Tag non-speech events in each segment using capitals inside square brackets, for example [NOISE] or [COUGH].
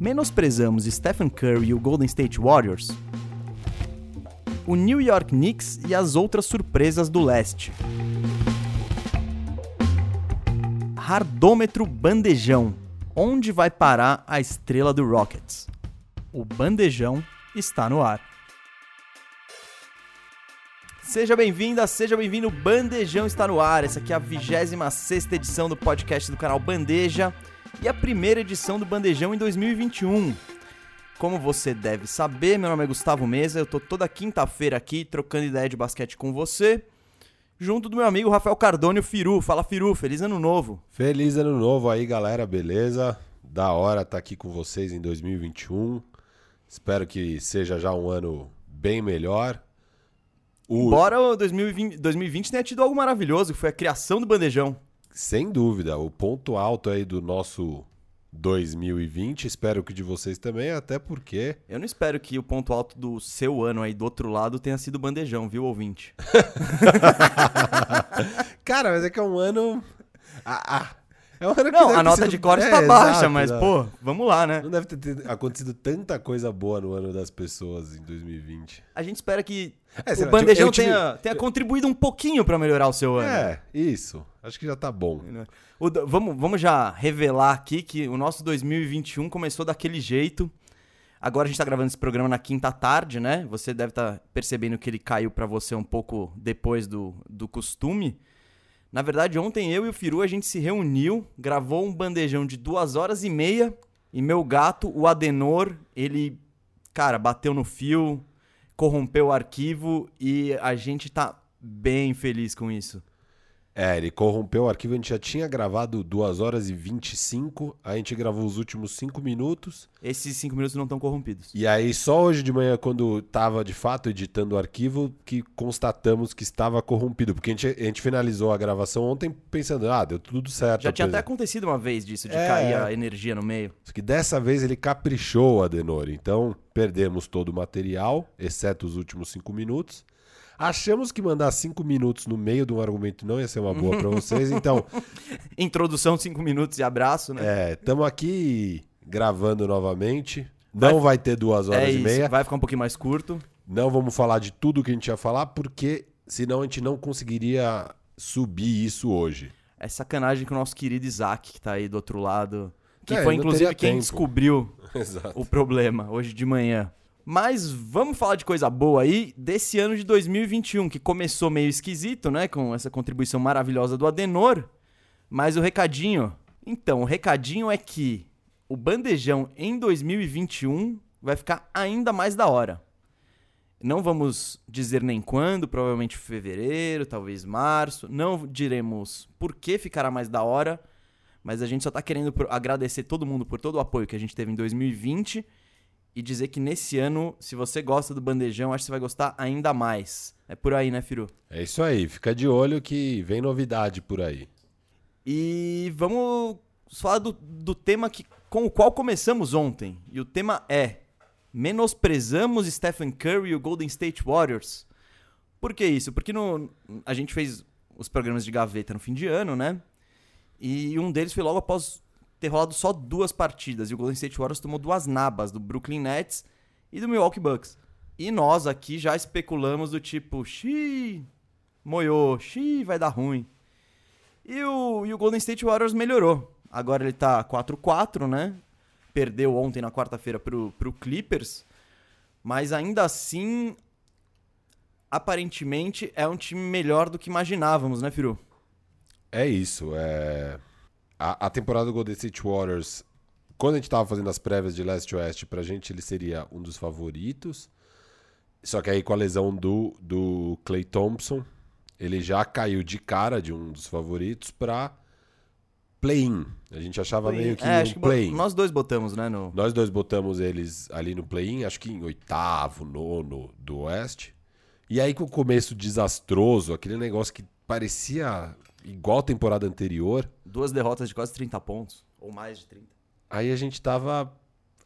Menosprezamos Stephen Curry e o Golden State Warriors? O New York Knicks e as outras surpresas do leste. Hardômetro Bandejão. Onde vai parar a estrela do Rockets? O Bandejão está no ar. Seja bem-vinda, seja bem-vindo. Bandejão está no ar. Essa aqui é a 26 edição do podcast do canal Bandeja e a primeira edição do Bandejão em 2021. Como você deve saber, meu nome é Gustavo Mesa, eu tô toda quinta-feira aqui trocando ideia de basquete com você, junto do meu amigo Rafael Cardone, o Firu. Fala Firu, feliz ano novo. Feliz ano novo aí, galera, beleza? Da hora estar tá aqui com vocês em 2021. Espero que seja já um ano bem melhor. O... Embora 2020, 2020 tenha tido algo maravilhoso, que foi a criação do Bandejão. Sem dúvida, o ponto alto aí do nosso 2020, espero que de vocês também, até porque. Eu não espero que o ponto alto do seu ano aí do outro lado tenha sido bandejão, viu, ouvinte? [LAUGHS] [LAUGHS] Cara, mas é que é um ano. Ah, ah. É ano não, a nota sido... de corte é, tá baixa, exato, mas, pô, vamos lá, né? Não deve ter acontecido tanta coisa boa no ano das pessoas em 2020. A gente espera que é, o Bandejão tive... tenha, tenha contribuído um pouquinho para melhorar o seu ano. É, isso. Acho que já tá bom. O, vamos, vamos já revelar aqui que o nosso 2021 começou daquele jeito. Agora a gente tá gravando esse programa na quinta tarde, né? Você deve estar tá percebendo que ele caiu para você um pouco depois do, do costume. Na verdade, ontem eu e o Firu a gente se reuniu, gravou um bandejão de duas horas e meia. E meu gato, o Adenor, ele, cara, bateu no fio, corrompeu o arquivo e a gente tá bem feliz com isso. É, ele corrompeu o arquivo, a gente já tinha gravado 2 horas e 25, a gente gravou os últimos 5 minutos. Esses 5 minutos não estão corrompidos. E aí, só hoje de manhã, quando tava de fato editando o arquivo, que constatamos que estava corrompido. Porque a gente, a gente finalizou a gravação ontem pensando, ah, deu tudo certo. Já tinha até acontecido uma vez disso, de é, cair a energia no meio. Só que dessa vez ele caprichou, Adenor. Então, perdemos todo o material, exceto os últimos 5 minutos. Achamos que mandar cinco minutos no meio de um argumento não ia ser uma boa para vocês, então. [LAUGHS] Introdução, cinco minutos e abraço, né? É, estamos aqui gravando novamente. Não vai, ter duas horas é e meia. Vai ficar um pouquinho mais curto. Não vamos falar de tudo que a gente ia falar, porque senão a gente não conseguiria subir isso hoje. É sacanagem com o nosso querido Isaac, que tá aí do outro lado. Que é, foi inclusive quem tempo. descobriu [LAUGHS] o problema hoje de manhã. Mas vamos falar de coisa boa aí desse ano de 2021, que começou meio esquisito, né? Com essa contribuição maravilhosa do Adenor. Mas o recadinho. Então, o recadinho é que o bandejão em 2021 vai ficar ainda mais da hora. Não vamos dizer nem quando, provavelmente fevereiro, talvez março. Não diremos por que ficará mais da hora, mas a gente só tá querendo agradecer todo mundo por todo o apoio que a gente teve em 2020 e dizer que nesse ano, se você gosta do bandejão, acho que você vai gostar ainda mais. É por aí, né, Firu? É isso aí, fica de olho que vem novidade por aí. E vamos falar do, do tema que, com o qual começamos ontem. E o tema é: menosprezamos Stephen Curry e o Golden State Warriors. Por que isso? Porque no, a gente fez os programas de gaveta no fim de ano, né? E um deles foi logo após ter rolado só duas partidas e o Golden State Warriors tomou duas nabas do Brooklyn Nets e do Milwaukee Bucks. E nós aqui já especulamos do tipo, xiii, moiou, xiii, vai dar ruim. E o, e o Golden State Warriors melhorou. Agora ele tá 4-4, né? Perdeu ontem na quarta-feira pro, pro Clippers. Mas ainda assim, aparentemente é um time melhor do que imaginávamos, né, Firu? É isso. É a, a temporada do Golden State Warriors, quando a gente estava fazendo as prévias de leste oeste, pra gente ele seria um dos favoritos. Só que aí com a lesão do, do Clay Thompson, ele já caiu de cara de um dos favoritos para play-in. A gente achava play meio que é, um play-in. Nós dois botamos, né? No... Nós dois botamos eles ali no play-in, acho que em oitavo, nono do Oeste. E aí com o começo desastroso, aquele negócio que parecia igual a temporada anterior. Duas derrotas de quase 30 pontos, ou mais de 30. Aí a gente tava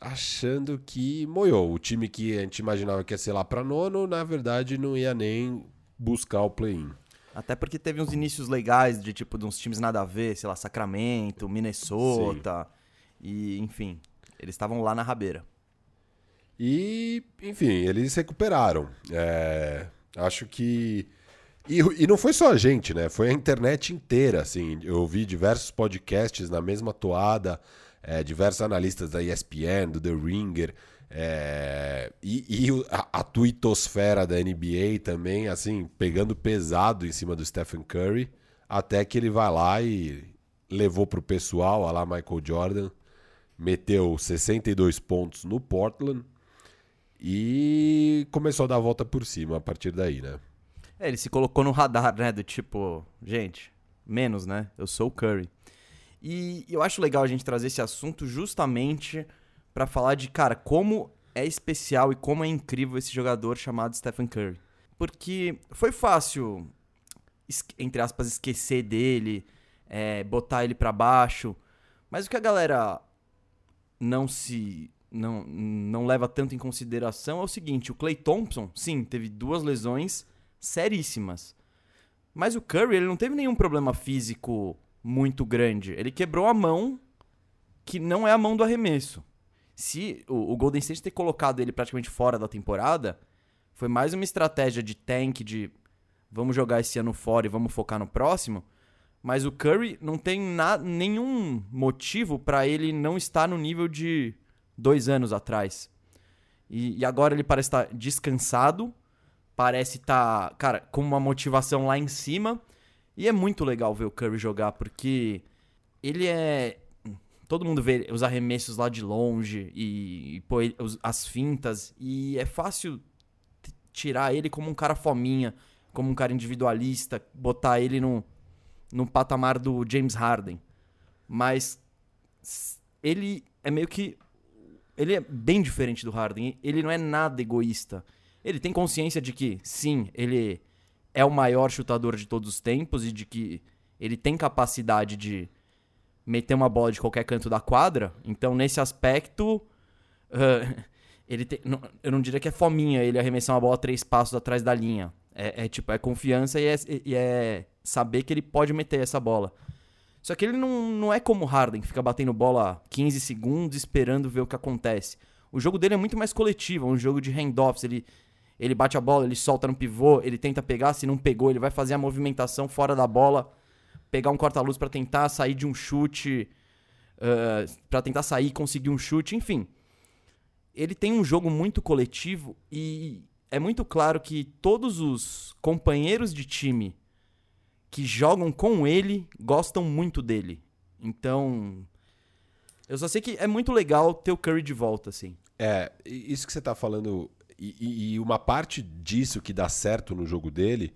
achando que moiou. O time que a gente imaginava que ia ser lá para nono, na verdade não ia nem buscar o play-in. Até porque teve uns inícios legais de tipo de uns times nada a ver, sei lá, Sacramento, Minnesota Sim. e enfim. Eles estavam lá na rabeira. E, enfim, eles recuperaram. É, acho que. E, e, não foi só a gente, né? Foi a internet inteira, assim. Eu ouvi diversos podcasts na mesma toada, é, diversos analistas da ESPN, do The Ringer, é, e, e a, a twittosfera da NBA também, assim, pegando pesado em cima do Stephen Curry, até que ele vai lá e levou pro pessoal, a lá Michael Jordan, meteu 62 pontos no Portland e começou a dar a volta por cima a partir daí, né? É, ele se colocou no radar, né? Do tipo, gente, menos, né? Eu sou o Curry. E eu acho legal a gente trazer esse assunto justamente para falar de, cara, como é especial e como é incrível esse jogador chamado Stephen Curry. Porque foi fácil, entre aspas, esquecer dele, é, botar ele para baixo. Mas o que a galera não se não, não leva tanto em consideração é o seguinte: o Clay Thompson, sim, teve duas lesões seríssimas. Mas o Curry ele não teve nenhum problema físico muito grande. Ele quebrou a mão, que não é a mão do arremesso. Se o, o Golden State ter colocado ele praticamente fora da temporada, foi mais uma estratégia de tank, de vamos jogar esse ano fora e vamos focar no próximo, mas o Curry não tem na, nenhum motivo para ele não estar no nível de dois anos atrás. E, e agora ele parece estar descansado, parece estar, cara, com uma motivação lá em cima. E é muito legal ver o Curry jogar, porque ele é. Todo mundo vê os arremessos lá de longe e, e pô, as fintas, e é fácil tirar ele como um cara fominha, como um cara individualista, botar ele no, no patamar do James Harden. Mas ele é meio que. Ele é bem diferente do Harden. Ele não é nada egoísta. Ele tem consciência de que, sim, ele é o maior chutador de todos os tempos e de que ele tem capacidade de meter uma bola de qualquer canto da quadra. Então, nesse aspecto, uh, [LAUGHS] ele tem, não, eu não diria que é fominha ele arremessar uma bola três passos atrás da linha. É, é tipo, é confiança e é, e é saber que ele pode meter essa bola. Só que ele não, não é como o Harden, que fica batendo bola 15 segundos esperando ver o que acontece. O jogo dele é muito mais coletivo, é um jogo de handoffs. Ele, ele bate a bola, ele solta no pivô, ele tenta pegar, se não pegou, ele vai fazer a movimentação fora da bola, pegar um corta-luz para tentar sair de um chute, uh, para tentar sair e conseguir um chute, enfim. Ele tem um jogo muito coletivo e é muito claro que todos os companheiros de time que jogam com ele gostam muito dele. Então, eu só sei que é muito legal ter o Curry de volta, assim. É, isso que você tá falando, e, e uma parte disso que dá certo no jogo dele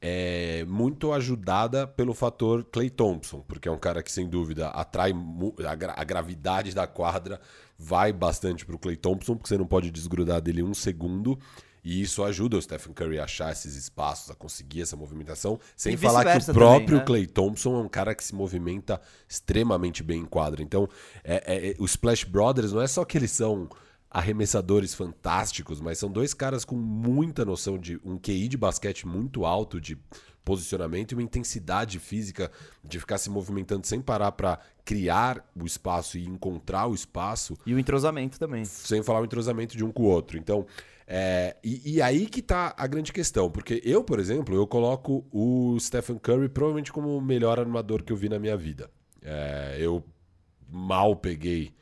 é muito ajudada pelo fator Clay Thompson, porque é um cara que, sem dúvida, atrai a, gra a gravidade da quadra, vai bastante pro Clay Thompson, porque você não pode desgrudar dele um segundo. E isso ajuda o Stephen Curry a achar esses espaços, a conseguir essa movimentação. Sem falar que o próprio também, né? Clay Thompson é um cara que se movimenta extremamente bem em quadra. Então, é, é, os Splash Brothers não é só que eles são arremessadores fantásticos, mas são dois caras com muita noção de um QI de basquete muito alto, de posicionamento e uma intensidade física de ficar se movimentando sem parar para criar o espaço e encontrar o espaço. E o entrosamento também. Sem falar o entrosamento de um com o outro. Então, é, e, e, aí que tá a grande questão, porque eu, por exemplo, eu coloco o Stephen Curry provavelmente como o melhor armador que eu vi na minha vida. É, eu mal peguei,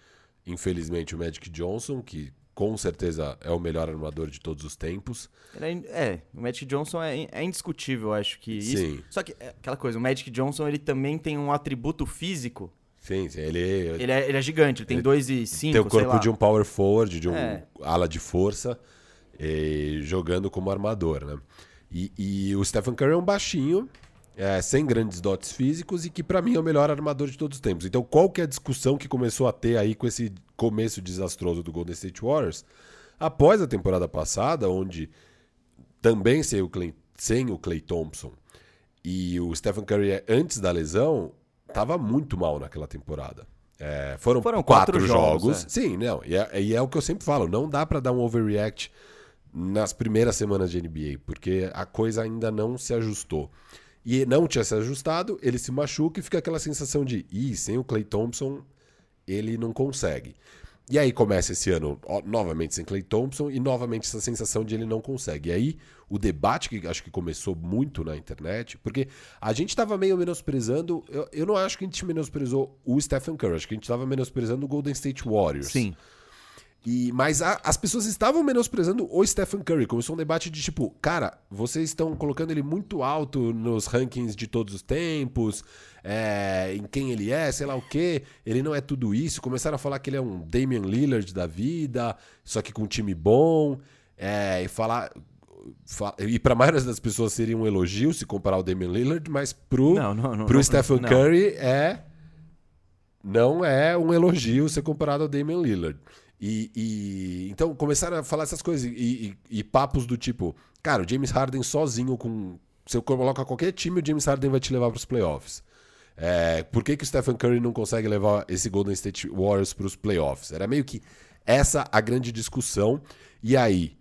infelizmente, o Magic Johnson, que com certeza é o melhor armador de todos os tempos. É, é, o Magic Johnson é, é indiscutível, acho que isso. Sim. Só que é aquela coisa, o Magic Johnson ele também tem um atributo físico Sim, sim, ele, ele, é, ele é gigante, ele tem 2,5. Tem o corpo de um power forward, de um é. ala de força jogando como armador, né? E, e, o Stephen Curry é um baixinho, é, sem grandes dotes físicos e que para mim é o melhor armador de todos os tempos. Então qual que é a discussão que começou a ter aí com esse começo desastroso do Golden State Warriors? Após a temporada passada, onde também sem o Clay, sem o Clay Thompson e o Stephen Curry antes da lesão, estava muito mal naquela temporada. É, foram, foram, quatro, quatro jogos. jogos. É. Sim, não. E é, e é, o que eu sempre falo: não dá para dar um overreact nas primeiras semanas de NBA, porque a coisa ainda não se ajustou. E não tinha se ajustado, ele se machuca e fica aquela sensação de, ih, sem o Clay Thompson, ele não consegue. E aí começa esse ano ó, novamente sem Clay Thompson e novamente essa sensação de ele não consegue. E aí o debate que acho que começou muito na internet, porque a gente estava meio menosprezando, eu, eu não acho que a gente menosprezou o Stephen Curry, acho que a gente estava menosprezando o Golden State Warriors. Sim. E, mas a, as pessoas estavam menosprezando o Stephen Curry. Começou um debate de tipo, cara, vocês estão colocando ele muito alto nos rankings de todos os tempos, é, em quem ele é, sei lá o que. Ele não é tudo isso. Começaram a falar que ele é um Damian Lillard da vida, só que com um time bom. É, e falar. E para a maioria das pessoas seria um elogio se comparar o Damian Lillard, mas pro, não, não, não, pro Stephen Curry é. Não é um elogio ser comparado ao Damian Lillard. E, e, então começaram a falar essas coisas e, e, e, papos do tipo, cara, o James Harden sozinho com. Se eu colocar qualquer time, o James Harden vai te levar para os playoffs. É, por que, que o Stephen Curry não consegue levar esse Golden State Warriors para os playoffs? Era meio que essa a grande discussão. E aí,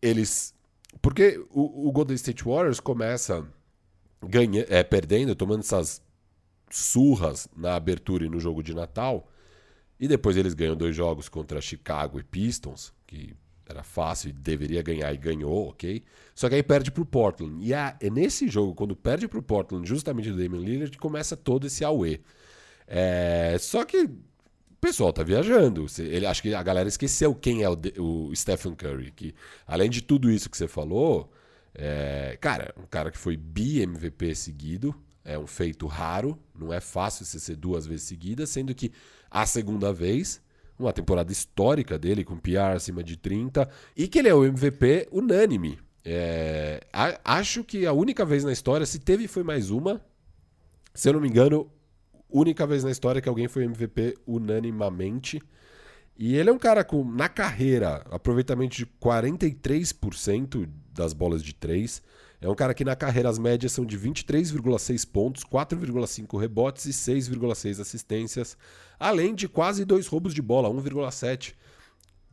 eles. Porque o, o Golden State Warriors começa ganha, é, perdendo, tomando essas surras na abertura e no jogo de Natal. E depois eles ganham dois jogos contra Chicago e Pistons, que era fácil e deveria ganhar e ganhou, ok? Só que aí perde pro Portland. E é, nesse jogo, quando perde pro Portland, justamente do Damian Lillard, que começa todo esse auê. É, só que o pessoal tá viajando. Ele, acho que a galera esqueceu quem é o, o Stephen Curry. Que além de tudo isso que você falou, é, cara, um cara que foi bi-MVP seguido, é um feito raro, não é fácil você ser duas vezes seguidas, sendo que a segunda vez, uma temporada histórica dele, com PR acima de 30, e que ele é o MVP unânime. É, a, acho que a única vez na história, se teve, foi mais uma. Se eu não me engano, única vez na história que alguém foi MVP unanimamente. E ele é um cara com, na carreira, aproveitamento de 43% das bolas de 3. É um cara que na carreira as médias são de 23,6 pontos, 4,5 rebotes e 6,6 assistências, além de quase dois roubos de bola, 1,7.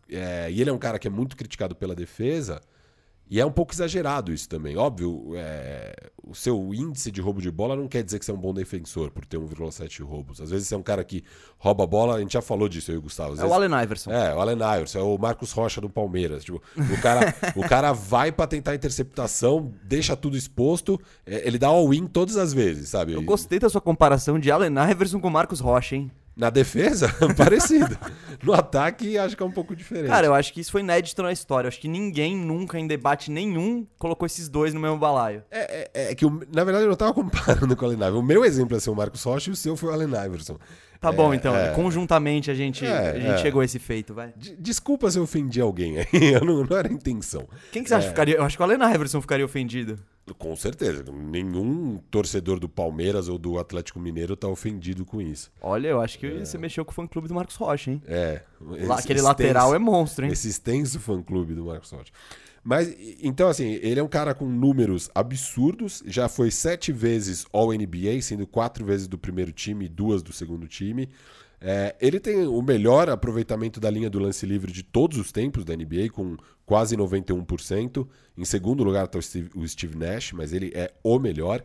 É, e ele é um cara que é muito criticado pela defesa, e é um pouco exagerado isso também. Óbvio, é, o seu índice de roubo de bola não quer dizer que você é um bom defensor por ter 1,7 roubos. Às vezes você é um cara que rouba a bola, a gente já falou disso aí, Gustavo. Às é vezes, o Allen Iverson. É, o Allen Iverson, é o Marcos Rocha do Palmeiras. Tipo, o, cara, [LAUGHS] o cara vai para tentar interceptação, deixa tudo exposto, é, ele dá all-in todas as vezes, sabe? Eu gostei da sua comparação de Allen Iverson com Marcos Rocha, hein? Na defesa, [LAUGHS] parecido. No ataque, acho que é um pouco diferente. Cara, eu acho que isso foi inédito na história. Eu acho que ninguém nunca, em debate nenhum, colocou esses dois no mesmo balaio. É, é, é que, na verdade, eu não tava comparando [LAUGHS] com o Allen Iverson. O meu exemplo é ser o Marcos Rocha e o seu foi o Allen Iverson. Tá é, bom, então. É, conjuntamente a gente, é, a gente é. chegou a esse feito, vai. Desculpa se eu ofendi alguém aí. [LAUGHS] não, não era a intenção. Quem que você acha que é. ficaria? Eu acho que o Allen Iverson ficaria ofendido. Com certeza. Nenhum torcedor do Palmeiras ou do Atlético Mineiro tá ofendido com isso. Olha, eu acho que é. você mexeu com o fã-clube do Marcos Rocha, hein? É. Lá, aquele extenso, lateral é monstro, hein? Esse extenso fã-clube do Marcos Rocha. Mas, então, assim, ele é um cara com números absurdos. Já foi sete vezes All-NBA, sendo quatro vezes do primeiro time e duas do segundo time. É, ele tem o melhor aproveitamento da linha do lance livre de todos os tempos da NBA, com quase 91%. Em segundo lugar está o o Steve Nash, mas ele é o melhor.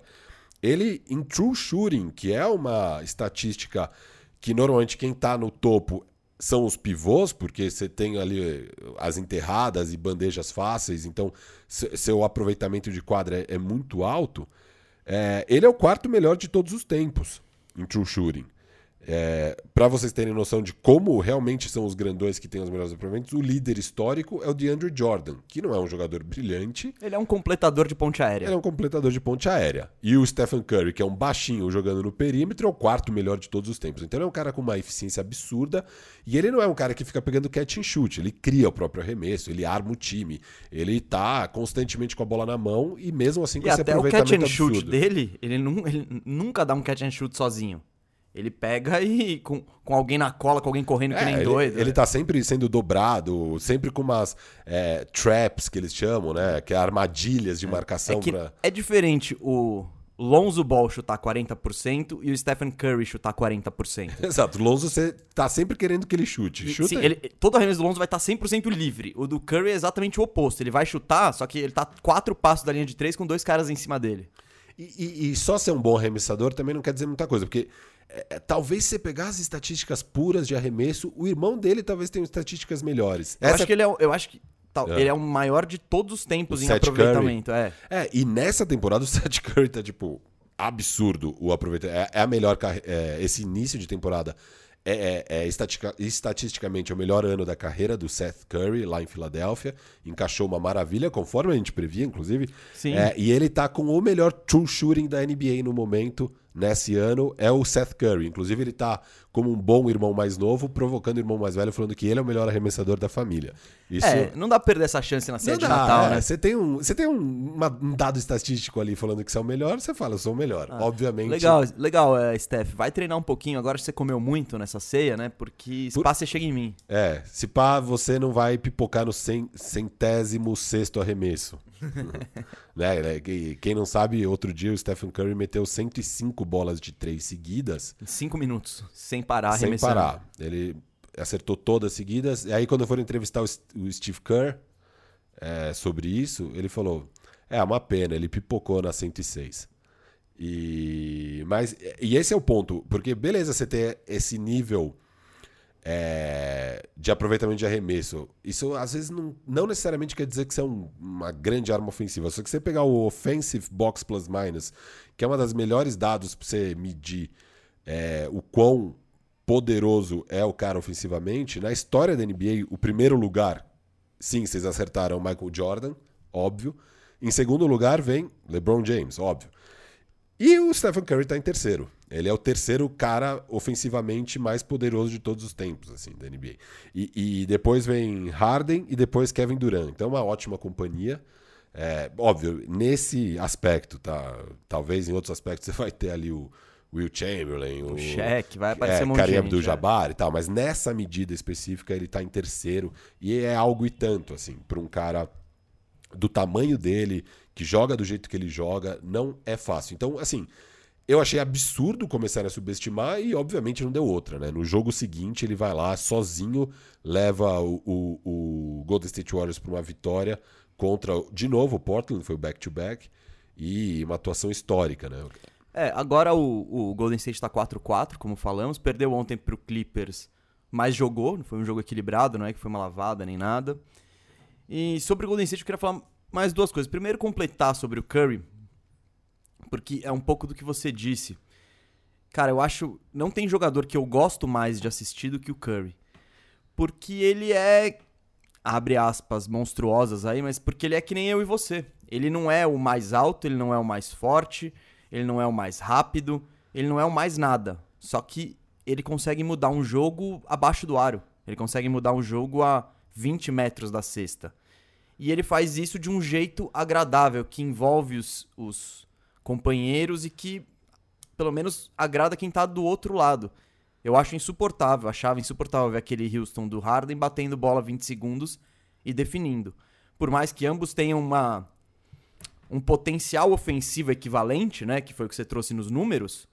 Ele, em true shooting, que é uma estatística que normalmente quem está no topo são os pivôs, porque você tem ali eh, as enterradas e bandejas fáceis, então seu aproveitamento de quadra é, é muito alto. É, ele é o quarto melhor de todos os tempos em true shooting. É, para vocês terem noção de como realmente são os grandões que têm os melhores aproveitamentos, o líder histórico é o DeAndre Jordan, que não é um jogador brilhante. Ele é um completador de ponte aérea. Ele é um completador de ponte aérea. E o Stephen Curry, que é um baixinho jogando no perímetro, é o quarto melhor de todos os tempos. Então ele é um cara com uma eficiência absurda. E ele não é um cara que fica pegando catch and shoot. Ele cria o próprio arremesso, ele arma o time. Ele tá constantemente com a bola na mão e mesmo assim com e esse até aproveitamento o catch and shoot dele, ele, não, ele nunca dá um catch and shoot sozinho. Ele pega [LAUGHS] e com, com alguém na cola, com alguém correndo é, que nem ele, doido. Ele né? tá sempre sendo dobrado, sempre com umas é, traps que eles chamam, né? Que é armadilhas de é, marcação. É, pra... é diferente o Lonzo Ball chutar 40% e o Stephen Curry chutar 40%. [LAUGHS] Exato. O Lonzo você tá sempre querendo que ele chute. Chuta Sim, ele, todo arremesso do Lonzo vai estar tá 100% livre. O do Curry é exatamente o oposto. Ele vai chutar, só que ele tá quatro passos da linha de três com dois caras em cima dele. E, e, e, só ser um bom arremessador também não quer dizer muita coisa, porque é, é, talvez se você pegar as estatísticas puras de arremesso, o irmão dele talvez tenha estatísticas melhores. Eu Essa... acho que ele é, eu acho que tal, é. ele é o maior de todos os tempos o em Seth aproveitamento. É. é, e nessa temporada o [LAUGHS] Seth Curry tá tipo absurdo o aproveitamento. É, é a melhor é, esse início de temporada é, é, é estatisticamente o melhor ano da carreira do Seth Curry lá em Filadélfia. Encaixou uma maravilha, conforme a gente previa, inclusive. Sim. É, e ele tá com o melhor true shooting da NBA no momento nesse ano é o Seth Curry. Inclusive, ele tá como um bom irmão mais novo, provocando o irmão mais velho, falando que ele é o melhor arremessador da família. Isso... É, não dá pra perder essa chance na ceia de Natal, é. né? Você tem, um, você tem um, uma, um, dado estatístico ali falando que você é o melhor, você fala, eu sou o melhor. Ah, Obviamente. Legal, legal, é, Steph. Vai treinar um pouquinho agora você comeu muito nessa ceia, né? Porque se Por... pá, você chega em mim. É, se pá, você não vai pipocar no centésimo sexto arremesso. [LAUGHS] né, né? Quem não sabe, outro dia o Stephen Curry meteu 105 bolas de três seguidas. Em cinco minutos, sem parar, Sem parar. Ele acertou todas seguidas. E aí, quando eu for entrevistar o Steve Kerr é, sobre isso, ele falou: é uma pena, ele pipocou na 106. E, mas, e esse é o ponto, porque beleza você ter esse nível é, de aproveitamento de arremesso. Isso às vezes não, não necessariamente quer dizer que você é um, uma grande arma ofensiva. Só que você pegar o Offensive Box Plus Minus, que é uma das melhores dados para você medir é, o quão poderoso é o cara ofensivamente, na história da NBA, o primeiro lugar, sim, vocês acertaram Michael Jordan, óbvio. Em segundo lugar vem LeBron James, óbvio. E o Stephen Curry está em terceiro. Ele é o terceiro cara ofensivamente mais poderoso de todos os tempos, assim, da NBA. E, e depois vem Harden e depois Kevin Durant. Então, uma ótima companhia. É, óbvio, nesse aspecto, tá? Talvez em outros aspectos você vai ter ali o Will Chamberlain, o, o Shaq, vai aparecer é, um Kareem Abdul-Jabbar é. e tal, mas nessa medida específica ele tá em terceiro e é algo e tanto, assim, para um cara do tamanho dele, que joga do jeito que ele joga, não é fácil. Então, assim, eu achei absurdo começar a subestimar e, obviamente, não deu outra, né? No jogo seguinte, ele vai lá sozinho, leva o, o, o Golden State Warriors para uma vitória contra, de novo, o Portland, foi o back-to-back, -back, e uma atuação histórica, né? É, agora o, o Golden State está 4-4, como falamos, perdeu ontem para o Clippers, mas jogou, foi um jogo equilibrado, não é que foi uma lavada nem nada. E sobre o Golden State eu queria falar mais duas coisas. Primeiro, completar sobre o Curry, porque é um pouco do que você disse. Cara, eu acho. Não tem jogador que eu gosto mais de assistir do que o Curry. Porque ele é. Abre aspas monstruosas aí, mas porque ele é que nem eu e você. Ele não é o mais alto, ele não é o mais forte, ele não é o mais rápido, ele não é o mais nada. Só que ele consegue mudar um jogo abaixo do aro. Ele consegue mudar um jogo a 20 metros da cesta. E ele faz isso de um jeito agradável, que envolve os, os companheiros e que pelo menos agrada quem tá do outro lado. Eu acho insuportável, achava insuportável ver aquele Houston do Harden batendo bola 20 segundos e definindo. Por mais que ambos tenham uma um potencial ofensivo equivalente, né, que foi o que você trouxe nos números,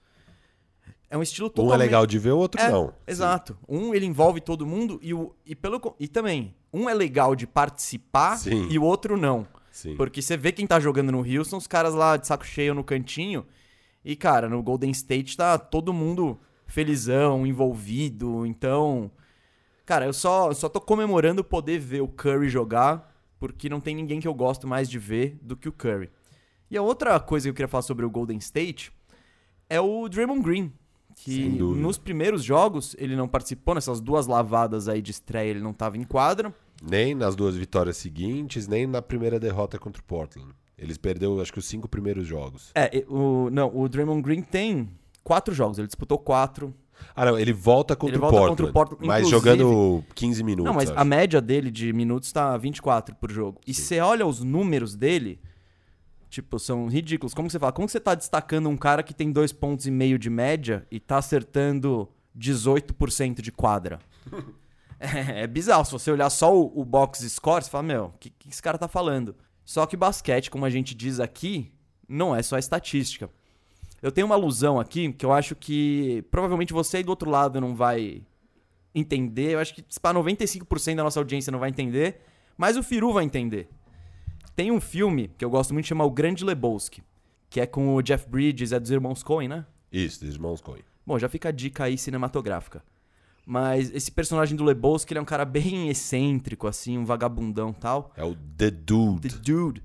é um estilo totalmente... Um é legal de ver, o outro é, não. Exato. Sim. Um ele envolve todo mundo e, o, e, pelo, e também, um é legal de participar Sim. e o outro não. Sim. Porque você vê quem tá jogando no Houston, os caras lá de saco cheio no cantinho. E, cara, no Golden State tá todo mundo felizão, envolvido. Então, cara, eu só, eu só tô comemorando poder ver o Curry jogar, porque não tem ninguém que eu gosto mais de ver do que o Curry. E a outra coisa que eu queria falar sobre o Golden State é o Draymond Green, que nos primeiros jogos ele não participou nessas duas lavadas aí de estreia, ele não tava em quadra. Nem nas duas vitórias seguintes, nem na primeira derrota contra o Portland. Eles perderam, acho que, os cinco primeiros jogos. É, o, não, o Draymond Green tem quatro jogos, ele disputou quatro. Ah, não, ele volta contra, ele o, volta Portland, contra o Portland, mas jogando 15 minutos. Não, mas acho. a média dele de minutos tá 24 por jogo. E você olha os números dele, tipo, são ridículos. Como você fala? Como você tá destacando um cara que tem dois pontos e meio de média e tá acertando 18% de quadra? [LAUGHS] É, [LAUGHS] é, bizarro. Se você olhar só o, o box score, você fala, meu, o que, que esse cara tá falando? Só que basquete, como a gente diz aqui, não é só estatística. Eu tenho uma alusão aqui que eu acho que provavelmente você aí do outro lado não vai entender. Eu acho que para 95% da nossa audiência não vai entender, mas o Firu vai entender. Tem um filme que eu gosto muito, chama O Grande Lebowski, que é com o Jeff Bridges, é dos irmãos Coen, né? Isso, dos irmãos Coen. Bom, já fica a dica aí cinematográfica. Mas esse personagem do Lebowski, ele é um cara bem excêntrico, assim, um vagabundão tal. É o The Dude. The Dude.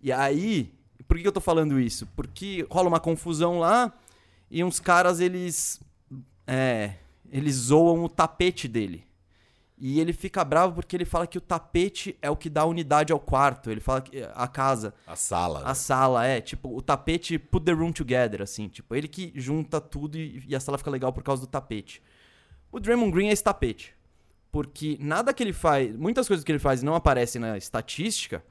E aí, por que eu tô falando isso? Porque rola uma confusão lá e uns caras, eles. É. Eles zoam o tapete dele. E ele fica bravo porque ele fala que o tapete é o que dá unidade ao quarto. Ele fala que a casa. A sala. A né? sala, é. Tipo, o tapete put the room together, assim. Tipo, ele que junta tudo e, e a sala fica legal por causa do tapete. O Draymond Green é esse tapete. Porque nada que ele faz. Muitas coisas que ele faz não aparecem na estatística.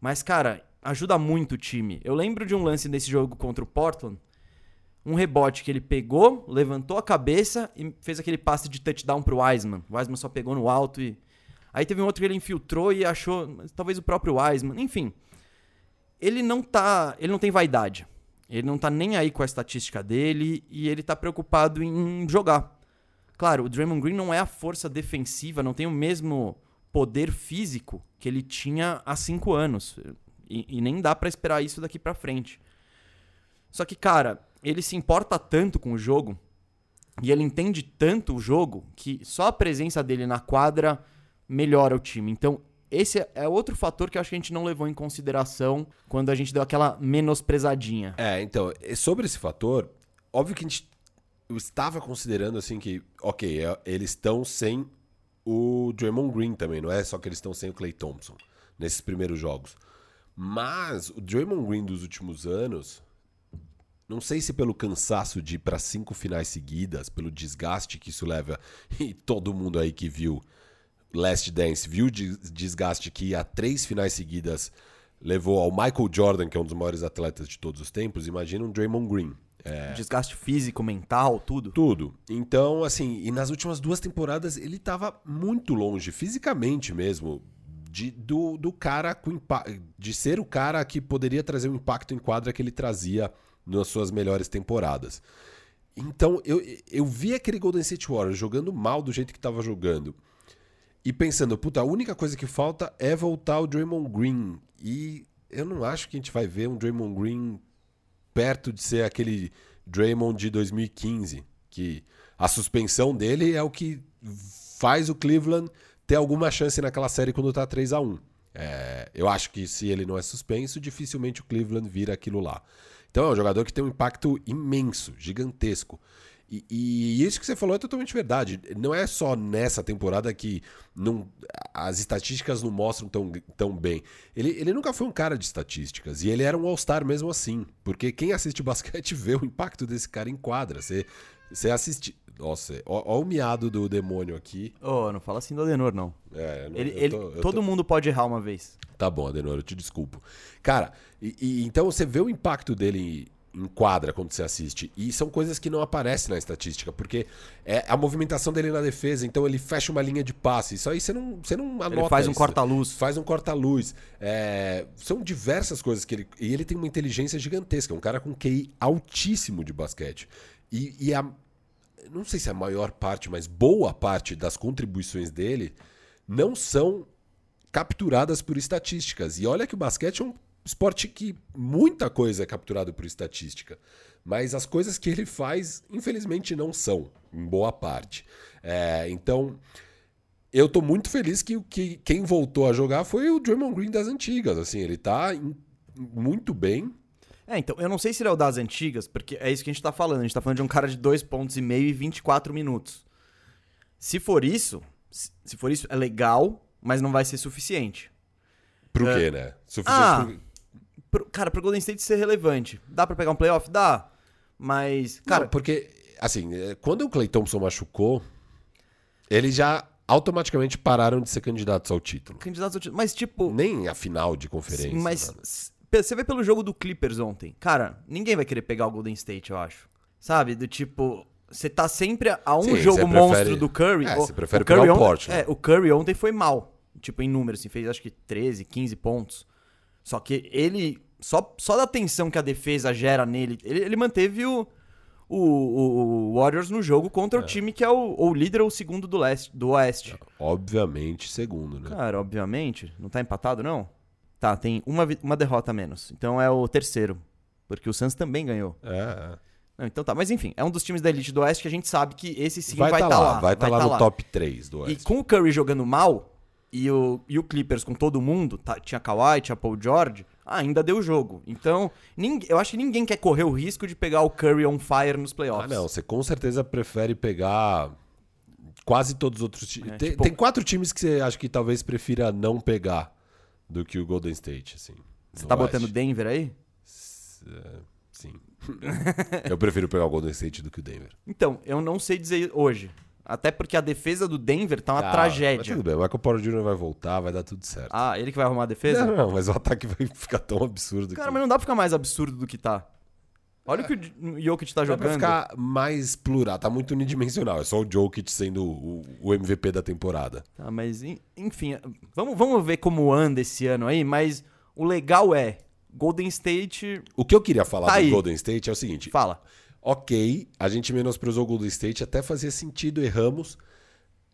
Mas, cara, ajuda muito o time. Eu lembro de um lance nesse jogo contra o Portland um rebote que ele pegou, levantou a cabeça e fez aquele passe de touchdown pro Wiseman. O Wiseman só pegou no alto e. Aí teve um outro que ele infiltrou e achou. Talvez o próprio Wiseman. Enfim. Ele não tá. Ele não tem vaidade. Ele não tá nem aí com a estatística dele e ele tá preocupado em jogar. Claro, o Draymond Green não é a força defensiva, não tem o mesmo poder físico que ele tinha há cinco anos. E, e nem dá para esperar isso daqui para frente. Só que, cara, ele se importa tanto com o jogo e ele entende tanto o jogo que só a presença dele na quadra melhora o time. Então, esse é outro fator que eu acho que a gente não levou em consideração quando a gente deu aquela menosprezadinha. É, então, sobre esse fator, óbvio que a gente estava considerando assim que, ok, é, eles estão sem o Draymond Green também, não é só que eles estão sem o Clay Thompson nesses primeiros jogos. Mas o Draymond Green dos últimos anos não sei se pelo cansaço de ir para cinco finais seguidas, pelo desgaste que isso leva, [LAUGHS] e todo mundo aí que viu Last Dance viu o desgaste que a três finais seguidas levou ao Michael Jordan, que é um dos maiores atletas de todos os tempos. Imagina um Draymond Green. É... Desgaste físico, mental, tudo. Tudo. Então, assim, e nas últimas duas temporadas ele estava muito longe, fisicamente mesmo, de, do, do cara com de ser o cara que poderia trazer o impacto em quadra que ele trazia nas suas melhores temporadas. Então eu, eu vi aquele Golden State Warriors jogando mal do jeito que estava jogando. E pensando, puta, a única coisa que falta é voltar o Draymond Green. E eu não acho que a gente vai ver um Draymond Green perto de ser aquele Draymond de 2015. Que a suspensão dele é o que faz o Cleveland ter alguma chance naquela série quando tá 3 a 1 é, Eu acho que se ele não é suspenso, dificilmente o Cleveland vira aquilo lá. Então é um jogador que tem um impacto imenso, gigantesco. E, e, isso que você falou é totalmente verdade. Não é só nessa temporada que não, as estatísticas não mostram tão, tão bem. Ele, ele nunca foi um cara de estatísticas. E ele era um All-Star mesmo assim. Porque quem assiste [LAUGHS] basquete vê o impacto desse cara em quadra. Você, você assiste. Nossa, ó, ó, o miado do demônio aqui. Oh, não fala assim do Adenor, não. É, não, ele, ele tô, todo tô... mundo pode errar uma vez. Tá bom, Adenor, eu te desculpo. Cara, e, e, então você vê o impacto dele em quadra quando você assiste. E são coisas que não aparecem na estatística, porque é a movimentação dele na defesa, então ele fecha uma linha de passe. Isso aí você não, você não anota. Ele faz um corta-luz. Faz um corta-luz. É, são diversas coisas que ele. E ele tem uma inteligência gigantesca, é um cara com QI altíssimo de basquete. E, e a, não sei se é a maior parte, mas boa parte das contribuições dele não são capturadas por estatísticas. E olha que o basquete é um esporte que muita coisa é capturado por estatística. Mas as coisas que ele faz, infelizmente, não são, em boa parte. É, então, eu estou muito feliz que, que quem voltou a jogar foi o Draymond Green das antigas. Assim, ele está muito bem, é, então, eu não sei se ele é o das antigas, porque é isso que a gente tá falando. A gente tá falando de um cara de dois pontos e meio e 24 minutos. Se for isso, se for isso, é legal, mas não vai ser suficiente. Pro é... quê, né? Suficiente ah, pro... Pro, cara, pro Golden State ser relevante. Dá para pegar um playoff? Dá. Mas, cara... Não, porque, assim, é, quando o Clay Thompson machucou, eles já automaticamente pararam de ser candidatos ao título. Candidatos ao título. Mas, tipo... Nem a final de conferência. Sim, mas... Nada você vê pelo jogo do Clippers ontem. Cara, ninguém vai querer pegar o Golden State, eu acho. Sabe? Do tipo. Você tá sempre a um Sim, jogo monstro do Curry. É, você prefere o Curry pegar o Portland. É, o Curry ontem foi mal. Tipo, em números, assim, fez acho que 13, 15 pontos. Só que ele. Só, só da tensão que a defesa gera nele, ele, ele manteve o, o, o, Warriors no jogo contra é. o time que é o, o líder ou o segundo do, leste, do Oeste. Obviamente, segundo, né? Cara, obviamente. Não tá empatado, não? Tá, tem uma, uma derrota a menos. Então é o terceiro. Porque o Suns também ganhou. É. Não, então tá, mas enfim, é um dos times da elite do Oeste que a gente sabe que esse sim vai estar tá, tá lá, Vai estar tá lá, tá lá no top 3 do Oeste. E com o Curry jogando mal, e o, e o Clippers com todo mundo, tá, tinha Kawhi, tinha Paul George, ainda deu jogo. Então, ninguém, eu acho que ninguém quer correr o risco de pegar o Curry on fire nos playoffs. Ah, não, você com certeza prefere pegar quase todos os outros times. É, tem, tipo... tem, quatro times que você acha que talvez prefira não pegar do que o Golden State, assim. Você tá botando Denver aí? É, sim. [LAUGHS] eu prefiro pegar o Golden State do que o Denver. Então, eu não sei dizer hoje. Até porque a defesa do Denver tá uma ah, tragédia. tudo bem, o Michael Porter Jr. vai voltar, vai dar tudo certo. Ah, ele que vai arrumar a defesa? Não, não, mas o ataque vai [LAUGHS] ficar tão absurdo. Cara, que... mas não dá pra ficar mais absurdo do que tá. Olha é. o que o Jokic tá jogando. Pra ficar mais plural, tá muito unidimensional. É só o Jokic sendo o, o MVP da temporada. Tá, mas enfim, vamos, vamos ver como anda esse ano aí, mas o legal é, Golden State. O que eu queria falar tá do aí. Golden State é o seguinte. Fala ok, a gente menosprezou o Golden State, até fazia sentido, erramos,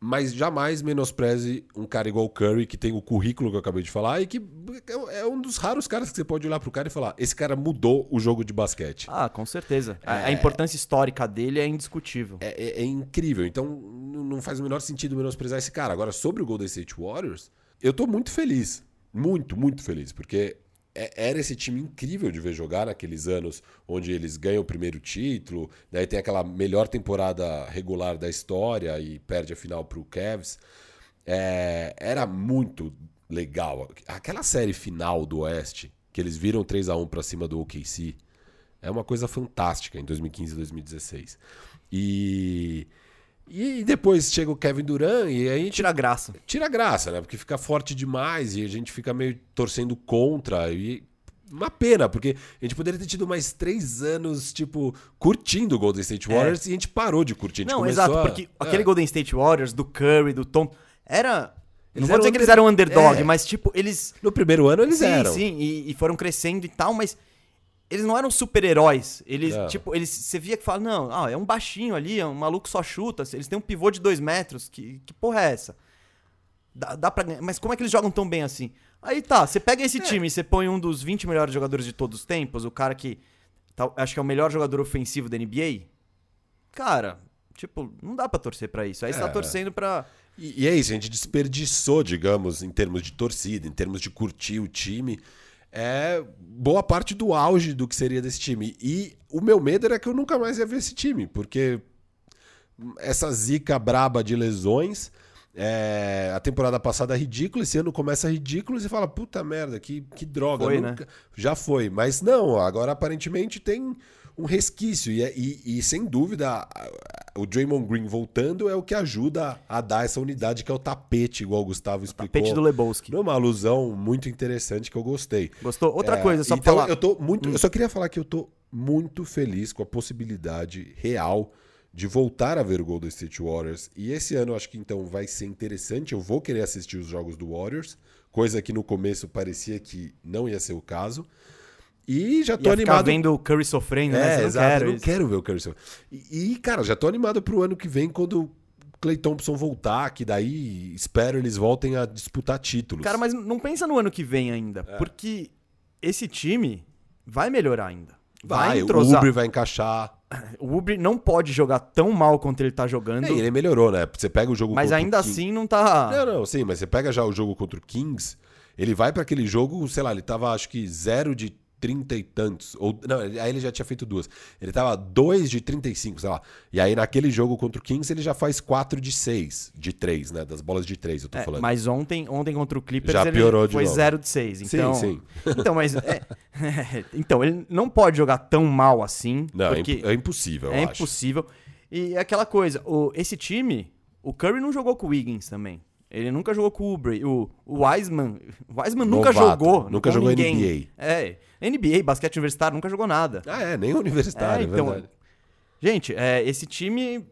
mas jamais menospreze um cara igual o Curry, que tem o currículo que eu acabei de falar, e que é um dos raros caras que você pode olhar pro cara e falar: esse cara mudou o jogo de basquete. Ah, com certeza. É... A, importância histórica dele é indiscutível. É, é, é incrível. Então, não faz o menor sentido menosprezar esse cara. Agora, sobre o Golden State Warriors, eu tô muito feliz. Muito, muito feliz, porque é, era esse time incrível de ver jogar naqueles anos onde eles ganham o primeiro título, daí tem aquela melhor temporada regular da história e perde a final para o Cavs. É, era muito legal. Aquela série final do Oeste, que eles viram 3 a 1 para cima do OKC, é uma coisa fantástica em 2015 e 2016. E e depois chega o Kevin Durant e aí a gente. Tira graça. Tira graça, né? Porque fica forte demais e a gente fica meio torcendo contra. E uma pena, porque a gente poderia ter tido mais três anos, tipo, curtindo o Golden State é. Warriors é. e a gente parou de curtir. Não, exato, a... porque é. aquele Golden State Warriors, do Curry, do Tom, era. Eles não vou dizer que eles eram underdog, é. mas tipo, eles. No primeiro ano eles sim, eram. Sim, e, e foram crescendo e tal, mas eles não eram super-heróis. Eles, tipo, eles, você via que fala, não, ah, é um baixinho ali, é um maluco só chuta. Eles têm um pivô de dois metros. Que, que porra é essa? Dá, dá pra Mas como é que eles jogam tão bem assim? Aí tá, você pega esse é. time e você põe um dos 20 melhores jogadores de todos os tempos, o cara que tá, acho que é o melhor jogador ofensivo da NBA. Cara, tipo, não dá pra torcer pra isso. Aí é. você tá é. torcendo pra. E, e é isso, a gente desperdiçou, digamos, em termos de torcida, em termos de curtir o time é boa parte do auge do que seria desse time. E o meu medo era que eu nunca mais ia ver esse time, porque essa zica braba de lesões. É, a temporada passada é ridícula, esse ano começa ridículo e você fala, puta merda, que, que droga. Foi, nunca... né? Já foi, mas não, agora aparentemente tem um resquício. E, é, e, e, sem dúvida, o Draymond Green voltando é o que ajuda a dar essa unidade que é o tapete, igual o Gustavo explicou. tapete do Lebowski. É uma alusão muito interessante que eu gostei. Gostou? Outra é, coisa, só então, falar. Eu, tô muito, hum. eu só queria falar que eu tô muito feliz com a possibilidade real de voltar a ver o Golden State Warriors. E esse ano eu acho que então vai ser interessante. Eu vou querer assistir os jogos do Warriors, coisa que no começo parecia que não ia ser o caso. E já tô Ia animado. vendo o Curry sofrendo, né? É, não exato, quero, não quero ver o Curry sofrendo. E, e, cara, já tô animado pro ano que vem quando Clay Thompson voltar, que daí espero eles voltem a disputar títulos. Cara, mas não pensa no ano que vem ainda, é. porque esse time vai melhorar ainda. Vai, vai o Ubre vai encaixar. O Ubre não pode jogar tão mal quanto ele tá jogando. É, ele melhorou, né? Você pega o jogo Mas ainda assim não tá. Não, não, sim, mas você pega já o jogo contra o Kings, ele vai para aquele jogo, sei lá, ele tava acho que zero de trinta e tantos. Ou, não, aí ele já tinha feito duas. Ele tava 2 de 35, sei lá. E aí naquele jogo contra o Kings ele já faz 4 de 6, de 3, né? Das bolas de 3, eu tô é, falando. Mas ontem, ontem contra o Clippers já piorou foi 0 de 6. Então, sim, sim. [LAUGHS] Então, mas. É, [LAUGHS] então, ele não pode jogar tão mal assim. Não, é, é impossível. É impossível. E é aquela coisa, o, esse time, o Curry não jogou com o Wiggins também. Ele nunca jogou com o Ubre. O, o Wiseman. O Wiseman nunca jogou. Nunca jogou ninguém. NBA. É. NBA, basquete universitário, nunca jogou nada. Ah, é, nem universitário, é, então, é verdade. Gente, é, esse time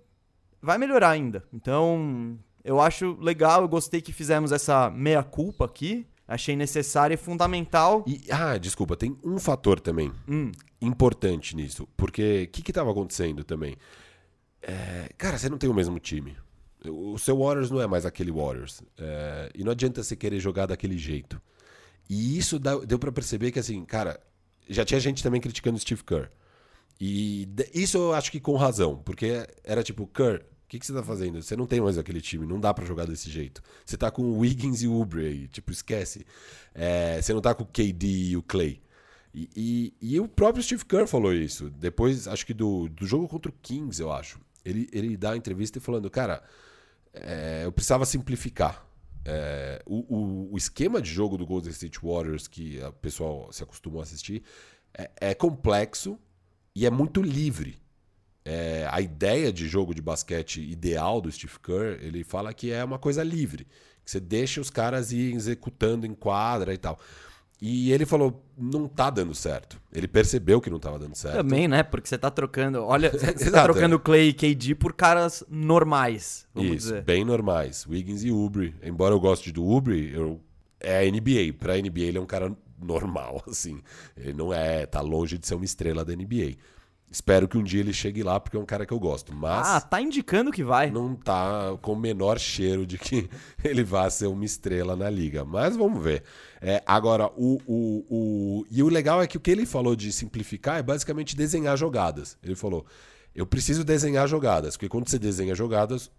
vai melhorar ainda. Então, eu acho legal, eu gostei que fizemos essa meia-culpa aqui. Achei necessário e fundamental. E, ah, desculpa, tem um fator também hum. importante nisso. Porque o que estava acontecendo também? É, cara, você não tem o mesmo time. O seu Warriors não é mais aquele Warriors. É, e não adianta você querer jogar daquele jeito. E isso deu para perceber que, assim, cara, já tinha gente também criticando o Steve Kerr. E isso eu acho que com razão, porque era tipo, Kerr, o que, que você tá fazendo? Você não tem mais aquele time, não dá para jogar desse jeito. Você tá com o Wiggins e o Ubre aí, tipo, esquece. É, você não tá com o KD e o Clay. E, e, e, o próprio Steve Kerr falou isso. Depois, acho que do, do jogo contra o Kings, eu acho. Ele, ele dá a entrevista falando, cara, é, eu precisava simplificar. É, o, o, o, esquema de jogo do Golden State Warriors, que o pessoal se acostumou a assistir, é, é complexo e é muito livre. É, a ideia de jogo de basquete ideal do Steve Kerr, ele fala que é uma coisa livre. Que você deixa os caras ir executando em quadra e tal. E ele falou, não tá dando certo. Ele percebeu que não tava dando certo. Também, né? Porque você tá trocando. Olha, [LAUGHS] você tá trocando Clay e KD por caras normais. Vamos Isso, dizer. bem normais. Wiggins e Ubre. Embora eu goste do Ubre, eu, é a NBA. Pra NBA ele é um cara normal, [LAUGHS] assim. Ele não é, tá longe de ser uma estrela da NBA. Espero que um dia ele chegue lá, porque é um cara que eu gosto. Mas. Ah, tá indicando que vai. Não tá com o menor cheiro de que [LAUGHS] ele vá ser uma estrela na liga. Mas vamos ver. É, agora, o, o, o. E o legal é que o que ele falou de simplificar é basicamente desenhar jogadas. Ele falou: eu preciso desenhar jogadas, porque quando você desenha jogadas,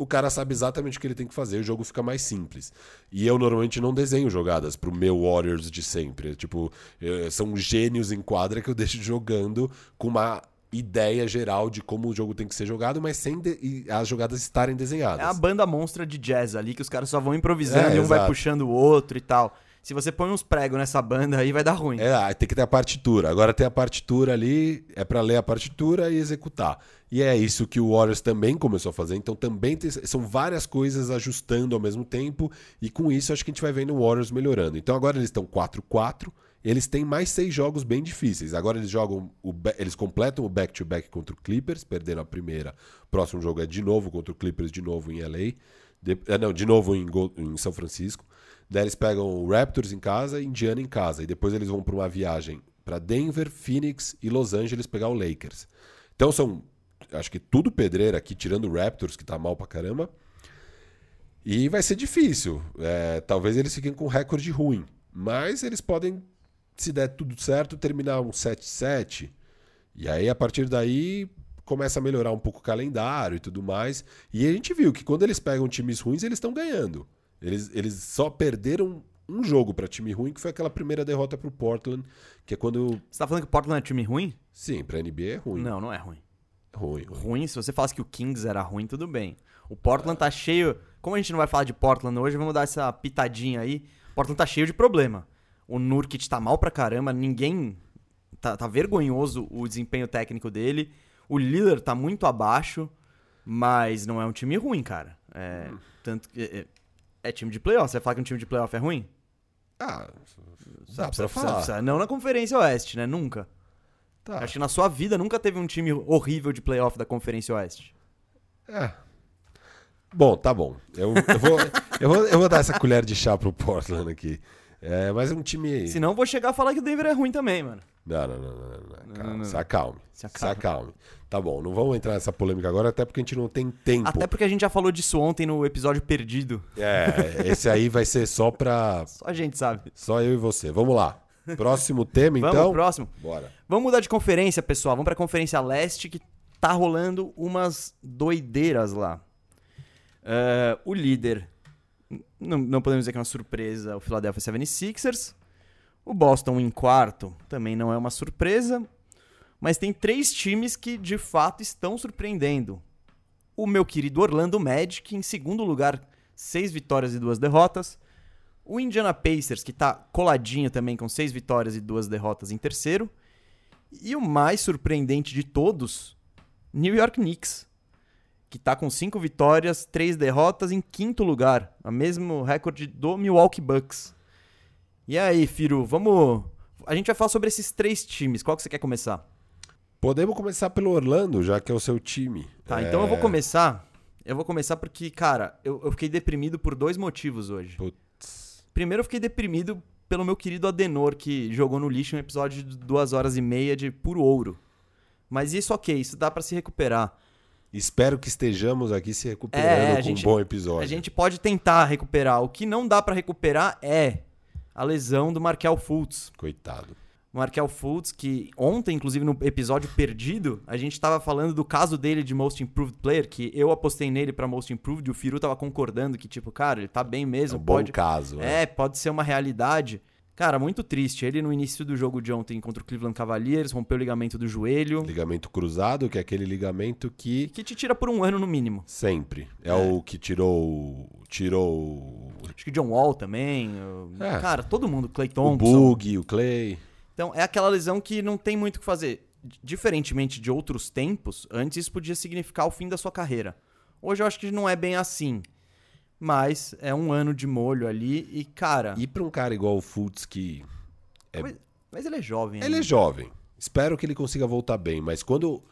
o cara sabe exatamente o que ele tem que fazer, o jogo fica mais simples. E eu normalmente não desenho jogadas pro meu Warriors de sempre. Tipo, eh, são gênios em quadra que eu [LAUGHS] deixo jogando com uma ideia geral de como o jogo tem que ser jogado, mas sem as jogadas estarem desenhadas. É a banda monstra de jazz ali que os caras só vão improvisando é, e um exato. vai puxando o outro e tal. Se você põe uns pregos nessa banda aí, vai dar ruim. É, tem que ter a partitura. Agora tem a partitura ali, é para ler a partitura e executar. E é isso que o Warriors também começou a fazer. Então também tem, são várias coisas ajustando ao mesmo tempo. E com isso acho que a gente vai vendo o Warriors melhorando. Então agora eles estão 4-4. Eles têm mais seis jogos bem difíceis. Agora eles jogam. O, eles completam o back-to-back -back contra o Clippers, perderam a primeira. Próximo jogo é de novo contra o Clippers, de novo em LA. De, ah, não, de novo em, em São Francisco. Daí eles pegam o Raptors em casa e Indiana em casa. E depois eles vão para uma viagem para Denver, Phoenix e Los Angeles pegar o Lakers. Então são, acho que tudo pedreira aqui, tirando o Raptors, que tá mal pra caramba. E vai ser difícil. É, talvez eles fiquem com recorde ruim. Mas eles podem, se der tudo certo, terminar um 7-7. E aí, a partir daí, começa a melhorar um pouco o calendário e tudo mais. E a gente viu que quando eles pegam times ruins, eles estão ganhando. Eles, eles só perderam um jogo para time ruim, que foi aquela primeira derrota pro Portland, que é quando. Você tá falando que o Portland é time ruim? Sim, pra NBA é ruim. Não, não é ruim. Ruim, ruim. Ruim, se você falasse que o Kings era ruim, tudo bem. O Portland tá cheio. Como a gente não vai falar de Portland hoje, vamos dar essa pitadinha aí. O Portland tá cheio de problema. O Nurkic tá mal pra caramba, ninguém. Tá, tá vergonhoso o desempenho técnico dele. O Lillard tá muito abaixo, mas não é um time ruim, cara. É, hum. tanto que. É, é time de playoff. Você vai falar que um time de playoff é ruim? Ah, dá pra falar. não na Conferência Oeste, né? Nunca. Tá. Acho que na sua vida nunca teve um time horrível de playoff da Conferência Oeste. É. Bom, tá bom. Eu, eu, vou, eu, vou, eu vou dar essa colher de chá pro Portland aqui. É, mas é um time. Senão vou chegar a falar que o Denver é ruim também, mano. Não, não, não, não. não. Calma, não, não. Se acalme. Se acalme. Se acalme. Tá bom, não vamos entrar nessa polêmica agora, até porque a gente não tem tempo. Até porque a gente já falou disso ontem no episódio perdido. É, esse aí vai ser só pra. [LAUGHS] Só a gente sabe. Só eu e você. Vamos lá. Próximo tema, então? Vamos, próximo. Bora. Vamos mudar de conferência, pessoal. Vamos pra Conferência Leste, que tá rolando umas doideiras lá. Uh, o líder, não, não podemos dizer que é uma surpresa, o Philadelphia 76ers. O Boston em quarto também não é uma surpresa, mas tem três times que de fato estão surpreendendo. O meu querido Orlando Magic em segundo lugar, seis vitórias e duas derrotas. O Indiana Pacers, que está coladinho também com seis vitórias e duas derrotas em terceiro. E o mais surpreendente de todos, New York Knicks, que está com cinco vitórias, três derrotas em quinto lugar, o mesmo recorde do Milwaukee Bucks. E aí, Firo, vamos. A gente vai falar sobre esses três times. Qual que você quer começar? Podemos começar pelo Orlando, já que é o seu time. Tá, é... então eu vou começar. Eu vou começar porque, cara, eu, eu fiquei deprimido por dois motivos hoje. Putz. Primeiro, eu fiquei deprimido pelo meu querido Adenor, que jogou no lixo um episódio de duas horas e meia de puro ouro. Mas isso, ok, isso dá para se recuperar. Espero que estejamos aqui se recuperando é, com gente, um bom episódio. A gente pode tentar recuperar. O que não dá para recuperar é a lesão do Markel Fultz. Coitado. Markel Fultz, que ontem, inclusive no episódio perdido, a gente estava falando do caso dele de Most Improved Player, que eu apostei nele para Most Improved e o Firu tava concordando que, tipo, cara, ele tá bem mesmo. É um pode... bom caso. É. é, pode ser uma realidade. Cara, muito triste. Ele no início do jogo de ontem contra o Cleveland Cavaliers rompeu o ligamento do joelho. Ligamento cruzado, que é aquele ligamento que. Que te tira por um ano no mínimo. Sempre. É, é. o que tirou. Tirou. Acho que John Wall também. É. Cara, todo mundo. Clay Thompson. O Bug, o Clay. Então é aquela lesão que não tem muito o que fazer. Diferentemente de outros tempos, antes isso podia significar o fim da sua carreira. Hoje eu acho que não é bem assim. Mas é um ano de molho ali e, cara. E pra um cara igual o Fultz que. É... Mas, mas, ele é jovem. Ele é jovem. Espero que ele consiga voltar bem. Mas quando.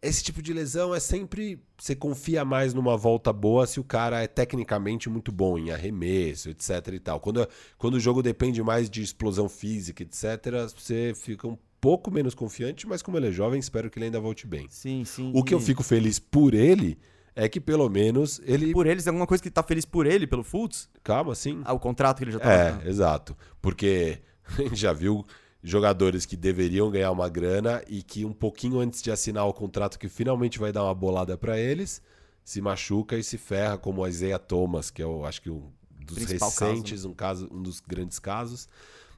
Esse tipo de lesão é sempre. Você confia mais numa volta boa se o cara é tecnicamente muito bom em arremesso, etc e tal. Quando, quando o jogo depende mais de explosão física, etc., você fica um pouco menos confiante, mas como ele é jovem, espero que ele ainda volte bem. Sim, sim. O que eu fico feliz por ele é que pelo menos ele. Por eles, alguma coisa que tá feliz por ele, pelo Fultz? Calma, sim. Ah, o contrato que ele já tá. É, exato. Porque a [LAUGHS] gente já viu jogadores que deveriam ganhar uma grana e que um pouquinho antes de assinar o contrato que finalmente vai dar uma bolada para eles, se machuca e se ferra, como o Isaiah Thomas, que é eu acho que um dos Principal recentes, caso, né? um caso, um dos grandes casos.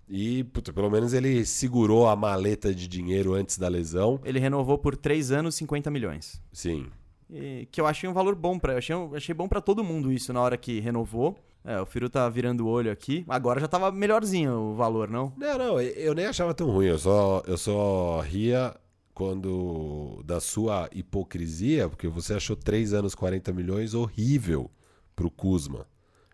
E, puta, pelo menos ele segurou a maleta de dinheiro antes da lesão. Ele renovou por 3 anos 50 milhões. Sim. E, que eu achei um valor bom para, achei, achei bom para todo mundo isso na hora que renovou. É, o Firu tá virando o olho aqui. Agora já tava melhorzinho o valor, não? Não, não, eu nem achava tão ruim. Eu só, eu só ria quando da sua hipocrisia, porque você achou 3 anos 40 milhões horrível pro Kuzma.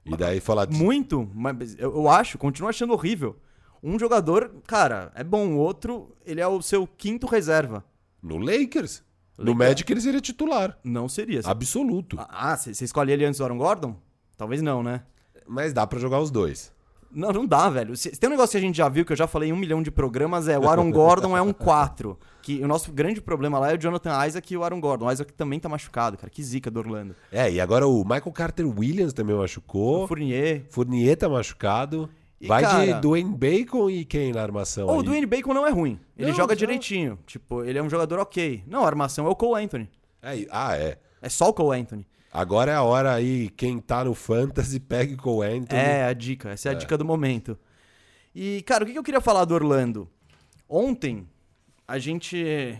E daí falar de... Muito, mas eu, eu acho, continuo achando horrível. Um jogador, cara, é bom, o outro, ele é o seu quinto reserva. No Lakers? Legal. No Magic ele seria titular. Não seria. Absoluto. Ah, você escolhe ele antes do Aaron Gordon? Talvez não, né? Mas dá para jogar os dois. Não, não dá, velho. Se, tem um negócio que a gente já viu, que eu já falei em um milhão de programas, é o Aaron [LAUGHS] Gordon é um 4. Que o nosso grande problema lá é o Jonathan Isaac e o Aaron Gordon. O Isaac também tá machucado, cara. Que zica do Orlando. É, e agora o Michael Carter Williams também machucou. O Fournier. Fournier tá machucado. E, Vai cara, de Dwayne Bacon e quem na armação? Oh, o Dwayne Bacon não é ruim. Ele não, joga não. direitinho. Tipo, ele é um jogador ok. Não, a armação é o Cole Anthony. É, ah, é. É só o Cole Anthony. Agora é a hora aí, quem tá no Fantasy, pegue Cole Anthony. É, a dica. Essa é a é. dica do momento. E, cara, o que eu queria falar do Orlando? Ontem, a gente.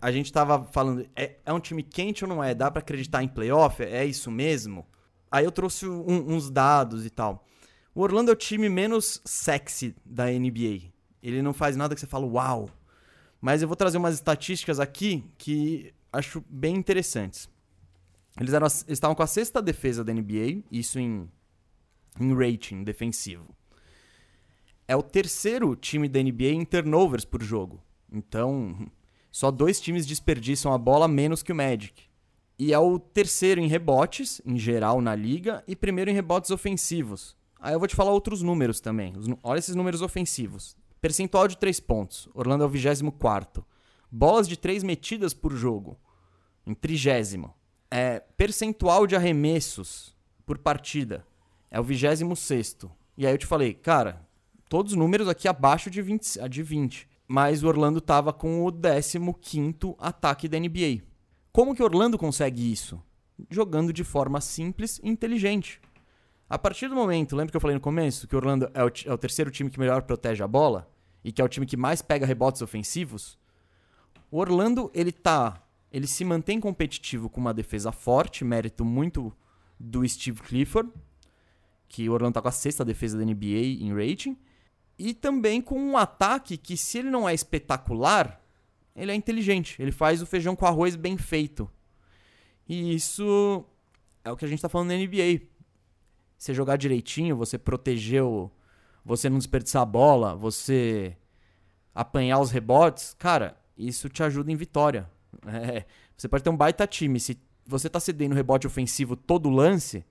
A gente tava falando, é, é um time quente ou não é? Dá para acreditar em playoff? É isso mesmo? Aí eu trouxe um, uns dados e tal. O Orlando é o time menos sexy da NBA. Ele não faz nada que você fala, uau. Mas eu vou trazer umas estatísticas aqui que acho bem interessantes. Eles, eram, eles estavam com a sexta defesa da NBA, isso em, em rating defensivo. É o terceiro time da NBA em turnovers por jogo. Então, [LAUGHS] só dois times desperdiçam a bola menos que o Magic. E é o terceiro em rebotes, em geral, na liga, e primeiro em rebotes ofensivos. Aí eu vou te falar outros números também. Olha esses números ofensivos. Percentual de 3 pontos. Orlando é o 24. Bolas de 3 metidas por jogo. Em trigésimo. É, percentual de arremessos por partida. É o 26. E aí eu te falei, cara, todos os números aqui abaixo de 20. De 20 mas o Orlando estava com o 15 ataque da NBA. Como que Orlando consegue isso? Jogando de forma simples e inteligente. A partir do momento, lembra que eu falei no começo que o Orlando é o, é o terceiro time que melhor protege a bola e que é o time que mais pega rebotes ofensivos? O Orlando, ele tá, ele se mantém competitivo com uma defesa forte, mérito muito do Steve Clifford, que o Orlando tá com a sexta defesa da NBA em rating, e também com um ataque que se ele não é espetacular, ele é inteligente, ele faz o feijão com arroz bem feito. E isso é o que a gente tá falando na NBA você jogar direitinho, você proteger o. Você não desperdiçar a bola, você apanhar os rebotes, cara, isso te ajuda em vitória. [LAUGHS] É, você pode ter um baita time. Se você tá cedendo rebote ofensivo todo lance,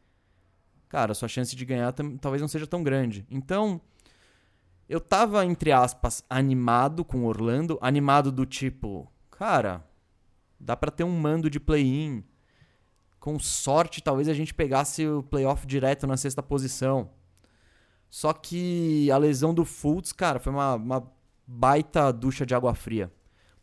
cara, sua chance de ganhar talvez não seja tão grande. Então, eu tava, entre aspas, animado com Orlando, animado do tipo, cara, dá para ter um mando de play-in com sorte, talvez a gente pegasse o playoff direto na sexta posição. Só que a lesão do Fultz, cara, foi uma, uma baita ducha de água fria.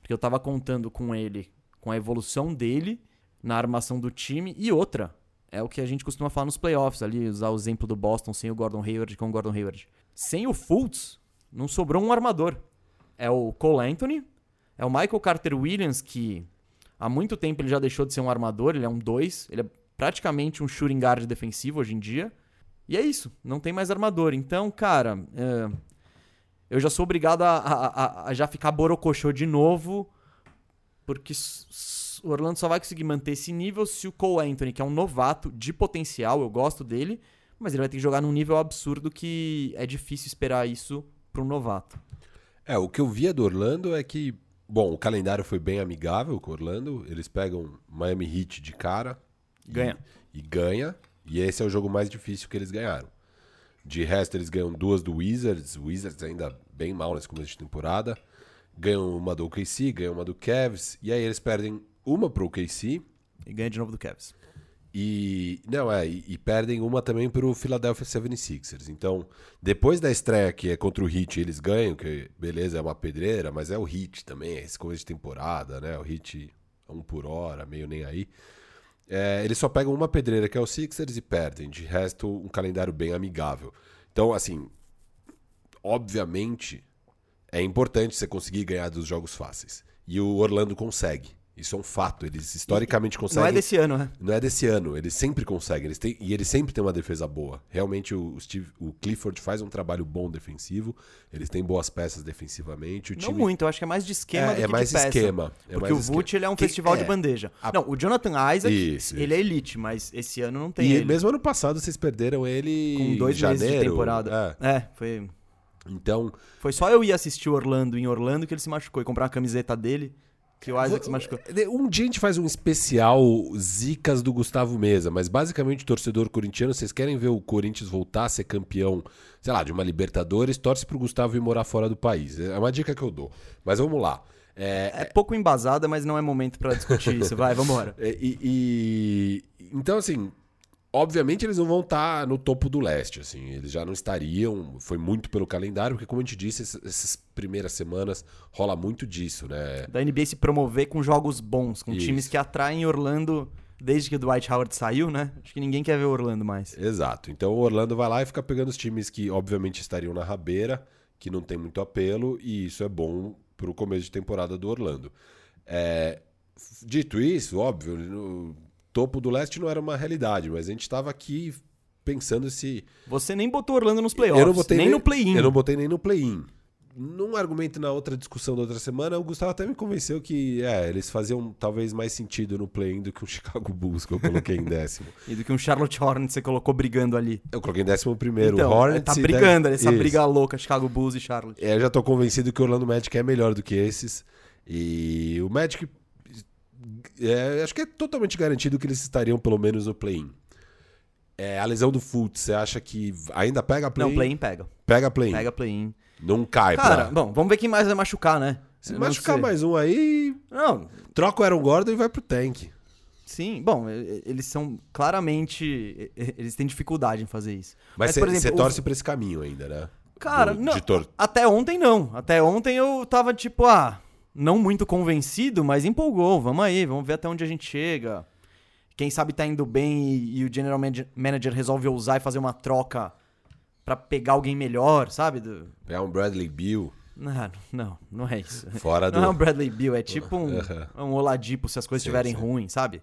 Porque eu tava contando com ele, com a evolução dele na armação do time e outra. É o que a gente costuma falar nos playoffs ali, usar o exemplo do Boston sem o Gordon Hayward com o Gordon Hayward. Sem o Fultz, não sobrou um armador. É o Cole Anthony, é o Michael Carter Williams, que há muito tempo ele já deixou de ser um armador, ele é um 2, ele é praticamente um shooting guard defensivo hoje em dia. E é isso, não tem mais armador. Então, cara, é, eu já sou obrigado a, a, a, já ficar borocochô de novo, porque o Orlando só vai conseguir manter esse nível se o Cole Anthony, que é um novato de potencial, eu gosto dele, mas ele vai ter que jogar num nível absurdo que é difícil esperar isso para um novato. É, o que eu via do Orlando é que, bom, o calendário foi bem amigável com o Orlando, eles pegam Miami Heat de cara, Ganha. E, e ganha. E esse é o jogo mais difícil que eles ganharam. De resto, eles ganham duas do Wizards. O Wizards ainda bem mal nesse começo de temporada. Ganham uma do OKC, ganham uma do Cavs. E aí eles perdem uma pro OKC. E ganham de novo do Cavs. E não é, e, perdem uma também pro Philadelphia 76ers. Então, depois da estreia que é contra o Heat, eles ganham, que beleza, é uma pedreira, mas é o Heat também, é esse começo de temporada, né? O Heat um por hora, meio nem aí. É, eles só pegam uma pedreira, que é o Sixers, e perdem. De resto, um calendário bem amigável. Então, assim, obviamente, é importante você conseguir ganhar dos jogos fáceis. E o Orlando consegue. Isso é um fato. Eles historicamente conseguem. Não é desse ano, né? Não é desse ano. Eles sempre conseguem. Eles têm... E eles sempre têm uma defesa boa. Realmente, o, Steve... o Clifford faz um trabalho bom defensivo. Eles têm boas peças defensivamente. O time... Não muito. Eu acho que é mais de esquema é, do é que mais de peça. esquema. É Porque mais o Vult ele é um que... festival é... de bandeja. A... Não, o Jonathan Isaac, isso, ele é elite, mas esse ano não tem e ele. mesmo ano passado vocês perderam ele com dois janeiro, meses de temporada. É, é foi... Então... Foi só eu ir assistir Orlando em Orlando que ele se machucou e comprar uma camiseta dele... Que o Isaac se machucou. Um dia a gente faz um especial Zicas do Gustavo Mesa, mas basicamente, torcedor corintiano, vocês querem ver o Corinthians voltar a ser campeão, sei lá, de uma Libertadores, torce pro Gustavo ir morar fora do país. É uma dica que eu dou. Mas vamos lá. É, é pouco embasada, mas não é momento para discutir [LAUGHS] isso. Vai, vamos embora. É, e, e, então, assim, Obviamente eles não vão estar tá no topo do leste, assim, eles já não estariam, foi muito pelo calendário, porque como a gente disse, essas primeiras semanas rola muito disso, né? Da NBA se promover com jogos bons, com Isso. times que atraem Orlando desde que o Dwight Howard saiu, né? Acho que ninguém quer ver Orlando mais. Exato. Então o Orlando vai lá e fica pegando os times que obviamente estariam na rabeira, que não tem muito apelo, e isso é bom para o começo de temporada do Orlando. É... Dito isso, óbvio, topo do leste não era uma realidade, mas a gente estava aqui pensando se. Você nem botou Orlando nos playoffs, eu não botei nem, nem no play-in. Eu não botei nem no play-in. Num argumento na outra discussão da outra semana, o Gustavo até me convenceu que é, eles faziam talvez mais sentido no play-in do que um [LAUGHS] Chicago Bulls que eu coloquei em décimo. [LAUGHS] e do que um Charlotte Hornets você colocou brigando ali. Eu coloquei em décimo primeiro. Então, Hornets tá brigando, essa Isso. briga louca, Chicago Bulls e Charlotte. É, eu já tô convencido que o Orlando Magic é melhor do que esses. E o Magic é, acho que é totalmente garantido que eles estariam pelo menos no play-in. É, a lesão do Fultz, você acha que ainda pega play-in? Não, play-in pega. Pega play-in. Pega play-in. Não cai, Cara, pra... bom, vamos ver quem mais vai machucar, né? Se Eu machucar mais um aí, não. troca o Aaron Gordon e vai pro tank. Sim, bom, eles são claramente. Eles têm dificuldade em fazer isso. Mas você torce pra esse caminho ainda, né? Cara, Do, não. Até ontem não. Até ontem eu tava tipo, ah, não muito convencido, mas empolgou. Vamos aí, vamos ver até onde a gente chega. Quem sabe tá indo bem e, e o general manager resolve usar e fazer uma troca para pegar alguém melhor, sabe? Do... É um Bradley Bill. Não, não, não é isso. Fora não do... é um Bradley Bill, é tipo um, um Oladipo se as coisas estiverem ruins, sabe?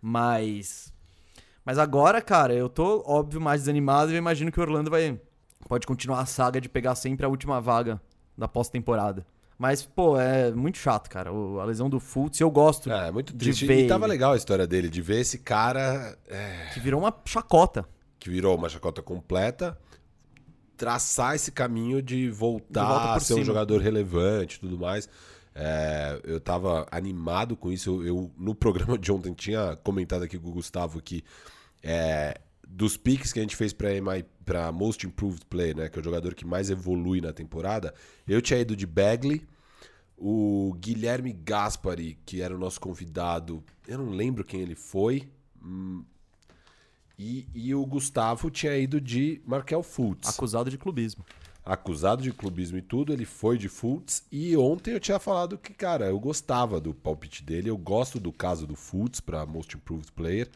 Mas. Mas agora, cara, eu tô, óbvio, mais desanimado e eu imagino que o Orlando vai. Pode continuar a saga de pegar sempre a última vaga da pós-temporada. Mas, pô, é muito chato, cara. O, a lesão do Fultz, eu gosto. É, muito triste. De ver e tava legal a história dele, de ver esse cara. É... Que virou uma chacota. Que virou uma chacota completa. Traçar esse caminho de voltar a ser cima. um jogador relevante e tudo mais. É, eu tava animado com isso. Eu, eu, no programa de ontem tinha comentado aqui com o Gustavo que é, dos picks que a gente fez para Most Improved Play, né, que é o jogador que mais evolui na temporada, eu tinha ido de Bagley, o Guilherme Gaspari, que era o nosso convidado, eu não lembro quem ele foi, hum, e, e o Gustavo tinha ido de Markel Fultz. Acusado de clubismo. acusado de clubismo e tudo, ele foi de Fultz. E ontem eu tinha falado que, cara, eu gostava do palpite dele, eu gosto do caso do Fultz para Most Improved Player.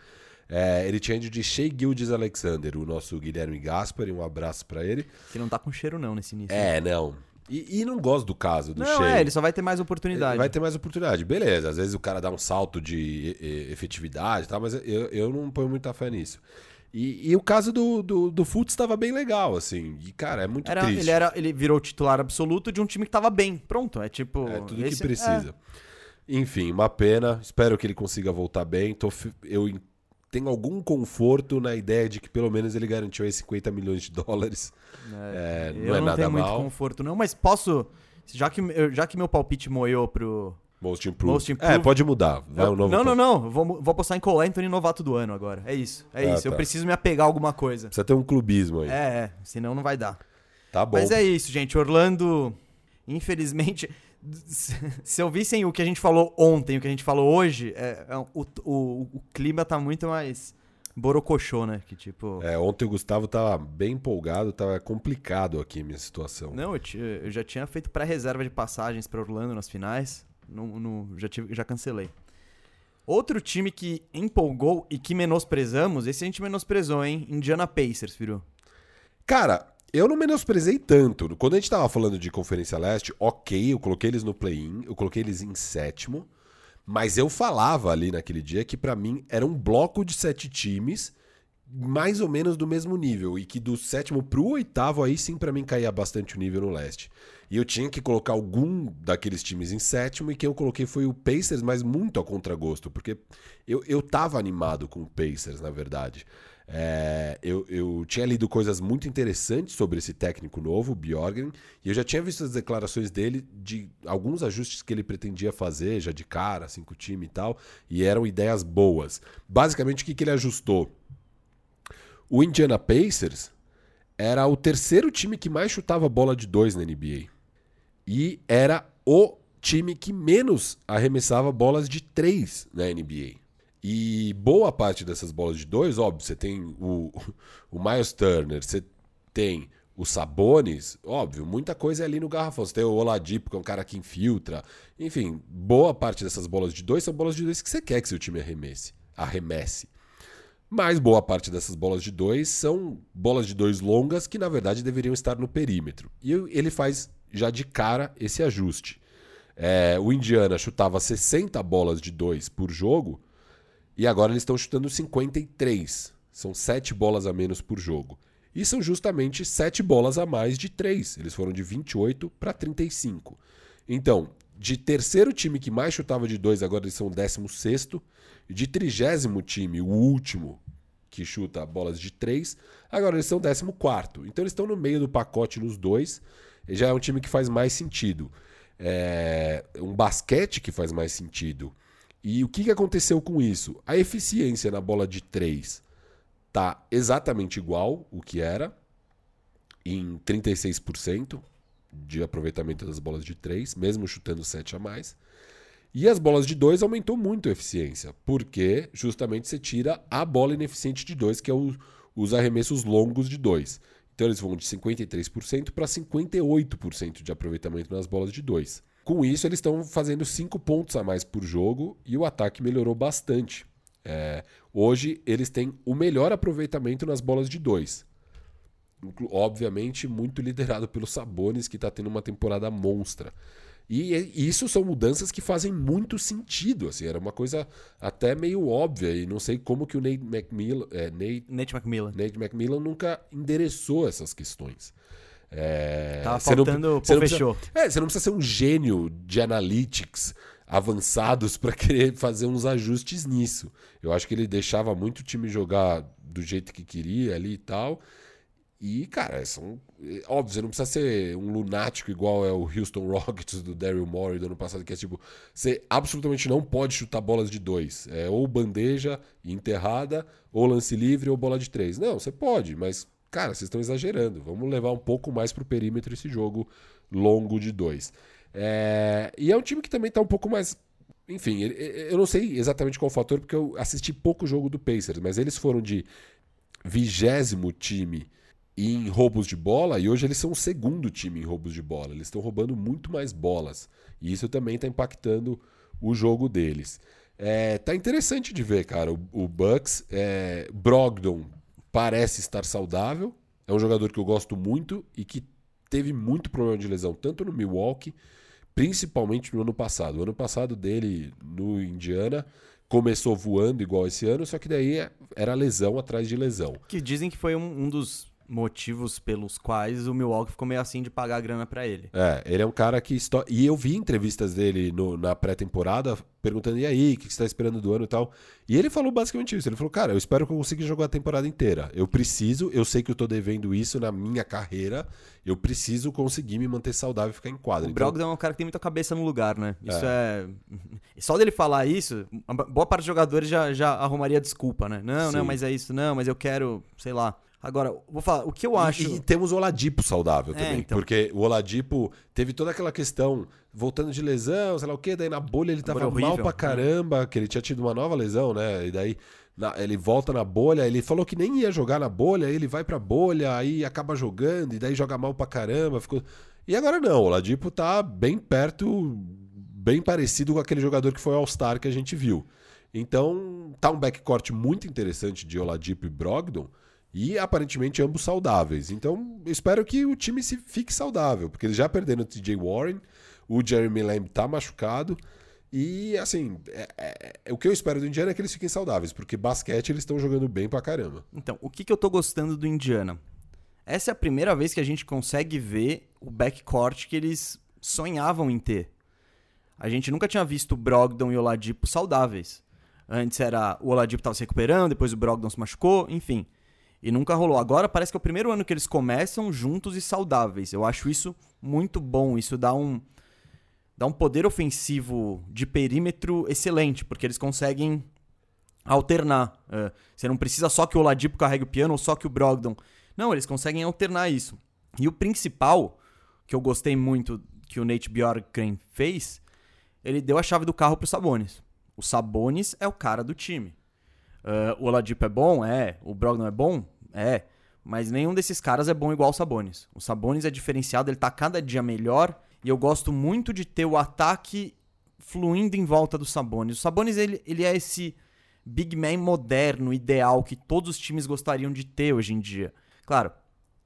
É, ele tinha ido de Shea Gildes Alexander, o nosso Guilherme Gaspar, um abraço para ele. Que não tá com cheiro não nesse início. É, não. E, e, não gosto do caso do não, Shea. É, ele só vai ter mais oportunidade. Ele vai ter mais oportunidade, beleza. Às vezes o cara dá um salto de efetividade e tal, mas eu, eu não ponho muita fé nisso. E, e, o caso do, do, do Fultz estava bem legal, assim. E, cara, é muito era, triste. Ele, era, ele virou titular absoluto de um time que estava bem. Pronto, é tipo... É tudo esse, que precisa. É. Enfim, uma pena. Espero que ele consiga voltar bem. Tô, eu tenho algum conforto na ideia de que pelo menos ele garantiu aí 50 milhões de dólares. É, é, não eu é não nada tenho mal. muito conforto não, mas posso... Já que, já que meu palpite moeu pro, Most Improved. Most Improved. É, pode mudar. Vai eu, um novo não, não, não. Vou, vou apostar em Cole Anthony novato do ano agora. É isso. É ah, isso. Tá. Eu preciso me apegar a alguma coisa. Precisa ter um clubismo aí. É, é. Senão não vai dar. Tá bom. Mas é isso, gente. Orlando, infelizmente. Se ouvissem o que a gente falou ontem, o que a gente falou hoje, é, é, o, o, o clima tá muito mais borocochô, né? Que tipo. É, ontem o Gustavo tava bem empolgado, tava complicado aqui a minha situação. Não, eu, eu já tinha feito pré-reserva de passagens para Orlando nas finais. No, no, já, tive, já cancelei. Outro time que empolgou e que menosprezamos, esse a gente menosprezou, hein? Indiana Pacers, viu? Cara, eu não menosprezei tanto. Quando a gente tava falando de Conferência Leste, ok, eu coloquei eles no play-in, eu coloquei eles em sétimo, mas eu falava ali naquele dia que para mim era um bloco de sete times mais ou menos do mesmo nível e que do sétimo pro oitavo aí sim para mim caía bastante o nível no leste. E eu tinha que colocar algum daqueles times em sétimo, e quem eu coloquei foi o Pacers, mas muito a contragosto, porque eu, eu tava animado com o Pacers, na verdade. É, eu, eu tinha lido coisas muito interessantes sobre esse técnico novo, Bjorgen, e eu já tinha visto as declarações dele de alguns ajustes que ele pretendia fazer, já de cara, assim, com o time e tal, e eram ideias boas. Basicamente, o que, que ele ajustou? O Indiana Pacers era o terceiro time que mais chutava bola de dois na NBA e era o time que menos arremessava bolas de três na NBA. E boa parte dessas bolas de dois, óbvio, você tem o, [LAUGHS] o Miles Turner, você tem os Sabones, óbvio, muita coisa é ali no garrafão. Você tem o Oladipo, que é um cara que infiltra. Enfim, boa parte dessas bolas de dois são bolas de dois que você quer que seu time arremesse. arremesse. Mas boa parte dessas bolas de dois são bolas de dois longas que, na verdade, deveriam estar no perímetro. E ele faz já de cara esse ajuste. É, o Indiana chutava 60 bolas de 2 por jogo e agora eles estão chutando 53. São 7 bolas a menos por jogo. E são justamente 7 bolas a mais de 3. Eles foram de 28 para 35. Então, de terceiro time que mais chutava de 2, agora eles são 16. E de trigésimo time, o último que chuta bolas de 3, agora eles são 14. Então eles estão no meio do pacote nos dois já é um time que faz mais sentido. É um basquete que faz mais sentido. E o que, que aconteceu com isso? A eficiência na bola de 3 tá exatamente igual o que era, em 36% de aproveitamento das bolas de 3, mesmo chutando 7 a mais. E as bolas de 2 aumentou muito a eficiência, porque justamente você tira a bola ineficiente de 2, que é o, os arremessos longos de 2. Então eles vão de 53% para 58% de aproveitamento nas bolas de 2. Com isso, eles estão fazendo 5 pontos a mais por jogo e o ataque melhorou bastante. É, hoje, eles têm o melhor aproveitamento nas bolas de 2. Obviamente, muito liderado pelo Sabonis, que está tendo uma temporada monstra. E isso são mudanças que fazem muito sentido, assim, era uma coisa até meio óbvia e não sei como que o Nate McMillan, é, Nate, Nate McMillan, Nate McMillan nunca endereçou essas questões. É, Tava faltando, não, você fechou. Precisa, é, você não precisa ser um gênio de analytics avançados para [LAUGHS] querer fazer uns ajustes nisso. Eu acho que ele deixava muito o time jogar do jeito que queria ali e tal. E, cara, são. Óbvio, você não precisa ser um lunático igual é o Houston [LAUGHS] Rockets do Daryl Morey do ano passado, que é tipo, você absolutamente não pode chutar bolas de dois. É ou bandeja enterrada, ou lance livre, ou bola de três. Não, você pode, mas, cara, vocês estão exagerando. Vamos levar um pouco mais pro perímetro esse jogo longo de dois. É... E é um time que também tá um pouco mais. Enfim, eu não sei exatamente qual o fator, porque eu assisti pouco jogo do Pacers, mas eles foram de vigésimo time em roubos de bola, e hoje eles são o segundo time em roubos de bola. Eles estão roubando muito mais bolas. E isso também está impactando o jogo deles. É, tá interessante de ver, cara. O, o Bucks, é, Brogdon parece estar saudável. É um jogador que eu gosto muito e que teve muito problema de lesão, tanto no Milwaukee, principalmente no ano passado. O ano passado dele no Indiana começou voando igual esse ano, só que daí era lesão atrás de lesão. Que dizem que foi um, um dos motivos pelos quais o Milwaukee ficou meio assim de pagar a grana para ele. É, ele é um cara que. E eu vi entrevistas dele no, na pré-temporada perguntando: e aí, o que você está esperando do ano e tal. E ele falou basicamente isso. Ele falou: cara, eu espero que eu consiga jogar a temporada inteira. Eu preciso, eu sei que eu tô devendo isso na minha carreira. Eu preciso conseguir me manter saudável e ficar em quadra. O então... Brogdon é um cara que tem muita cabeça no lugar, né? Isso é. é... [LAUGHS] Só dele falar isso, boa parte dos jogadores já, já arrumaria desculpa, né? Não, Sim. não, mas é isso, não, mas eu quero, sei lá. Agora, vou falar, o que eu acho. E, e temos o Oladipo saudável é, também. Então. Porque o Oladipo teve toda aquela questão, voltando de lesão, sei lá o quê, daí na bolha ele tava mal pra caramba, que ele tinha tido uma nova lesão, né? E daí na, ele volta na bolha, ele falou que nem ia jogar na bolha, ele vai pra bolha, aí acaba jogando, e daí joga mal pra caramba. Ficou... E agora não, o Oladipo tá bem perto, bem parecido com aquele jogador que foi All-Star que a gente viu. Então, tá um backcourt muito interessante de Oladipo e Brogdon e aparentemente ambos saudáveis. Então, espero que o time se fique saudável, porque eles já perderam o TJ Warren, o Jeremy Lamb tá machucado. E assim, é, é, é, o que eu espero do Indiana é que eles fiquem saudáveis, porque basquete eles estão jogando bem pra caramba. Então, o que, que eu tô gostando do Indiana? Essa é a primeira vez que a gente consegue ver o backcourt que eles sonhavam em ter. A gente nunca tinha visto o Brogdon e o Oladipo saudáveis. Antes era o Oladipo tava se recuperando, depois o Brogdon se machucou, enfim. E nunca rolou. Agora parece que é o primeiro ano que eles começam juntos e saudáveis. Eu acho isso muito bom. Isso dá um, dá um poder ofensivo de perímetro excelente, porque eles conseguem alternar. Uh, você não precisa só que o Oladipo carregue o piano ou só que o Brogdon. Não, eles conseguem alternar isso. E o principal, que eu gostei muito que o Nate Bjorkgren fez, ele deu a chave do carro pro Sabonis. O Sabonis é o cara do time. Uh, o Oladipo é bom? É. O Brogdon é bom? É. Mas nenhum desses caras é bom igual o Sabonis. O Sabonis é diferenciado, ele tá cada dia melhor. E eu gosto muito de ter o ataque fluindo em volta do Sabonis. O Sabonis, ele, ele é esse big man moderno, ideal, que todos os times gostariam de ter hoje em dia. Claro,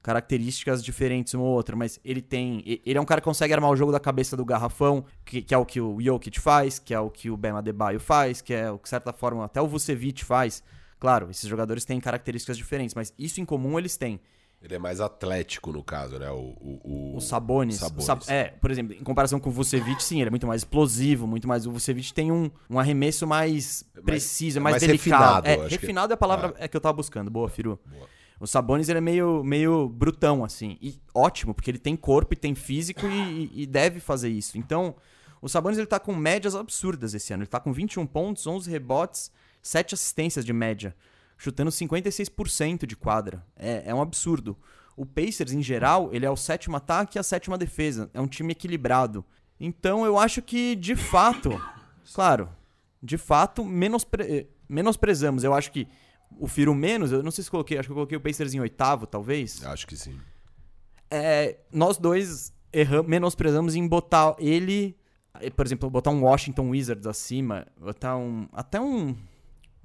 características diferentes uma ou outra, mas ele tem. Ele é um cara que consegue armar o jogo da cabeça do garrafão, que, que é o que o Jokic faz, que é o que o Bema Adebayo faz, que é o que, de certa forma, até o Vucevic faz. Claro, esses jogadores têm características diferentes, mas isso em comum eles têm. Ele é mais atlético, no caso, né? O, o, o... o Sabonis. Sabonis. é, por exemplo, em comparação com o Vucevic, sim, ele é muito mais explosivo, muito mais. O Vucevic tem um, um arremesso mais preciso, é mais, mais, mais delicado. Refinado, é, refinado que... é a palavra ah. é que eu tava buscando. Boa, Firu. Boa. O Sabonis ele é meio, meio brutão, assim. E ótimo, porque ele tem corpo e tem físico e, e deve fazer isso. Então, o Sabonis ele tá com médias absurdas esse ano. Ele tá com 21 pontos, 11 rebotes, 7 assistências de média. Chutando 56% de quadra. É, é um absurdo. O Pacers, em geral, ele é o sétimo ataque e a sétima defesa. É um time equilibrado. Então, eu acho que, de fato... Claro, de fato, menospre... menosprezamos. Eu acho que o Firo menos, eu não sei se coloquei, acho que eu coloquei o Pacers em oitavo, talvez. Acho que sim. É, nós dois erramos, menosprezamos em botar ele, por exemplo, botar um Washington Wizards acima, botar um até um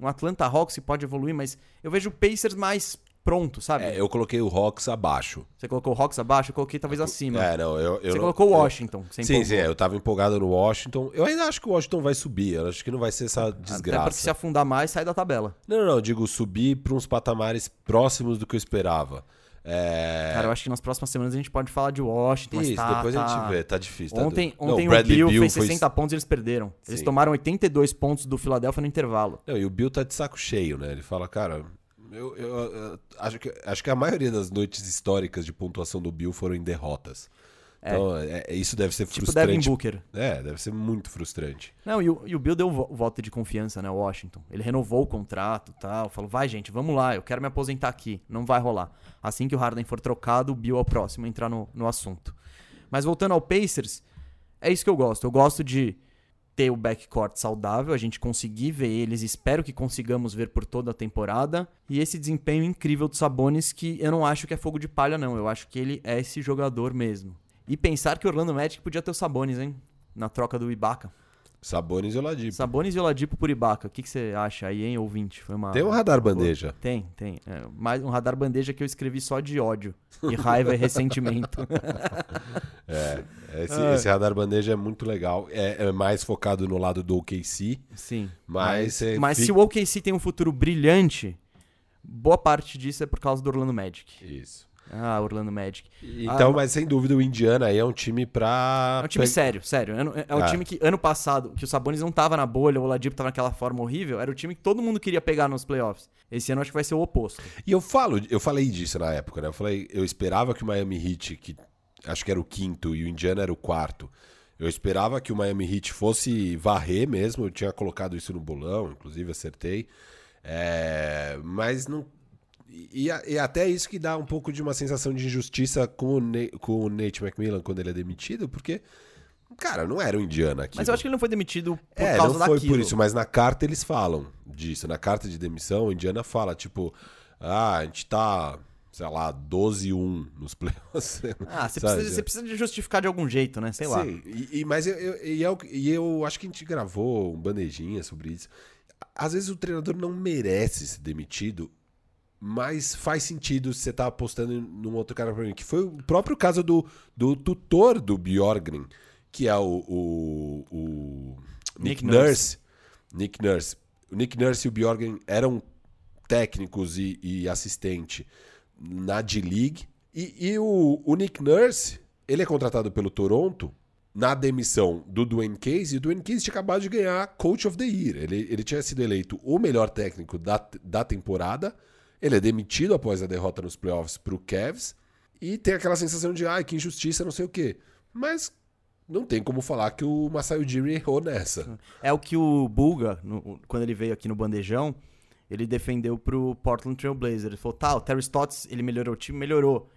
um Atlanta Hawks pode evoluir, mas eu vejo o Pacers mais pronto, sabe? É, eu coloquei o Hawks abaixo. Você colocou o Hawks abaixo? Eu coloquei talvez acima. É, não, eu... eu Você não, colocou o Washington. Eu, sim, sim, é, eu tava empolgado no Washington. Eu ainda acho que o Washington vai subir. Eu acho que não vai ser essa desgraça. Até porque se afundar mais, sai da tabela. Não, não, não. Digo subir para uns patamares próximos do que eu esperava. É... Cara, eu acho que nas próximas semanas a gente pode falar de Washington. Isso, tá, depois tá... a gente vê, tá difícil. Tá ontem tá ontem não, o, Bill, Bill fez 60 foi... pontos e eles perderam. Eles Sim. tomaram 82 pontos do Philadelphia no intervalo. Não, e o Bill tá de saco cheio, né? Ele fala, cara, eu, eu, eu, acho, que, acho que a maioria das noites históricas de pontuação do Bill foram em derrotas. É. Então, é, é, isso deve ser tipo frustrante. Devin Booker. É, deve ser muito frustrante. Não, e o, e o Bill deu o voto de confiança, né, Washington. Ele renovou o contrato tal. Falou, vai, gente, vamos lá, eu quero me aposentar aqui. Não vai rolar. Assim que o Harden for trocado, o Bill é o próximo a entrar no, no assunto. Mas voltando ao Pacers, é isso que eu gosto. Eu gosto de ter o backcourt saudável, a gente conseguir ver eles, espero que consigamos ver por toda a temporada. E esse desempenho incrível do Sabonis que eu não acho que é fogo de palha não, eu acho que ele é esse jogador mesmo. E pensar que o Orlando Magic podia ter o Sabonis, hein, na troca do Ibaka. Sabonis e Oladipo. Sabonis e Oladipo por Ibaka. O que, que você acha aí, hein, ouvinte? Foi uma... Tem um radar bandeja. Tem, tem. É, mais um radar bandeja que eu escrevi só de ódio, e raiva e ressentimento. [LAUGHS] é, esse, é. esse, radar bandeja é muito legal. É, é, mais focado no lado do OKC. Sim. Mas, mas, mas fica... se o OKC tem um futuro brilhante, boa parte disso é por causa do Orlando Magic. Isso. Ah, Orlando Magic. Então, ah, mas sem dúvida, o Indiana aí é um time pra. É um time sério, sério. É, é um ah. time que ano passado, que o Sabonis não tava na bolha, o Oladipo tava naquela forma horrível, era o time que todo mundo queria pegar nos playoffs. Esse ano acho que vai ser o oposto. E eu falo, eu falei disso na época, né? Eu falei, eu esperava que o Miami Heat, que acho que era o quinto e o Indiana era o quarto. Eu esperava que o Miami Heat fosse varrer mesmo, eu tinha colocado isso no bolão, inclusive acertei. É, mas não, e, e, até isso que dá um pouco de uma sensação de injustiça com o, com o Nate McMillan quando ele é demitido, porque, cara, não era o Indiana aqui. Mas eu acho que ele não foi demitido por é, causa não foi daquilo. por isso, mas na carta eles falam disso. Na carta de demissão, o Indiana fala, tipo, ah, a gente tá, sei lá, 12-1 nos [LAUGHS] playoffs. Ah, você precisa, você precisa de justificar de algum jeito, né? Sei Sim, lá. E, e, mas eu, eu, e eu, e eu acho que a gente gravou um bandejinha sobre isso. Às vezes o treinador não merece ser demitido mas faz sentido você estar tá apostando num outro cara pra mim. Que foi o próprio caso do, do tutor do Bjorgren, que é o, o, o Nick, Nick Nurse. Nurse. Nick Nurse. O Nick Nurse e o Bjorgren eram técnicos e, e assistente na D-League. E, e o, o Nick Nurse, ele é contratado pelo Toronto na demissão do Dwayne Case, e o Dwayne Case tinha acabado de ganhar Coach of the Year. Ele, ele tinha sido eleito o melhor técnico da, da temporada ele é demitido após a derrota nos playoffs para o Cavs e tem aquela sensação de, ai, que injustiça, não sei o quê. Mas não tem como falar que o Masai Ujiri errou nessa. É o que o Bulga, no, quando ele veio aqui no Bandejão, ele defendeu pro Portland Trail Blazers. Ele falou, tá, o Terry Stotts, ele melhorou o time, melhorou.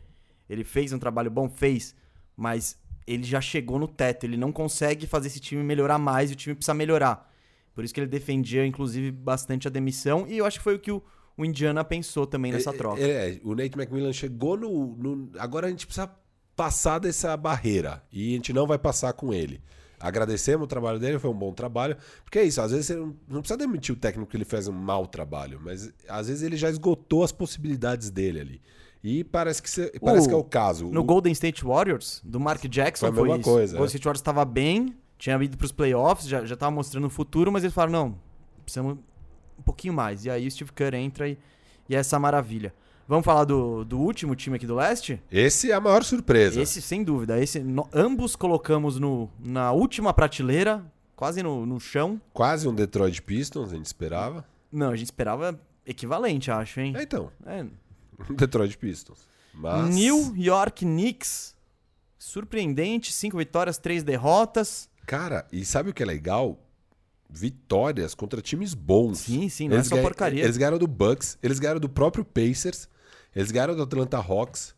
Ele fez um trabalho bom, fez, mas ele já chegou no teto, ele não consegue fazer esse time melhorar mais e o time precisa melhorar. Por isso que ele defendia, inclusive, bastante a demissão, e eu acho que foi o que o, o Indiana pensou também nessa é, troca. É, o Nate McMillan chegou no, no, Agora a gente precisa passar dessa barreira. E a gente não vai passar com ele. Agradecemos o trabalho dele, foi um bom trabalho. Porque é isso, às vezes você não, não precisa demitir o técnico que ele fez um mau trabalho, mas às vezes ele já esgotou as possibilidades dele ali. E parece que, parece o, que é o caso. No o, Golden State Warriors, do Mark Jackson, foi a mesma isso. coisa. O Golden é. State Warriors estava bem, tinha ido para os playoffs, já estava mostrando o futuro, mas eles falaram: não, precisamos um pouquinho mais. E aí o Steve Kerr entra e, e é essa maravilha. Vamos falar do, do último time aqui do leste? Esse é a maior surpresa. Esse, sem dúvida. Esse, no, ambos colocamos no, na última prateleira, quase no, no chão. Quase um Detroit Pistons, a gente esperava. Não, a gente esperava equivalente, acho, hein? É, então. É. [LAUGHS] Detroit Pistons. Mas... New York Knicks. Surpreendente, cinco vitórias, três derrotas. Cara, e sabe o que é legal? Vitórias contra times bons. Sim, sim, não é eles é só porcaria. Eles ganharam do Bucks, eles ganharam do próprio Pacers, eles ganharam do Atlanta Hawks.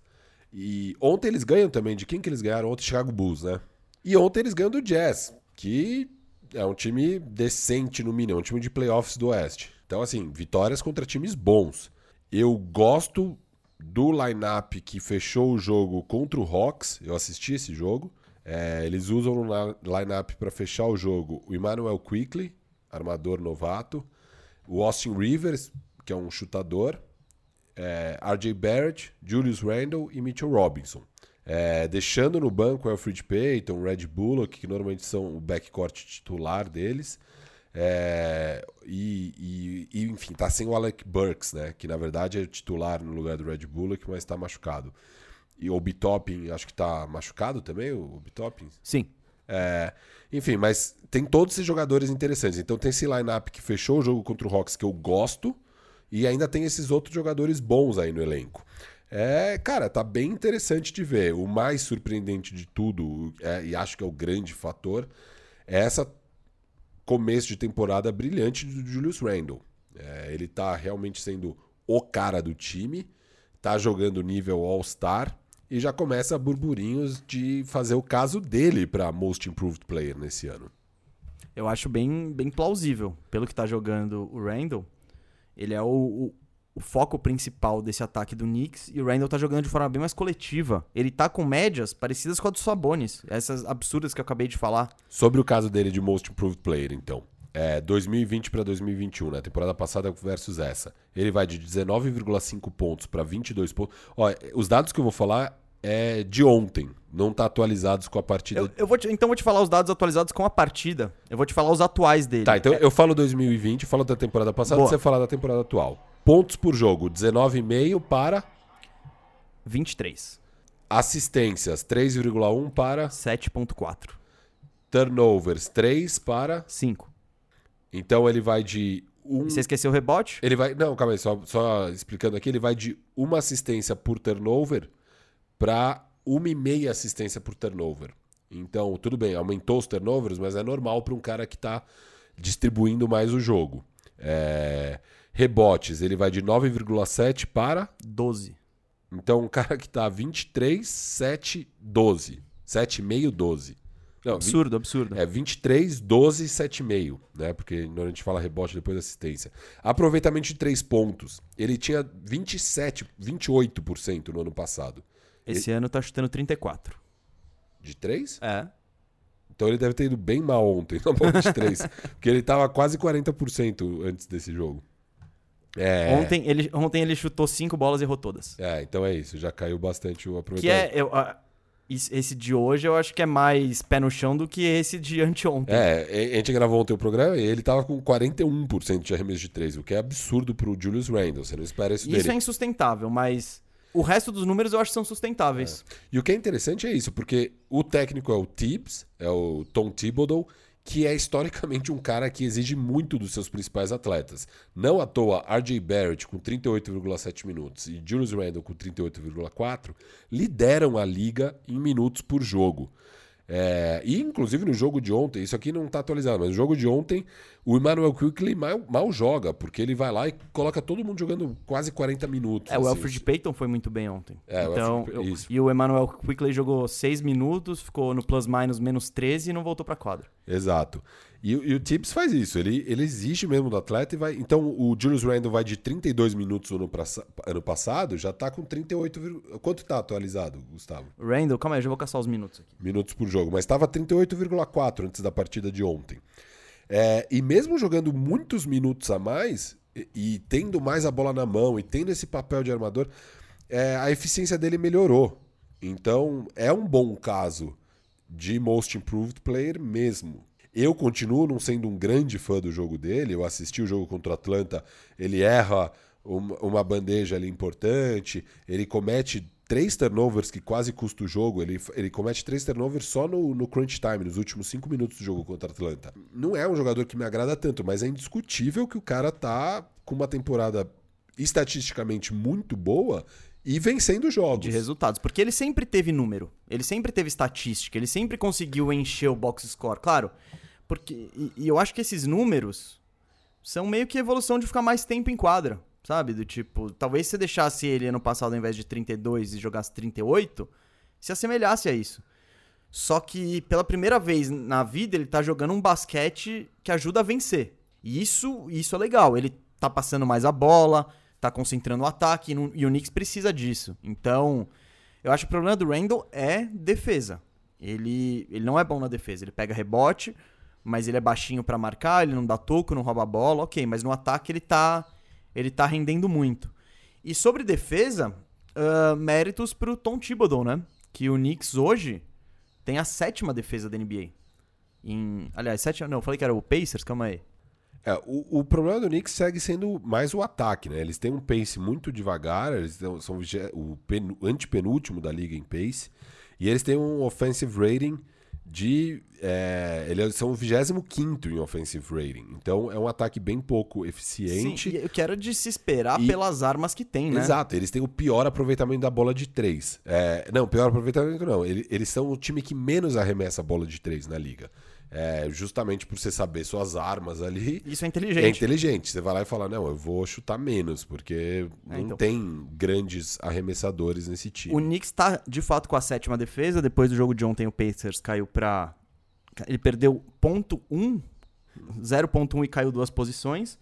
E ontem eles ganham também. De quem que eles ganharam? Ontem Chicago Bulls, né? E ontem eles ganham do Jazz, que é um time decente no mínimo, é um time de playoffs do Oeste. Então, assim, vitórias contra times bons. Eu gosto do lineup que fechou o jogo contra o Hawks. Eu assisti esse jogo. É, eles usam no lineup para fechar o jogo o Emmanuel Quickly, armador novato, o Austin Rivers, que é um chutador, é, RJ Barrett, Julius Randle e Mitchell Robinson. É, deixando no banco o Alfred Payton, Red Bullock, que normalmente são o backcourt titular deles. É, e, e, e, enfim, tá sem o Alec Burks, né? Que na verdade é titular no lugar do Red Bullock, mas está machucado. E o Bitopin, acho que tá machucado também, o Bitopin? Sim. É, enfim, mas tem todos esses jogadores interessantes. Então tem esse lineup que fechou o jogo contra o Hawks que eu gosto. E ainda tem esses outros jogadores bons aí no elenco. É, cara, tá bem interessante de ver. O mais surpreendente de tudo, é, e acho que é o grande fator, é essa começo de temporada brilhante do Julius Randle. É, ele tá realmente sendo o cara do time, tá jogando nível All-Star e já começa burburinhos de fazer o caso dele para Most Improved Player nesse ano. Eu acho bem, bem plausível. Pelo que tá jogando o Randall, ele é o, o, o, foco principal desse ataque do Knicks e o Randall tá jogando de forma bem mais coletiva. Ele tá com médias parecidas com a do Sabonis, essas absurdas que eu acabei de falar. Sobre o caso dele de Most Improved Player, então. É, 2020 para 2021, né? Temporada passada versus essa. Ele vai de 19,5 pontos para 22 pontos. Ó, os dados que eu vou falar é de ontem, não tá atualizados com a partida. Eu, eu vou te, então vou te falar os dados atualizados com a partida. Eu vou te falar os atuais dele. Tá, então é... eu falo 2020, falo da temporada passada, Boa. você fala da temporada atual. Pontos por jogo, 19,5 para 23. Assistências, 3,1 para 7.4. Turnovers, 3 para 5. Então ele vai de um... Você esqueceu o rebote? Ele vai. Não, calma aí, só, só explicando aqui, ele vai de uma assistência por turnover para uma e meia assistência por turnover. Então, tudo bem, aumentou os turnovers, mas é normal para um cara que está distribuindo mais o jogo. É... Rebotes, ele vai de 9,7 para 12. Então, um cara que está 23, 7, 12. 7,5, 12. Não, absurdo, 20, absurdo. É 23, 12, 7,5, né? Porque a gente fala rebote depois assistência. Aproveitamento de 3 pontos. Ele tinha 27, 28% no ano passado. Esse ele... ano tá chutando 34. De 3? É. Então ele deve ter ido bem mal ontem, [LAUGHS] na bola de 3. porque ele tava quase 40% antes desse jogo. É... Ontem, ele, ontem ele chutou 5 bolas e errou todas. É, então é isso. Já caiu bastante o aproveitamento. Que é... Eu, esse de hoje eu acho que é mais pé no chão do que esse de [LAUGHS] anteontem. É, a gente gravou ontem o programa e ele tava com 41% de arremesso de 3, o que é absurdo pro Julius Randle. Você não espera isso, isso dele. Isso é insustentável, mas o resto dos números eu acho que são sustentáveis. É. E o que é interessante é isso, porque o técnico é o Tibbs, é o Tom Thibodeau, que é historicamente um cara que exige muito dos seus principais atletas. Não à toa, RJ Barrett com 38,7 minutos e Julius Randle com 38,4 lideram a liga em minutos por jogo. É, e inclusive no jogo de ontem, isso aqui não está atualizado, mas no jogo de ontem, o Emmanuel Quickly mal, mal, joga, porque ele vai lá e coloca todo mundo jogando quase 40 minutos. É, assim. o Alfred Payton foi muito bem ontem. É, então, o eu, e o Emmanuel Quickly jogou 6 minutos, ficou no plus-minus menos 13 e não voltou para quadra. Exato. E, e, o Tips faz isso, ele, ele exige mesmo do atleta e vai. Então o Julius Randle vai de 32 minutos no ano, ano passado, já tá com 38. Quanto tá atualizado, Gustavo? Randle, calma aí, já vou caçar os minutos aqui. Minutos por jogo, mas estava 38,4 antes da partida de ontem. É, e mesmo jogando muitos minutos a mais, e, e, tendo mais a bola na mão, e tendo esse papel de armador, é, a eficiência dele melhorou. Então é um bom caso de Most Improved Player mesmo. Eu continuo não sendo um grande fã do jogo dele. Eu assisti o jogo contra o Atlanta, ele erra uma bandeja ali importante, ele comete três turnovers que quase custa o jogo. Ele, ele comete três turnovers só no, no crunch time, nos últimos cinco minutos do jogo contra o Atlanta. Não é um jogador que me agrada tanto, mas é indiscutível que o cara tá com uma temporada estatisticamente muito boa e vencendo jogos. De resultados. Porque ele sempre teve número, ele sempre teve estatística, ele sempre conseguiu encher o box score. Claro, porque, e, e, eu acho que esses números são meio que evolução de ficar mais tempo em quadra, sabe? Do tipo, talvez se você deixasse ele ano passado ao invés de 32 e jogasse 38, se assemelhasse a isso. Só que pela primeira vez na vida ele tá jogando um basquete que ajuda a vencer. E isso, isso é legal. Ele tá passando mais a bola, tá concentrando o ataque e, o Knicks precisa disso. Então, eu acho que o problema do Randall é defesa. Ele, ele não é bom na defesa. Ele pega rebote, mas ele é baixinho para marcar, ele não dá toco, não rouba a bola, ok, mas no ataque ele tá, ele tá rendendo muito. E sobre defesa, uh, méritos pro Tom Thibodeau, né? Que o Knicks hoje tem a sétima defesa da NBA. Em, aliás, sétima, não, falei que era o Pacers, calma aí. É, o, o, problema do Knicks segue sendo mais o ataque, né? Eles têm um pace muito devagar, eles são o pen, antepenúltimo da liga em pace, e eles têm um offensive rating de. É, eles são o 25 em offensive rating. Então é um ataque bem pouco eficiente. Sim, eu quero de se esperar e... pelas armas que tem, né? Exato, eles têm o pior aproveitamento da bola de 3. É, não, pior aproveitamento não. Eles, eles são o time que menos arremessa a bola de 3 na liga. É, justamente por você saber suas armas ali. Isso é inteligente. É inteligente. Você vai lá e fala: não, eu vou chutar menos, porque é, não então. tem grandes arremessadores nesse time. O Knicks está de fato com a sétima defesa. Depois do jogo de ontem, o Pacers caiu para. Ele perdeu ponto um 0.1 e caiu duas posições.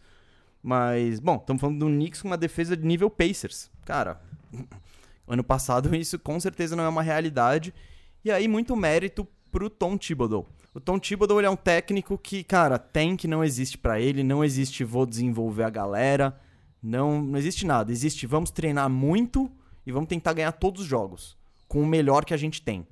Mas, bom, estamos falando do Knicks com uma defesa de nível Pacers. Cara, [LAUGHS] ano passado isso com certeza não é uma realidade. E aí, muito mérito pro Tom Thibodeau. O Tom Thibodeau ele é um técnico que, cara, tem que não existe para ele, não existe vou desenvolver a galera, não, não existe nada. Existe vamos treinar muito e vamos tentar ganhar todos os jogos com o melhor que a gente tem.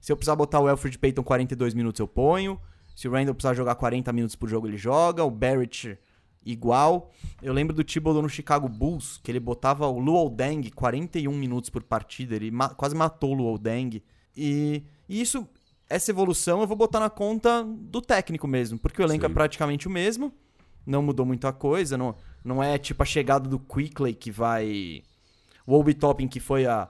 Se eu precisar botar o Alfred Payton 42 minutos, eu ponho. Se o Randall precisar jogar 40 minutos por jogo, ele joga. O Barrett, igual. Eu lembro do Thibodeau no Chicago Bulls, que ele botava o Luol Deng 41 minutos por partida. Ele ma quase matou o Luol Deng. E, e isso essa evolução eu vou botar na conta do técnico mesmo, porque o elenco é Sim. é praticamente o mesmo, não mudou muita coisa, não, não é tipo a chegada do Quickley que vai. O Obi Topping, que foi a,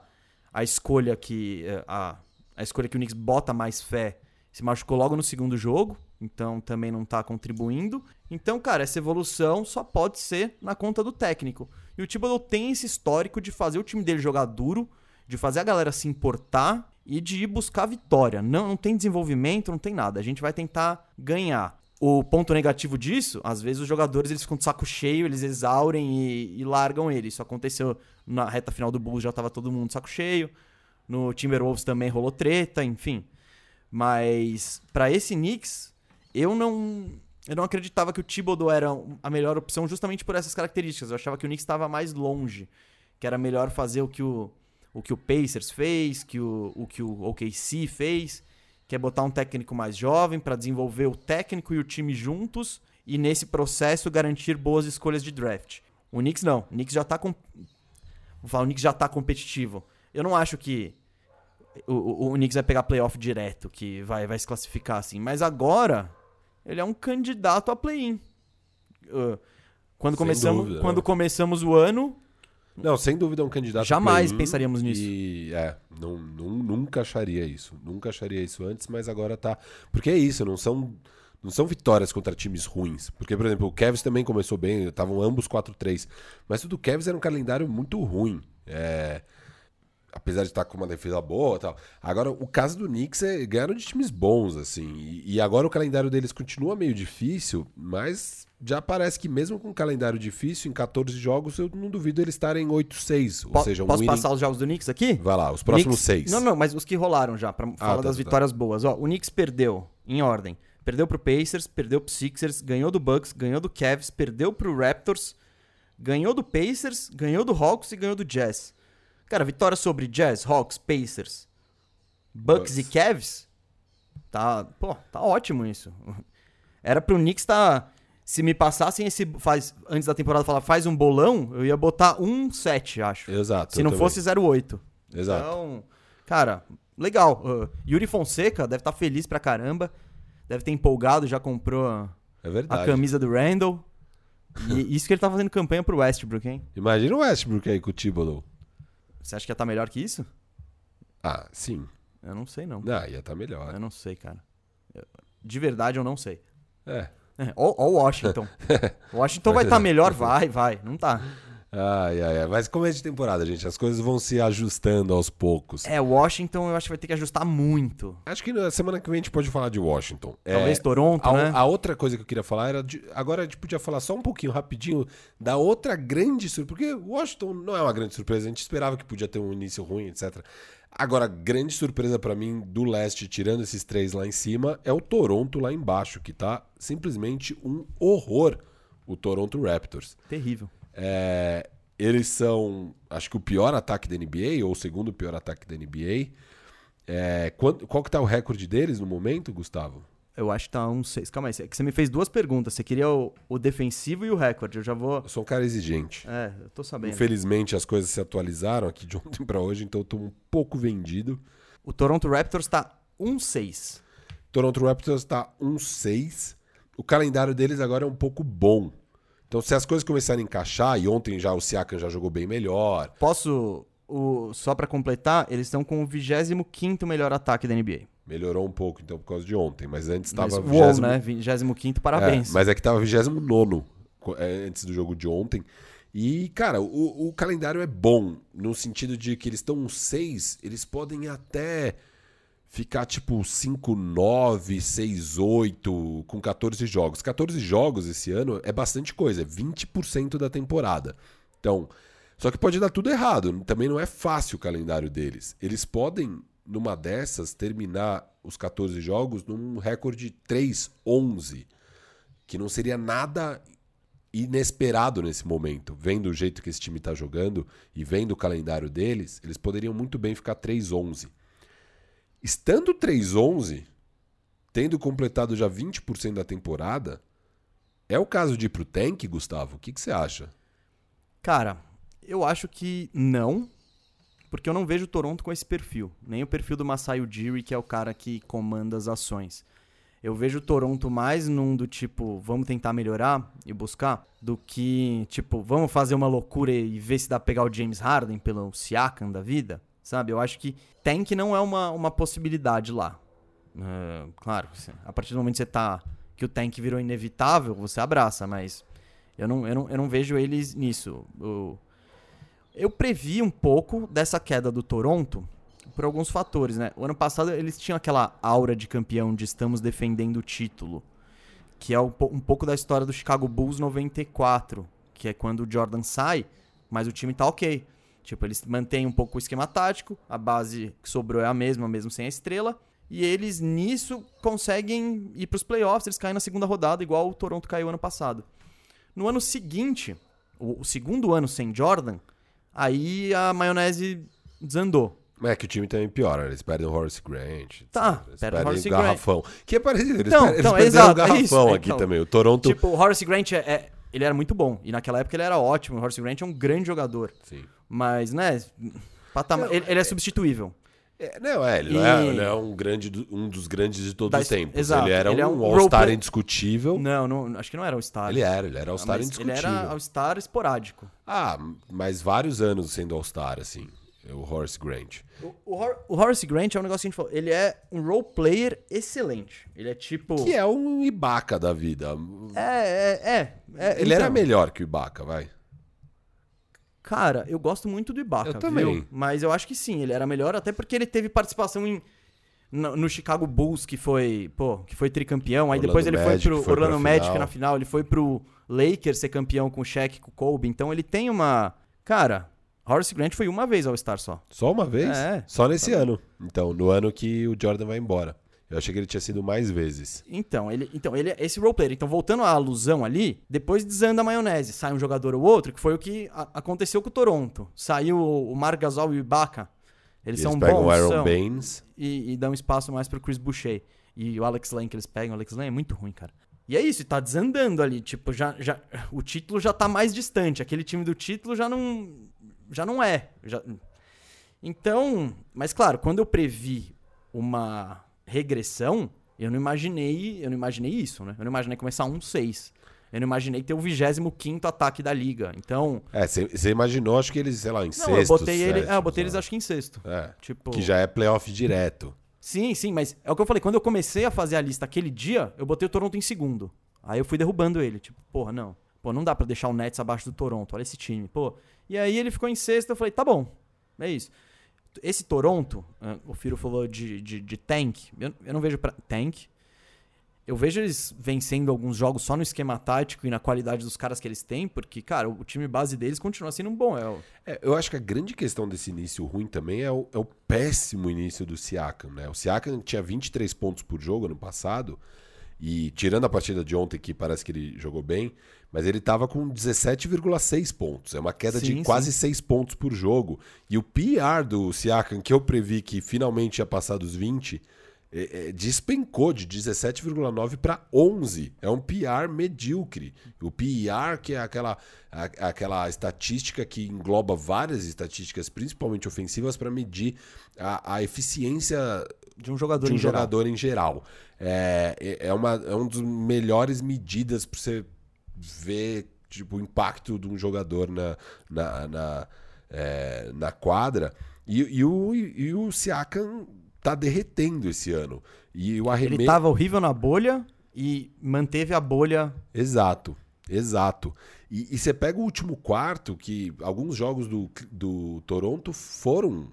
a escolha que. Eh, a, a escolha que o Knicks bota mais fé, se machucou logo no segundo jogo, então também não tá contribuindo. Então, cara, essa evolução só pode ser na conta do técnico. E o Thibodeau tem esse histórico de fazer o time dele jogar duro, de fazer a galera se importar e de ir buscar vitória. Não, não tem desenvolvimento, não tem nada. A gente vai tentar ganhar. O ponto negativo disso, às vezes os jogadores eles ficam de saco cheio, eles exaurem e, e largam ele. Isso aconteceu na reta final do Bulls, já estava todo mundo de saco cheio. No Timberwolves também rolou treta, enfim. Mas para esse Knicks, eu não eu não acreditava que o Thibodeau era a melhor opção justamente por essas características. Eu achava que o Knicks estava mais longe, que era melhor fazer o que o o que o Pacers fez, que o, o que o OKC fez, que é botar um técnico mais jovem para desenvolver o técnico e o time juntos e nesse processo garantir boas escolhas de draft. O Knicks não, o Knicks já tá com Vou falar, o Knicks já tá competitivo. Eu não acho que o, o, o Knicks vai pegar playoff direto, que vai, vai se classificar assim, mas agora ele é um candidato a play-in. Uh, quando, começamos, dúvida, quando começamos o ano, não, sem dúvida é um candidato. Jamais pensaríamos nisso. E é, não, não, nunca acharia isso. Nunca acharia isso antes, mas agora tá. Porque é isso, não são. Não são vitórias contra times ruins. Porque, por exemplo, o Cavs também começou bem, estavam ambos 4-3. Mas o do Cavs era um calendário muito ruim. É, apesar de estar com uma defesa boa e tal. Agora, o caso do Knicks é ganharam de times bons, assim. E, e, agora o calendário deles continua meio difícil, mas já parece que mesmo com um calendário difícil, em 14 jogos, eu não duvido eles estarem em 8-6. Ou seja, um Posso winning... passar os jogos do Knicks aqui? Vai lá, os próximos Knicks... seis. Não, não, mas os que rolaram já, pra ah, falar tá, das tá. vitórias boas. Ó, o Knicks perdeu, em ordem. Perdeu pro Pacers, perdeu pro Sixers, ganhou do Bucks, ganhou do Cavs, perdeu pro Raptors, ganhou do Pacers, ganhou do Hawks e ganhou do Jazz. Cara, vitória sobre Jazz, Hawks, Pacers, Bucks, Bucks. e Cavs. Tá, pô, tá ótimo isso. [LAUGHS] Era pro Knicks tá se me passassem esse faz antes da temporada falar faz um bolão, eu ia botar um 7, acho. Exato. Se não também. fosse 08. Exato. Então, cara, legal. Uh, Yuri Fonseca deve estar tá feliz pra caramba. Deve ter empolgado, já comprou é a camisa do Randall. E [LAUGHS] isso que ele tá fazendo campanha pro Westbrook, hein? Imagina o Westbrook aí com o Thibodeau. Você acha que ia estar tá melhor que isso? Ah, sim. Eu não sei, não. Ah, ia estar tá melhor. Eu não sei, cara. De verdade, eu não sei. É. É, ou, ou Washington. [LAUGHS] Washington vai estar tá melhor? Vai, vai. Não tá. Ai, ai, ai. Mas como é de temporada, gente, as coisas vão se ajustando aos poucos. É, Washington eu acho que vai ter que ajustar muito. Acho que na semana que vem a gente pode falar de Washington. Talvez é, Toronto, a, né? A outra coisa que eu queria falar era. De, agora a gente podia falar só um pouquinho rapidinho da outra grande surpresa. Porque Washington não é uma grande surpresa. A gente esperava que podia ter um início ruim, etc. Agora, grande surpresa para mim do leste, tirando esses três lá em cima, é o Toronto lá embaixo, que tá simplesmente um horror. O Toronto Raptors. Terrível. É, eles são, acho que o pior ataque da NBA, ou o segundo pior ataque da NBA. É, qual, qual que tá o recorde deles no momento, Gustavo? Eu acho que tá um 6. Calma aí, é que você me fez duas perguntas. Você queria o, o defensivo e o recorde. Eu já vou. Eu sou um cara exigente. É, eu tô sabendo. Infelizmente as coisas se atualizaram aqui de ontem [LAUGHS] para hoje, então eu tô um pouco vendido. O Toronto Raptors tá 1-6. Toronto Raptors tá 1-6. O calendário deles agora é um pouco bom. Então, se as coisas começarem a encaixar, e ontem já o Siakam já jogou bem melhor. Posso, o, só para completar, eles estão com o 25 melhor ataque da NBA. Melhorou um pouco, então, por causa de ontem. Mas antes estava. Uou, 20... né? 25, parabéns. É, mas é que estava 29 é, antes do jogo de ontem. E, cara, o, o, calendário é bom, no sentido de que eles estão seis, eles podem até ficar tipo 5-9, 6-8 com 14 jogos. 14 jogos esse ano é bastante coisa, é 20% da temporada. Então, só que pode dar tudo errado. Também não é fácil o calendário deles. Eles podem, numa dessas, terminar os 14 jogos num recorde 3-11, que não seria nada inesperado nesse momento. Vendo o jeito que esse time está jogando e vendo o calendário deles, eles poderiam muito bem ficar 3-11. Estando 3-11, tendo completado já 20% da temporada, é o caso de ir pro tank, Gustavo? O que, que você acha? Cara, eu acho que não, porque eu não vejo o Toronto com esse perfil. Nem o perfil do Masai Ujiri, que é o cara que comanda as ações. Eu vejo o Toronto mais num do tipo, vamos tentar melhorar e buscar, do que, tipo, vamos fazer uma loucura e ver se dá pra pegar o James Harden pelo Siakam da vida sabe? Eu acho que tank não é uma, uma possibilidade lá. Uh, claro, a partir do momento que você tá. que o tank virou inevitável, você abraça, mas eu não, eu não, eu não vejo eles nisso. Eu, eu previ um pouco dessa queda do Toronto por alguns fatores, né? O ano passado eles tinham aquela aura de campeão, de estamos defendendo o título, que é um, pouco da história do Chicago Bulls 94, que é quando o Jordan sai, mas o time tá ok. Tipo, eles mantêm um pouco o esquema tático, a base que sobrou é a mesma, mesmo sem a estrela. E eles, nisso, conseguem ir para os playoffs, eles caem na segunda rodada, igual o Toronto caiu ano passado. No ano seguinte, o segundo ano sem Jordan, aí a maionese desandou. É que o time também piora, eles perdem o Horace Grant. Tá, eles perdem o Horace garrafão. Grant. Que é parecido, eles, então, per então, eles exato, perderam o é garrafão é aqui então, também. O Toronto. Tipo, o Horace Grant é, é, ele era muito bom. E naquela época ele era ótimo. O Horace Grant é um grande jogador. Sim. Mas, né? Patamar, não, ele, ele, é, é substituível. É, não, é, ele, e... não é, ele é um, grande, um dos grandes de todos da, os tempos. Exato, ele era ele um, é um All-Star indiscutível. Não, não, acho que não era All-Star. Ele era, ele era All-Star indiscutível. Ele era All-Star esporádico. Ah, mas vários anos sendo All-Star, assim. O Horace Grant. O, o, o, Horace Grant é um negócio que a gente falou. Ele é um role player excelente. Ele é tipo. Que é um Ibaka da vida. É, é, é. é ele então... era melhor que o Ibaka, vai. Cara, eu gosto muito do Ibaka, eu também. Viu? Mas eu acho que sim, ele era melhor, até porque ele teve participação em, no, no Chicago Bulls, que foi, pô, que foi tricampeão. Aí Orlando depois ele Magic, foi pro foi Orlando Magic final. na final. Ele foi pro Lakers ser campeão com o Shaq com o Kobe. Então ele tem uma. Cara, Horace Grant foi uma vez ao Star só. Só uma vez? É. Só nesse tá ano. Então, no ano que o Jordan vai embora. Eu achei que ele tinha sido mais vezes. Então, ele, então, ele é esse roleplayer. Então, voltando à alusão ali, depois desanda a maionese. Sai um jogador ou outro, que foi o que a, aconteceu com o Toronto. Saiu o Marc Gasol e o Ibaka. Eles, eles são pegam bons. o Aaron são, Baines. E, e dão espaço mais pro Chris Boucher. E o Alex Lane que eles pegam, o Alex Lane é muito ruim, cara. E é isso, tá desandando ali. Tipo, já, já, o título já tá mais distante. Aquele time do título já não. Já não é. Já... Então, mas claro, quando eu previ uma regressão, eu não imaginei, eu não imaginei isso, né? Eu não imaginei começar um 6. Eu não imaginei ter o 25 ataque da liga. Então. É, você imaginou, acho que eles, sei lá, em sexto. Não, eu botei ele. É, eu botei eles, acho que em sexto. É. Tipo... Que já é playoff direto. Sim, sim, mas é o que eu falei. Quando eu comecei a fazer a lista aquele dia, eu botei o Toronto em segundo. Aí eu fui derrubando ele. Tipo, porra, não. Pô, não dá pra deixar o Nets abaixo do Toronto. Olha esse time. Pô. E aí ele ficou em sexto. Eu falei, tá bom. É isso. Esse Toronto, ah, o Firo falou de, de, de tank. Eu, eu não vejo pra. Tank. Eu vejo eles vencendo alguns jogos só no esquema tático e na qualidade dos caras que eles têm, porque, cara, o time base deles continua sendo bom. É, o... é eu acho que a grande questão desse início ruim também é o, é o péssimo início do Siakam, né? O Siakam tinha 23 pontos por jogo ano passado, e tirando a partida de ontem, que parece que ele jogou bem, mas ele estava com 17,6 pontos. É uma queda sim, de quase sim. 6 pontos por jogo. E o PR do Siakam, que eu previ que finalmente ia passar dos 20, é, é, despencou de 17,9 para 11. É um PR medíocre. O PR, que é aquela, a, aquela estatística que engloba várias estatísticas, principalmente ofensivas, para medir a, a, eficiência de um jogador, de um em, jogador geral. em geral. É, é, é, uma, é um dos melhores medidas para você ver tipo, o impacto de um jogador na, na, na, é, na quadra. E, e, o, e o Siakam tá derretendo esse ano. E o arremesso... Ele tava horrível na bolha e manteve a bolha. Exato, exato. E, e você pega o último quarto, que alguns jogos do, do Toronto foram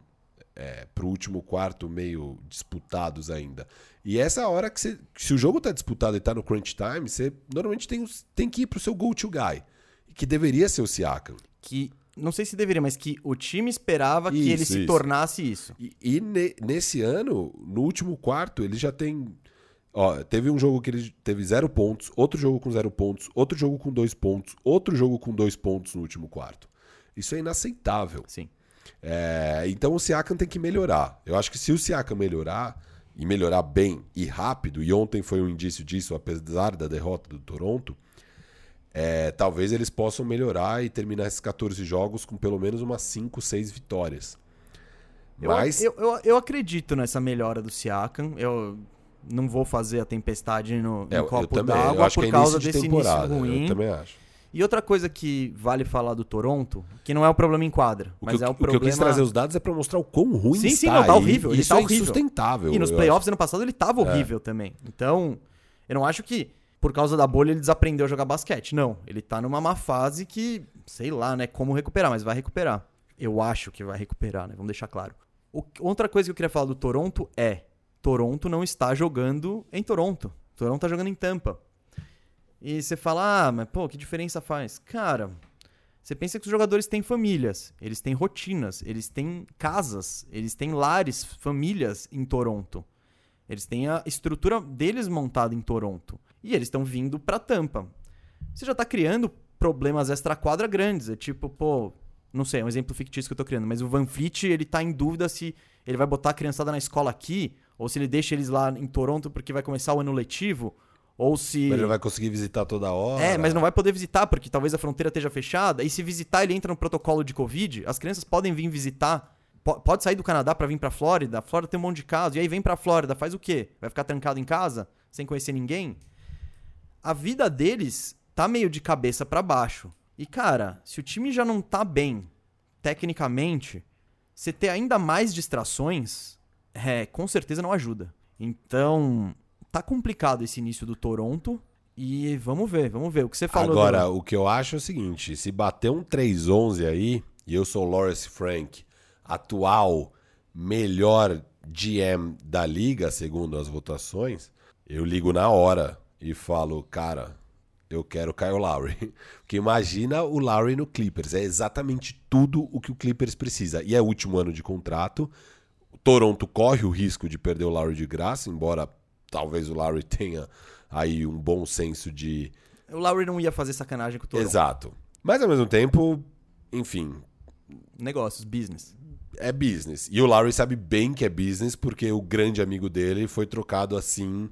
é, pro último quarto meio disputados ainda. E essa é a hora que você. Se o jogo tá disputado e tá no crunch time, você normalmente tem, tem que ir pro seu go-to guy. Que deveria ser o Siakam. Que. Não sei se deveria, mas que o time esperava isso, que ele se isso. tornasse isso. E, e ne, nesse ano, no último quarto, ele já tem. Ó, teve um jogo que ele teve zero pontos, outro jogo com zero pontos, outro jogo com dois pontos, outro jogo com dois pontos no último quarto. Isso é inaceitável. Sim. É, então o Siakam tem que melhorar. Eu acho que se o Siakam melhorar, e melhorar bem e rápido, e ontem foi um indício disso, apesar da derrota do Toronto, é, talvez eles possam melhorar e terminar esses 14 jogos com pelo menos umas 5, 6 vitórias. Mas... Eu, eu, eu, acredito nessa melhora do Siakam. Eu não vou fazer a tempestade no, no é, copo d'água por causa de desse início ruim. Eu também acho. E outra coisa que vale falar do Toronto, que não é o problema em quadra, o mas eu, é o, problema... O que eu quis trazer os dados é para mostrar o quão ruim sim, está. Sim, não, tá horrível. Ele isso tá é horrível. insustentável. E nos playoffs ano passado ele tava é. horrível é. também. Então, eu não acho que por causa da bolha ele desaprendeu a jogar basquete. Não, ele tá numa má fase que, sei lá, né, como recuperar, mas vai recuperar. Eu acho que vai recuperar, né? Vamos deixar claro. O, outra coisa que eu queria falar do Toronto é: Toronto não está jogando em Toronto. Toronto tá jogando em Tampa. E você fala, ah, mas pô, que diferença faz? Cara, você pensa que os jogadores têm famílias, eles têm rotinas, eles têm casas, eles têm lares, famílias em Toronto. Eles têm a estrutura deles montada em Toronto. E eles estão vindo pra Tampa. Você já tá criando problemas extra-quadra grandes. É tipo, pô, não sei, é um exemplo fictício que eu tô criando, mas o Van Fleet, ele tá em dúvida se ele vai botar a criançada na escola aqui, ou se ele deixa eles lá em Toronto porque vai começar o ano letivo. Ou se. Mas ele vai conseguir visitar toda hora. É, mas não vai poder visitar, porque talvez a fronteira esteja fechada. E se visitar, ele entra no protocolo de Covid. As crianças podem vir visitar. Pode sair do Canadá para vir pra Flórida. A Flórida tem um monte de casos. E aí vem pra Flórida, faz o quê? Vai ficar trancado em casa? Sem conhecer ninguém? A vida deles tá meio de cabeça para baixo. E, cara, se o time já não tá bem, tecnicamente, você ter ainda mais distrações, é, com certeza não ajuda. Então, tá complicado esse início do Toronto. E vamos ver, vamos ver. O que você falou. Agora, do... o que eu acho é o seguinte: se bater um 3-11 aí, e eu sou Lawrence Frank, atual melhor GM da liga, segundo as votações, eu ligo na hora e falo, cara, eu quero Kyle Lowry. [LAUGHS] Porque imagina o Lowry no Clippers. É exatamente tudo o que o Clippers precisa. E é o último ano de contrato. O Toronto corre o risco de perder o Lowry de graça, embora talvez o Larry [LAUGHS] tenha aí um bom senso de. O Larry não ia fazer sacanagem com o Toronto. Exato. Mas ao mesmo tempo, enfim. Negócios, business. É business. E o Larry sabe bem que é business porque o grande amigo dele foi trocado assim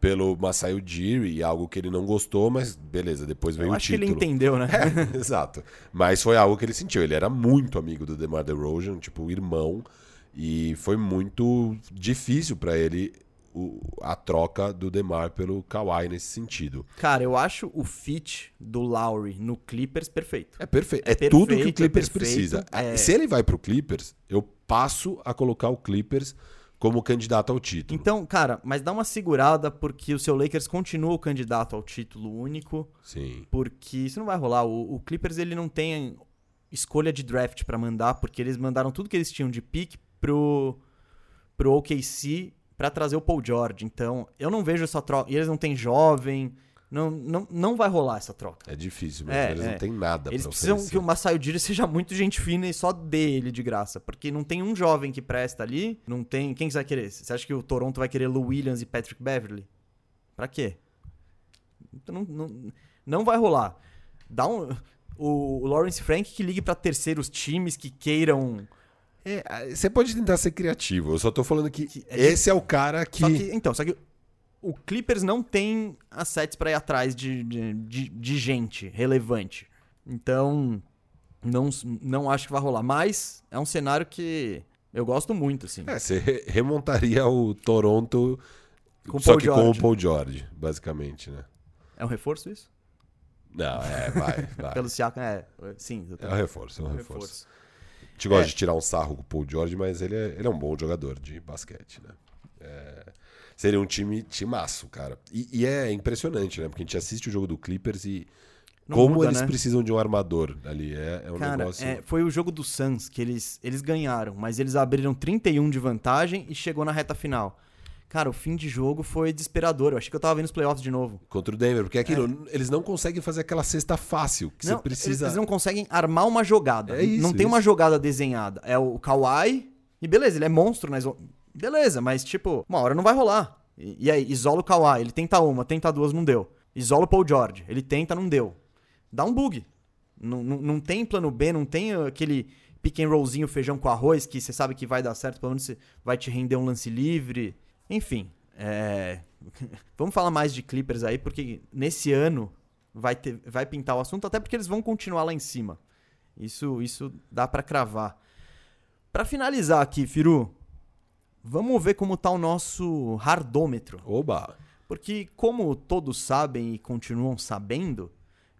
pelo Masai Ujiri, algo que ele não gostou, mas beleza, depois veio Eu o título. acho que ele entendeu, né? [LAUGHS] É, exato. Mas foi algo que ele sentiu. Ele era muito amigo do DeMar DeRozan, tipo, irmão, e foi muito difícil para ele o, a troca do DeMar pelo Kawhi nesse sentido. Cara, eu acho o fit do Lowry no Clippers perfeito. É perfeito. É, é perfeito, tudo que o Clippers é precisa. É... Se ele vai pro Clippers, eu passo a colocar o Clippers como candidato ao título. Então, cara, mas dá uma segurada porque o seu Lakers continua o candidato ao título único. Sim. Porque isso não vai rolar. O, o Clippers ele não tem escolha de draft para mandar, porque eles mandaram tudo que eles tinham de pick pro pro OKC para trazer o Paul George. Então, eu não vejo essa troca. E eles não têm jovem. Não, não, não vai rolar essa troca. É difícil, mas é, eles é. não têm nada Eles precisam oferecer. que o Masai Ujiri seja muito gente fina e só dê ele de graça. Porque não tem um jovem que presta ali. Não tem. Quem que vai querer? Você acha que o Toronto vai querer Lou Williams e Patrick Beverly? Pra quê? Então, não, não, não vai rolar. Dá um. O Lawrence Frank que ligue para terceiros times que queiram é, você pode tentar ser criativo. Eu só tô falando que, que é esse é o cara que... que... Então, só que o Clippers não tem assets para ir atrás de, de, de, de, gente relevante. Então, não, não acho que vai rolar. Mas é um cenário que eu gosto muito, assim. É, você remontaria o Toronto com só que George. com o Paul George, basicamente, né? É um reforço isso? Não, é, vai, [LAUGHS] vai. Pelo Siakam, é, sim. É um reforço, é um, é um reforço. reforço gente gosta é. de tirar um sarro com o Paul George, mas ele é, ele é um bom jogador de basquete, né? É, seria um time timaço, cara. E, e, é impressionante, né? Porque a gente assiste o jogo do Clippers e Como muda, eles né? precisam de um armador ali. É, é um Cara, negócio. é, foi o jogo do Suns que eles, eles ganharam, mas eles abriram 31 de vantagem e chegou na reta final. Cara, o fim de jogo foi desesperador. Eu achei que eu tava vendo os playoffs de novo. Contra o Denver, porque é aquilo, eles não conseguem fazer aquela cesta fácil que Não, você precisa. Eles não conseguem armar uma jogada. É isso, não tem isso. uma jogada desenhada. É o Kawhi e beleza, ele é monstro, mas beleza, mas tipo, uma hora não vai rolar. E, e aí, isola o Kawhi, ele tenta uma, tenta duas, não deu. Isola o Paul George, ele tenta, não deu. Dá um bug. Não, não, não tem plano B, não tem aquele pick and rollzinho feijão com arroz que você sabe que vai dar certo, pelo menos você vai te render um lance livre. Enfim, é... [LAUGHS] vamos falar mais de Clippers aí, porque nesse ano vai, ter, vai pintar o assunto, até porque eles vão continuar lá em cima. Isso, isso dá pra cravar. Pra finalizar aqui, Firu, vamos ver como tá o nosso hardômetro. Oba! Porque, como todos sabem e continuam sabendo,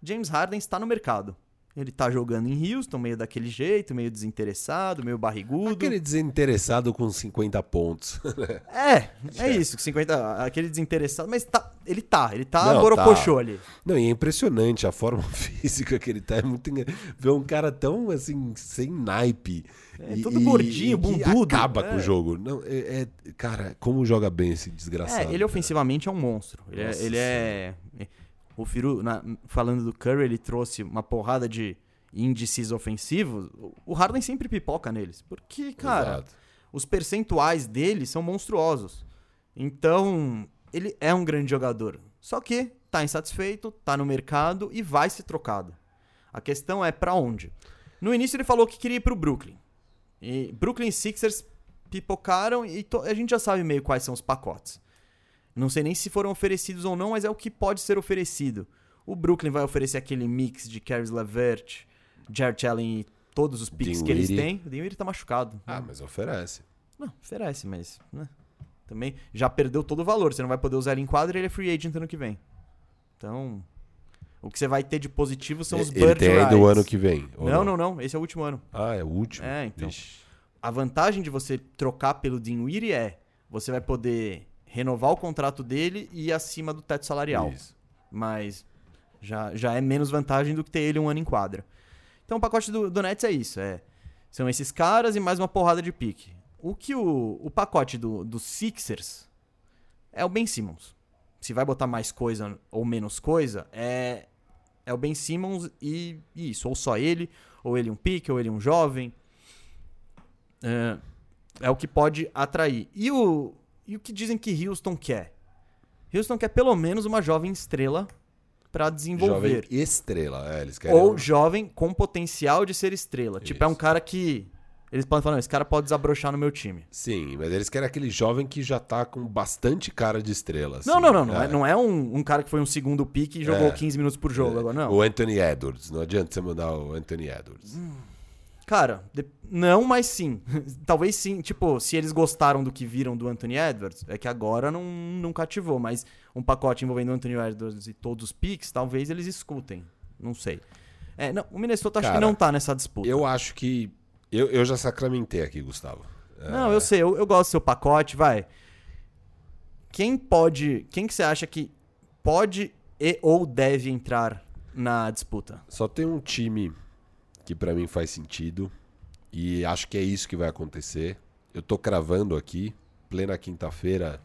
James Harden está no mercado. Ele tá jogando em Houston, meio daquele jeito, meio desinteressado, meio barrigudo. Aquele desinteressado com 50 pontos. [LAUGHS] É, é isso, 50, aquele desinteressado, mas tá, ele tá, ele tá Não, tá. ali. Não, e é impressionante a forma [LAUGHS] física que ele tá. É muito ver um cara tão assim, sem naipe. É, e- todo gordinho, e bundudo. acaba É. com o jogo. Não, é, é- cara, como joga bem esse desgraçado. É, ele cara. ofensivamente é um monstro. Ele, é, ele é- O Firu, na- falando do Curry, ele trouxe uma porrada de índices ofensivos. O Harden sempre pipoca neles. Porque, cara, Exato. os percentuais dele são monstruosos. Então, ele é um grande jogador. Só que tá insatisfeito, tá no mercado e vai ser trocado. A questão é pra onde. No início ele falou que queria ir pro Brooklyn. E Brooklyn Sixers pipocaram e a gente já sabe meio quais são os pacotes. Não sei nem se foram oferecidos ou não, mas é o que pode ser oferecido. O Brooklyn vai oferecer aquele mix de Caris LeVert, Jared Allen e todos os picks que eles têm. O Dinwiddie tá machucado. Ah, mas oferece. Não, oferece, mas né, também já perdeu todo o valor. Você não vai poder usar ele em quadra e ele é free agent ano que vem. Então, o que você vai ter de positivo são os ele bird tem ainda o rights. ano que vem. Não, não, não. Esse é o último ano. Ah, é o último? É, então. Vixe. A vantagem de você trocar pelo Dinwiddie é você vai poder renovar o contrato dele e ir acima do teto salarial. Isso. Mas já, já é menos vantagem do que ter ele um ano em quadra. Então o pacote do, do Nets é isso. É, são esses caras e mais uma porrada de pique. O que o, o pacote do, do Sixers é o Ben Simmons. Se vai botar mais coisa ou menos coisa, é, é o Ben Simmons e isso. Ou só ele, ou ele um pique, ou ele um jovem. É, é o que pode atrair. E o, e o que dizem que Houston quer? Houston quer pelo menos uma jovem estrela pra desenvolver. Jovem estrela. É, eles querem. Ou um- jovem com potencial de ser estrela. Tipo, é um Isso. cara que. Eles podem falar, não, esse cara pode desabrochar no meu time. Sim, mas eles querem aquele jovem que já tá com bastante cara de estrela. não, assim. não, não. Não é, não é um, um cara que foi um segundo pique e jogou É. 15 minutos por jogo. Agora, não. O Anthony Edwards. Não adianta você mandar o Anthony Edwards. Hum. Cara, de- não, mas sim. [LAUGHS] Talvez sim. Tipo, se eles gostaram do que viram do Anthony Edwards, é que agora não, não cativou. Mas um pacote envolvendo o Anthony Edwards e todos os picks, talvez eles escutem. Não sei. É, não, o Minnesota acho que Cara, não tá nessa disputa. Eu acho que. Eu, eu já sacramentei aqui, Gustavo. É, Não, eu sei, eu, eu gosto do seu pacote, vai. Quem pode. Quem que você acha que pode e ou deve entrar na disputa? Só tem um time que pra mim faz sentido. E acho que é isso que vai acontecer. Eu tô cravando aqui, plena quinta-feira,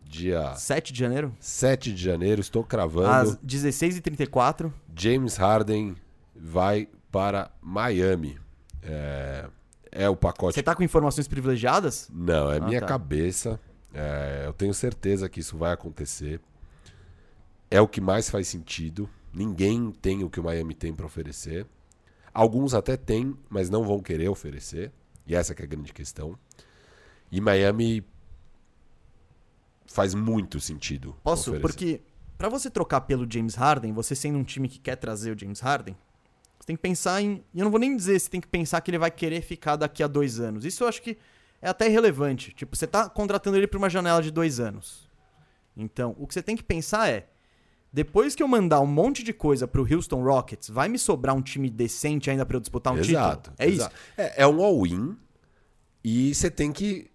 dia 7 de janeiro? 7 de janeiro, estou cravando. Às 16h34. James Harden vai para Miami. É, é o pacote. Você tá com informações privilegiadas? Não, é Ah, minha tá. cabeça. É, eu tenho certeza que isso vai acontecer. É o que mais faz sentido. Ninguém tem o que o Miami tem para oferecer. Alguns até têm, mas não vão querer oferecer. E essa é a grande questão. E Miami faz muito sentido. Posso? oferecer. Porque pra você trocar pelo James Harden, você sendo um time que quer trazer o James Harden, você tem que pensar em. E eu não vou nem dizer se tem que pensar que ele vai querer ficar daqui a dois anos. Isso eu acho que é até irrelevante. Tipo, você tá contratando ele pra uma janela de dois anos. Então, o que você tem que pensar é. Depois que eu mandar um monte de coisa pro Houston Rockets, vai me sobrar um time decente ainda pra eu disputar um exato, título? É exato. É, é um all-in. E você tem que,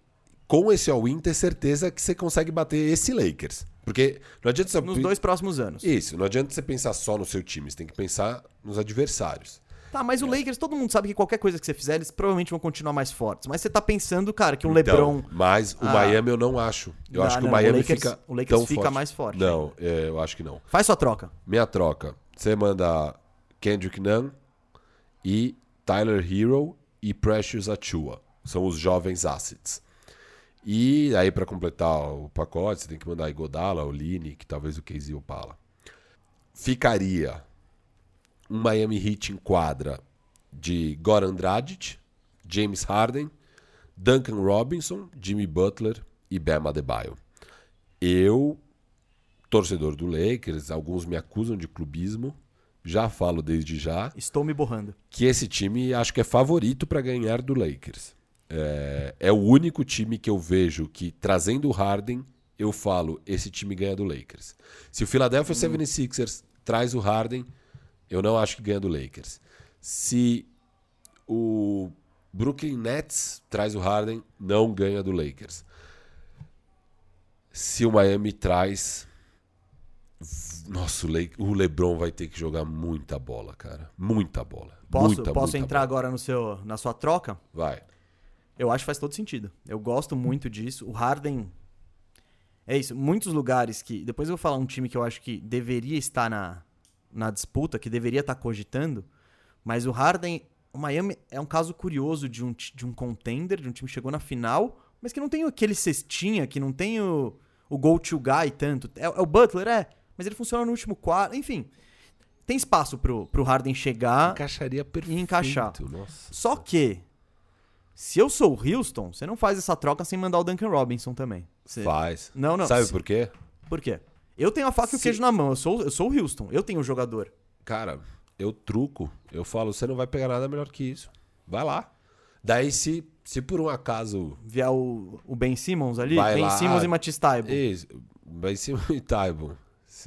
com esse all-in, ter certeza que você consegue bater esse Lakers. Porque não adianta você... Nos dois próximos anos. Isso, não adianta você pensar só no seu time, você tem que pensar nos adversários. Tá, mas o é. Lakers, todo mundo sabe que qualquer coisa que você fizer, eles provavelmente vão continuar mais fortes. Mas você tá pensando, cara, que um então, LeBron. Mas o ah, Miami eu não acho. Eu acho que o Miami o Lakers, fica. O Lakers fica forte. mais forte. Não, é, eu acho que não. Faz sua troca. Minha troca. Você manda Kendrick Nunn e Tyler Hero e Precious Achua. São os jovens assets. E aí, para completar o pacote, você tem que mandar Igodala, o Line, que talvez o Casey Opala. Ficaria um Miami Heat em quadra de Goran Dragic, James Harden, Duncan Robinson, Jimmy Butler e Bam Adebayo. Eu, torcedor do Lakers, alguns me acusam de clubismo, já falo desde já. Estou me borrando. Que esse time acho que é favorito para ganhar do Lakers. É, é, o único time que eu vejo que, trazendo o Harden, eu falo, esse time ganha do Lakers. Se o Philadelphia hum. 76ers traz o Harden, eu não acho que ganha do Lakers. Se o Brooklyn Nets traz o Harden, não ganha do Lakers. Se o Miami traz. Nossa, o, LeBron vai ter que jogar muita bola, cara. Muita bola. Posso, muita, posso muita entrar bola. agora no seu, na sua troca? Vai. Eu acho que faz todo sentido. Eu gosto muito disso. O Harden. É isso. Muitos lugares que. Depois eu vou falar um time que eu acho que deveria estar na, na disputa, que deveria estar cogitando. Mas o Harden. O Miami é um caso curioso de um, de um contender, de um time que chegou na final, mas que não tem aquele cestinha, que não tem o, o go-to guy tanto. É, é, o Butler, é. Mas ele funciona no último quarto. Enfim. Tem espaço pro, pro Harden chegar. Encaixaria perfeito. E encaixar. Nossa. Só que se eu sou o Houston, você não faz essa troca sem mandar o Duncan Robinson também. Você... Faz. Não, não. Sabe se... por quê? Por quê? Eu tenho a faca se... e o queijo na mão. Eu sou, eu sou o Houston. Eu tenho o jogador. Cara, eu truco. Eu falo, você não vai pegar nada melhor que isso. Vai lá. Daí, se, se por um acaso. Vier o, o Ben Simmons ali, vai Ben lá. Simmons e Matisse Taibo. Isso. Ben Simmons [LAUGHS] e Taibo.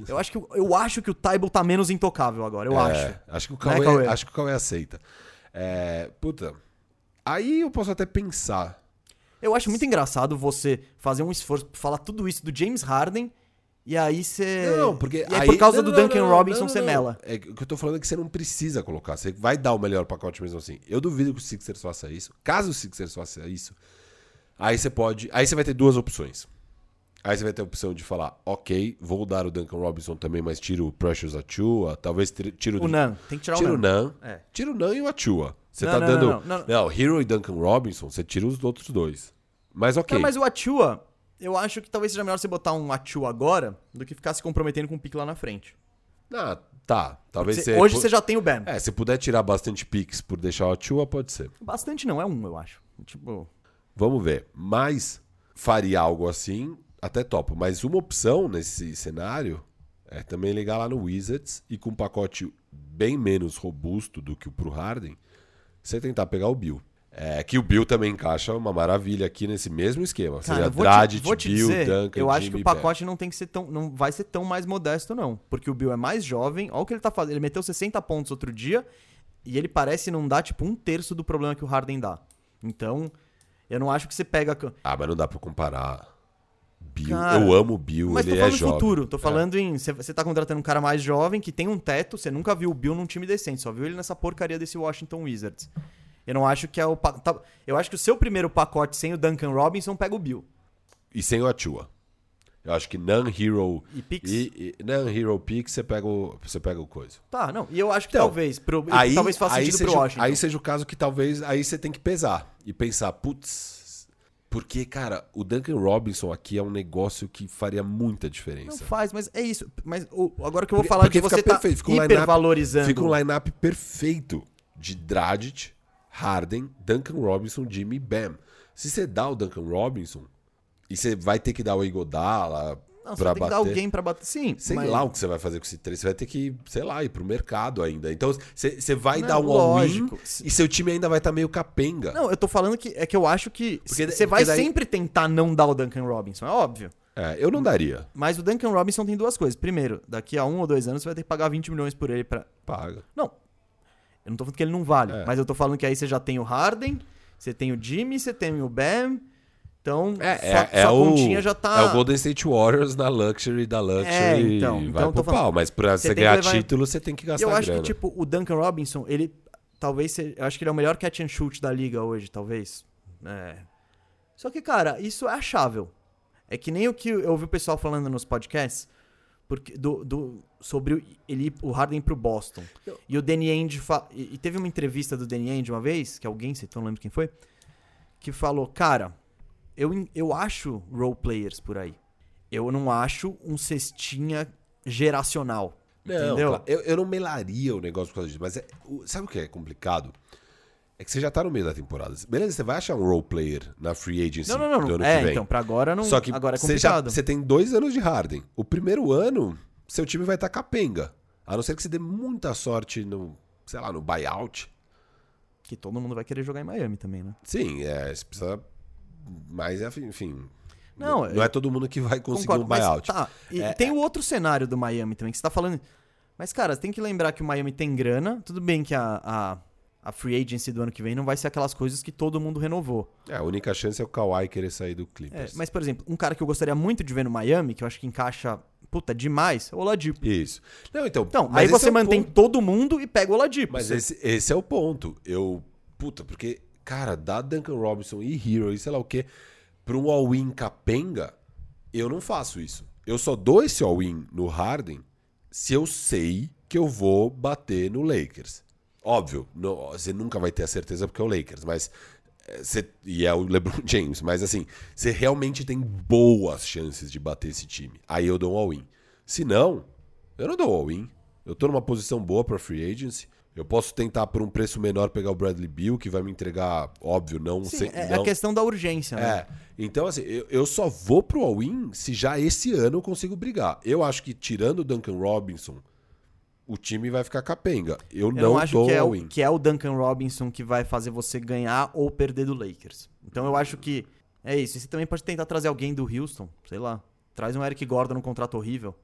Eu acho, que, eu acho que o Taibo tá menos intocável agora. Eu é, acho. Acho que o Cauê, é, Cauê? acho que o Cauê aceita. É, puta. Aí eu posso até pensar. Eu acho muito engraçado você fazer um esforço, falar tudo isso do James Harden e aí você. Não, porque. E aí, por causa não, do Duncan não, Robinson você mela. É, o que eu tô falando é que você não precisa colocar. Você vai dar o melhor pacote mesmo assim. Eu duvido que o Sixers faça isso. Caso o Sixers faça isso, aí você pode. Aí você vai ter duas opções. Aí você vai ter a opção de falar, ok, vou dar o Duncan Robinson também, mas tiro o Precious Achua, talvez tiro o... O Nan, tem que tirar tiro o Nan. É. Tira o Nan e o Achua. Você não, tá não, dando. Não, não, não. Hero e Duncan Robinson, você tira os outros dois. Mas ok. Não, mas o Achua, eu acho que talvez seja melhor você botar um Achua agora do que ficar se comprometendo com um pique lá na frente. Ah, tá. Talvez você, Hoje você já tem o Ben. É, se puder tirar bastante picks por deixar o Achua, pode ser. Bastante não, é um, eu acho. Tipo. Vamos ver. Mas faria algo assim, até topo. Mas uma opção nesse cenário é também ligar lá no Wizards e com um pacote bem menos robusto do que o pro Harden você tentar pegar o Bill. É que o Bill também encaixa uma maravilha aqui nesse mesmo esquema. Cara, Seria Dredd, Bill, dizer, Duncan, Eu acho Jimmy que o pacote não tem que ser tão. não vai ser tão mais modesto, não. Porque o Bill é mais jovem. Olha o que ele tá fazendo. Ele meteu 60 pontos outro dia e ele parece não dar, tipo, um terço do problema que o Harden dá. Então, eu não acho que você pega. Ah, mas não dá pra comparar. Bill, cara, eu amo o Bill, mas ele tô é falando é jovem. futuro, tô falando é. em. Você tá contratando um cara mais jovem que tem um teto, você nunca viu o Bill num time decente, só viu ele nessa porcaria desse Washington Wizards. Eu não acho que é o. Tá, eu acho que o seu primeiro pacote sem o Duncan Robinson pega o Bill. E sem o Atua. Eu acho que non-hero. E Pix? E, e non-hero Pix, você pega, o, você pega o coisa. Tá, não. E eu acho que então, talvez. Pro, aí, talvez faça aí sentido seja, pro Washington. Aí seja o caso que talvez. Aí você tem que pesar. E pensar, putz. Porque, cara, o Duncan Robinson aqui é um negócio que faria muita diferença. Não faz, mas é isso. Mas o, agora que eu vou falar porque de você tá perfeito, fica um hipervalorizando. Fica um line-up perfeito de Dragic, Harden, Duncan Robinson, Jimmy Bam. Se você dá o Duncan Robinson, e você vai ter que dar o Igodala não, pra bater. que dar alguém pra bater. Sim. Sei mas... lá o que você vai fazer com esse três. Você vai ter que, sei lá, ir pro mercado ainda. Então, você, você vai não, dar um all-in e seu time ainda vai estar tá meio capenga. Não, eu tô falando que é que eu acho que você vai daí... sempre tentar não dar o Duncan Robinson, é óbvio. É, eu não daria. Mas o Duncan Robinson tem duas coisas. Primeiro, daqui a um ou dois anos você vai ter que pagar 20 milhões por ele pra. Paga. Não, eu não tô falando que ele não vale, é. mas eu tô falando que aí você já tem o Harden, você tem o Jimmy, você tem o Bam Então, é, sua, é, sua continha o, já tá. É o Golden State Warriors na Luxury da Luxury. É, então. Vai então pro pau, mas pra você, ganhar levar... título, você tem que gastar Eu acho grana. que, tipo, o Duncan Robinson, ele talvez seja, eu acho que ele é o melhor catch and shoot da liga hoje, talvez. É. Só que, cara, isso é achável. É que nem o que eu ouvi o pessoal falando nos podcasts porque do, do, sobre ele, o Harden pro Boston. E o Danny Ainge. Fa... E teve uma entrevista do Danny Ainge uma vez, que alguém citou, não lembro quem foi, que falou: Cara, eu, eu acho role players por aí. Eu não acho um cestinha geracional. Não, entendeu? Claro, eu, eu não melaria o negócio por causa disso, mas é, sabe o que é complicado? É que você já tá no meio da temporada. Beleza, você vai achar um role player na free agency não, não, não. do ano é, que vem. então, pra agora não. Só que agora é complicado. Você, já, você tem dois anos de Harden. O primeiro ano, seu time vai estar tá capenga. A não ser que você dê muita sorte no, sei lá, no buyout. Que todo mundo vai querer jogar em Miami também, né? Sim, é. Você precisa. Mas, enfim. Não, não é todo mundo que vai conseguir concordo, um buyout. Tá, e é, tem é... o outro cenário do Miami também, que você tá falando. Mas, cara, tem que lembrar que o Miami tem grana. Tudo bem que a, a a free agency do ano que vem não vai ser aquelas coisas que todo mundo renovou. É, a única chance é o Kawhi querer sair do Clippers. É, mas, por exemplo, um cara que eu gostaria muito de ver no Miami, que eu acho que encaixa, puta, demais, é o Oladipo. Isso. Não, então, então aí você é mantém ponto. todo mundo e pega o Oladipo. Mas esse, esse é o ponto. Eu, puta, porque, cara, dá Duncan Robinson e Hero e sei lá o quê, pra um all-in capenga, eu não faço isso. Eu só dou esse all-in no Harden se eu sei que eu vou bater no Lakers. Óbvio, não, você nunca vai ter a certeza porque é o Lakers, mas. Eh, você, e é o LeBron [LAUGHS] James, mas assim, você realmente tem boas chances de bater esse time. Aí eu dou um all-in. Se não, eu não dou all-in. Eu tô numa posição boa para free agency. Eu posso tentar por um preço menor pegar o Bradley Bill, que vai me entregar, óbvio, não... Sim, sem, é não... a questão da urgência, né? É. Então, assim, eu, eu só vou pro all-in se já esse ano eu consigo brigar. Eu acho que tirando o Duncan Robinson o time vai ficar capenga. Eu, eu não, não acho que é, o, que é o Duncan Robinson que vai fazer você ganhar ou perder do Lakers. Então eu acho que é isso. E você também pode tentar trazer alguém do Houston, sei lá. Traz um Eric Gordon num contrato horrível.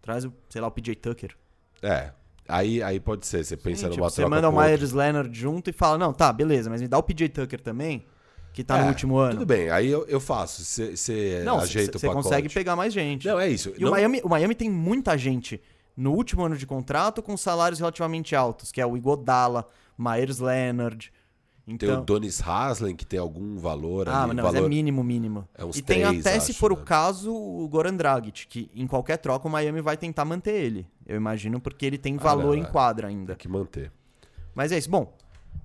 Traz, o, sei lá, o PJ Tucker. É. Aí, aí pode ser, você pensa Sim, numa tipo, Você manda o Myers Leonard junto e fala, não, tá, beleza, mas me dá o PJ Tucker também, que tá é, no último ano. Tudo bem, aí eu, eu faço, você ajeita o pacote. Você consegue pegar mais gente. Não, é isso. E não... o, Miami, o Miami tem muita gente no último ano de contrato com salários relativamente altos, que é o Igodala, Myers Leonard. Então... Tem o Donis Haslem, que tem algum valor ah, ali. Ah, não, valor... mas é mínimo, mínimo. É uns e três, tem até, acho, se for né? o caso, o Goran Dragic, que em qualquer troca o Miami vai tentar manter ele. Eu imagino, porque ele tem valor ah, não, em quadra ainda. Tem que manter. Mas é isso. Bom,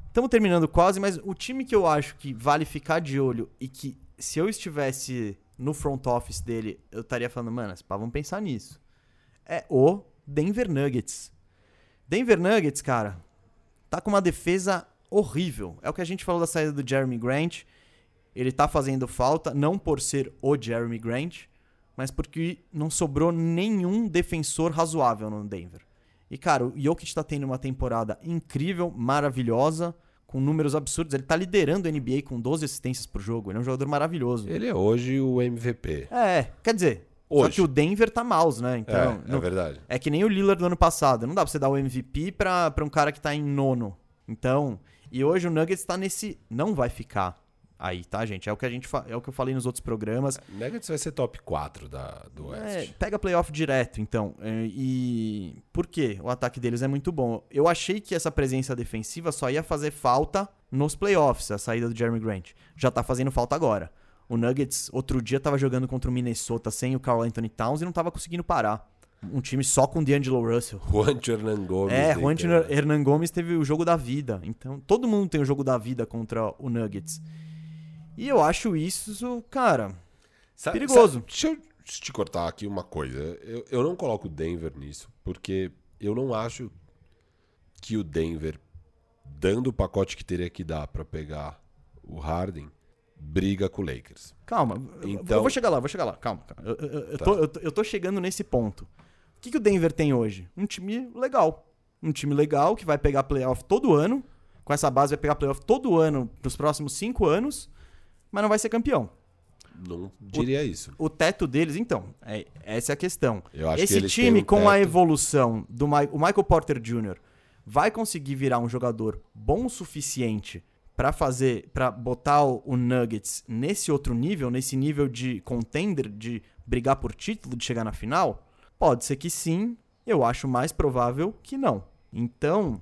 estamos terminando quase, mas o time que eu acho que vale ficar de olho e que se eu estivesse no front office dele, eu estaria falando, mano, vamos pensar nisso. É o Denver Nuggets. Denver Nuggets, cara, tá com uma defesa horrível. É o que a gente falou da saída do Jeremy Grant. Ele tá fazendo falta, não por ser o Jeremy Grant, mas porque não sobrou nenhum defensor razoável no Denver. E, cara, o Jokic tá tendo uma temporada incrível, maravilhosa, com números absurdos. Ele tá liderando a NBA com 12 assistências por jogo. Ele é um jogador maravilhoso. Ele é hoje o MVP. É, quer dizer, Hoje. Só que o Denver tá mouse, né? Então, é, não, é verdade. É que nem o Lillard do ano passado. Não dá pra você dar o MVP pra, pra um cara que tá em nono. Então, e hoje o Nuggets tá nesse. Não vai ficar aí, tá, gente? É o que a gente é o que eu falei nos outros programas. É, Nuggets vai ser top 4 da, do é, West. É, pega playoff direto, então. É, e por quê? O ataque deles é muito bom. Eu achei que essa presença defensiva só ia fazer falta nos playoffs, a saída do Jeremy Grant. Já tá fazendo falta agora. O Nuggets, outro dia, tava jogando contra o Minnesota sem o Carl Anthony Towns e não tava conseguindo parar. Um time só com o D'Angelo Russell. [LAUGHS] Juancho Hernan Gomes. É, Juancho Hernan Gomes teve o jogo da vida. Então, todo mundo tem o jogo da vida contra o Nuggets. E eu acho isso, cara, sabe, perigoso. Sabe, deixa eu te cortar aqui uma coisa. Eu, eu não coloco o Denver nisso, porque eu não acho que o Denver, dando o pacote que teria que dar para pegar o Harden, briga com o Lakers. Calma, então... eu vou chegar lá, vou chegar lá, calma. calma. Eu, eu, eu, tá. tô, eu, eu, tô, chegando nesse ponto. O que, que o Denver tem hoje? Um time legal. Um time legal que vai pegar playoff todo ano. Com essa base vai pegar playoff todo ano nos próximos cinco anos, mas não vai ser campeão. Não diria o, isso. O teto deles, então, é, essa é a questão. Esse que time, um com a evolução do Ma o Michael Porter Jr., vai conseguir virar um jogador bom o suficiente para fazer, para botar o Nuggets nesse outro nível, nesse nível de contender, de brigar por título, de chegar na final? Pode ser que sim, eu acho mais provável que não. Então,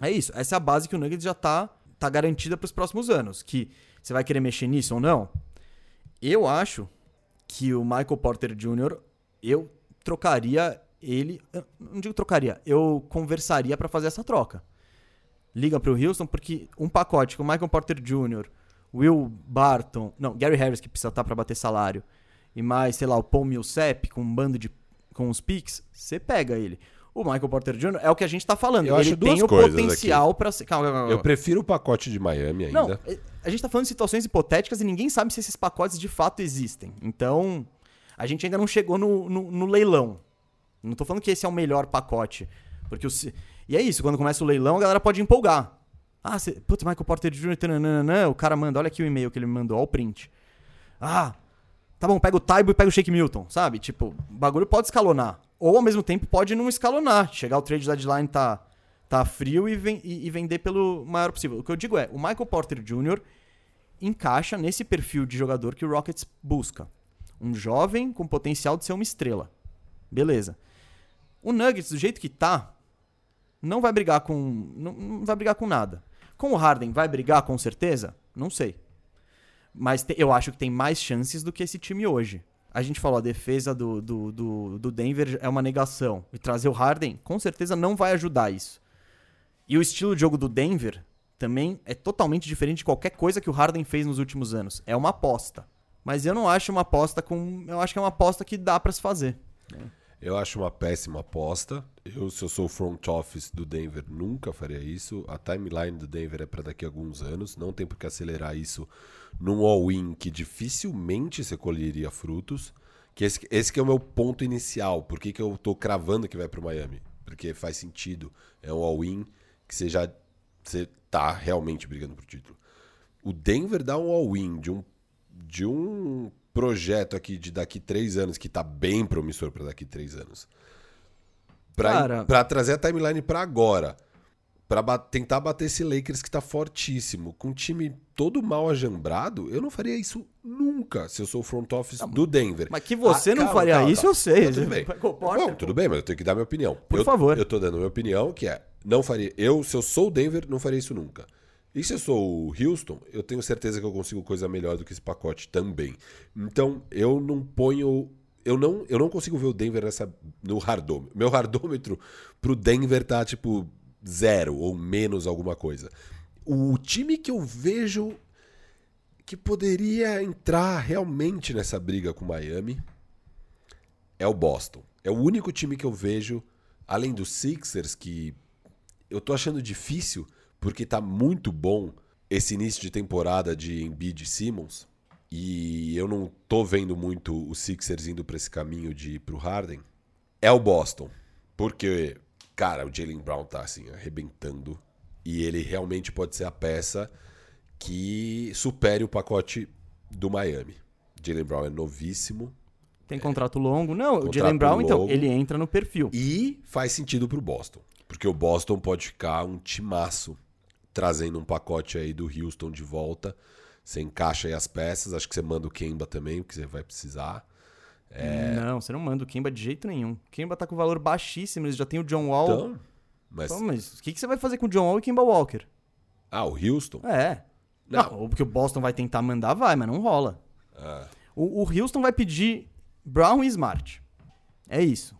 é isso. Essa é a base que o Nuggets já tá, tá garantida para os próximos anos. Que você vai querer mexer nisso ou não? Eu acho que o Michael Porter Jr., eu trocaria ele. Não digo trocaria, eu conversaria para fazer essa troca. Liga para o Houston, porque um pacote com Michael Porter Jr., Will Barton, não, Gary Harris, que precisa estar tá para bater salário, e mais, sei lá, o Paul Millsap com um bando de. com os picks, você pega ele. O Michael Porter Jr. é o que a gente tá falando. Eu ele tem o potencial para ser. Calma, calma, calma. Eu prefiro o pacote de Miami ainda. Não, é, a gente tá falando de situações hipotéticas e ninguém sabe se esses pacotes de fato existem. Então, a gente ainda não chegou no, no, no leilão. Não tô falando que esse é o melhor pacote. Porque o. E é isso, quando começa o leilão, a galera pode empolgar. Ah, cê, putz, Michael Porter Jr. Tananana, o cara manda, olha aqui o e-mail que ele me mandou, olha o print. Ah, tá bom, pega o Taibo e pega o Shake Milton, sabe? Tipo, o bagulho pode escalonar. Ou ao mesmo tempo pode não escalonar. Chegar o trade deadline tá, tá frio e, e, e vender pelo maior possível. O que eu digo é, o Michael Porter Jr. encaixa nesse perfil de jogador que o Rockets busca. Um jovem com potencial de ser uma estrela. Beleza. O Nuggets, do jeito que tá, não vai brigar com. Não, não vai brigar com nada. Com o Harden, vai brigar com certeza? Não sei. Mas te, eu acho que tem mais chances do que esse time hoje. A gente falou, a defesa do, do, do, do Denver é uma negação. E trazer o Harden, com certeza, não vai ajudar isso. E o estilo de jogo do Denver também é totalmente diferente de qualquer coisa que o Harden fez nos últimos anos. É uma aposta. Mas eu não acho uma aposta com. Eu acho que é uma aposta que dá para se fazer. Né? Eu acho uma péssima aposta. Eu, se eu sou o front office do Denver, nunca faria isso. A timeline do Denver é para daqui a alguns anos. Não tem por que acelerar isso num all-in que dificilmente você colheria frutos. Que esse, esse que é o meu ponto inicial. Por que, que eu tô cravando que vai para Miami? Porque faz sentido. É um all-in que você já você tá realmente brigando por título. O Denver dá um all-in de um, de um projeto aqui de daqui três anos que tá bem promissor para daqui três anos. Pra, pra trazer a timeline para agora. Pra ba tentar bater esse Lakers que tá fortíssimo. Com um time todo mal ajambrado, eu não faria isso nunca se eu sou o front office do Denver. Mas que você ah, não faria calma, isso, calma. eu sei. tudo bem. Bom, tudo bem, mas eu tenho que dar minha opinião. Por eu, favor. Eu tô dando minha opinião, que é, não faria. Eu, se eu sou o Denver, não faria isso nunca. E se eu sou o Houston, eu tenho certeza que eu consigo coisa melhor do que esse pacote também. Então, eu não ponho. Eu não, eu não consigo ver o Denver nessa, no hardômetro. Meu [LAUGHS] hardômetro pro Denver tá tipo zero ou menos alguma coisa. O time que eu vejo que poderia entrar realmente nessa briga com Miami é o Boston. É o único time que eu vejo, além dos Sixers, que eu tô achando difícil porque tá muito bom esse início de temporada de Embiid e Simmons. E eu não tô vendo muito os Sixers indo para esse caminho de ir pro Harden. É o Boston. Porque, cara, o Jalen Brown tá assim, arrebentando. E ele realmente pode ser a peça que supere o pacote do Miami. Jalen Brown é novíssimo. Tem contrato longo. Não, contrato o Jalen Brown, então, então, ele entra no perfil. E faz sentido pro Boston. Porque o Boston pode ficar um timaço trazendo um pacote aí do Houston de volta. Você encaixa aí as peças, acho que você manda o Kemba também, porque você vai precisar. É... Não, você não manda o Kemba de jeito nenhum. O Kemba tá com valor baixíssimo, eles já tem o John Wall. Então, mas... Então, mas o que, que você vai fazer com o John Wall e Kemba Walker? Ah, o Houston? É. Não, não porque o Boston vai tentar mandar, vai, mas não rola. Ah. O, o Houston vai pedir Brown e Smart. É isso.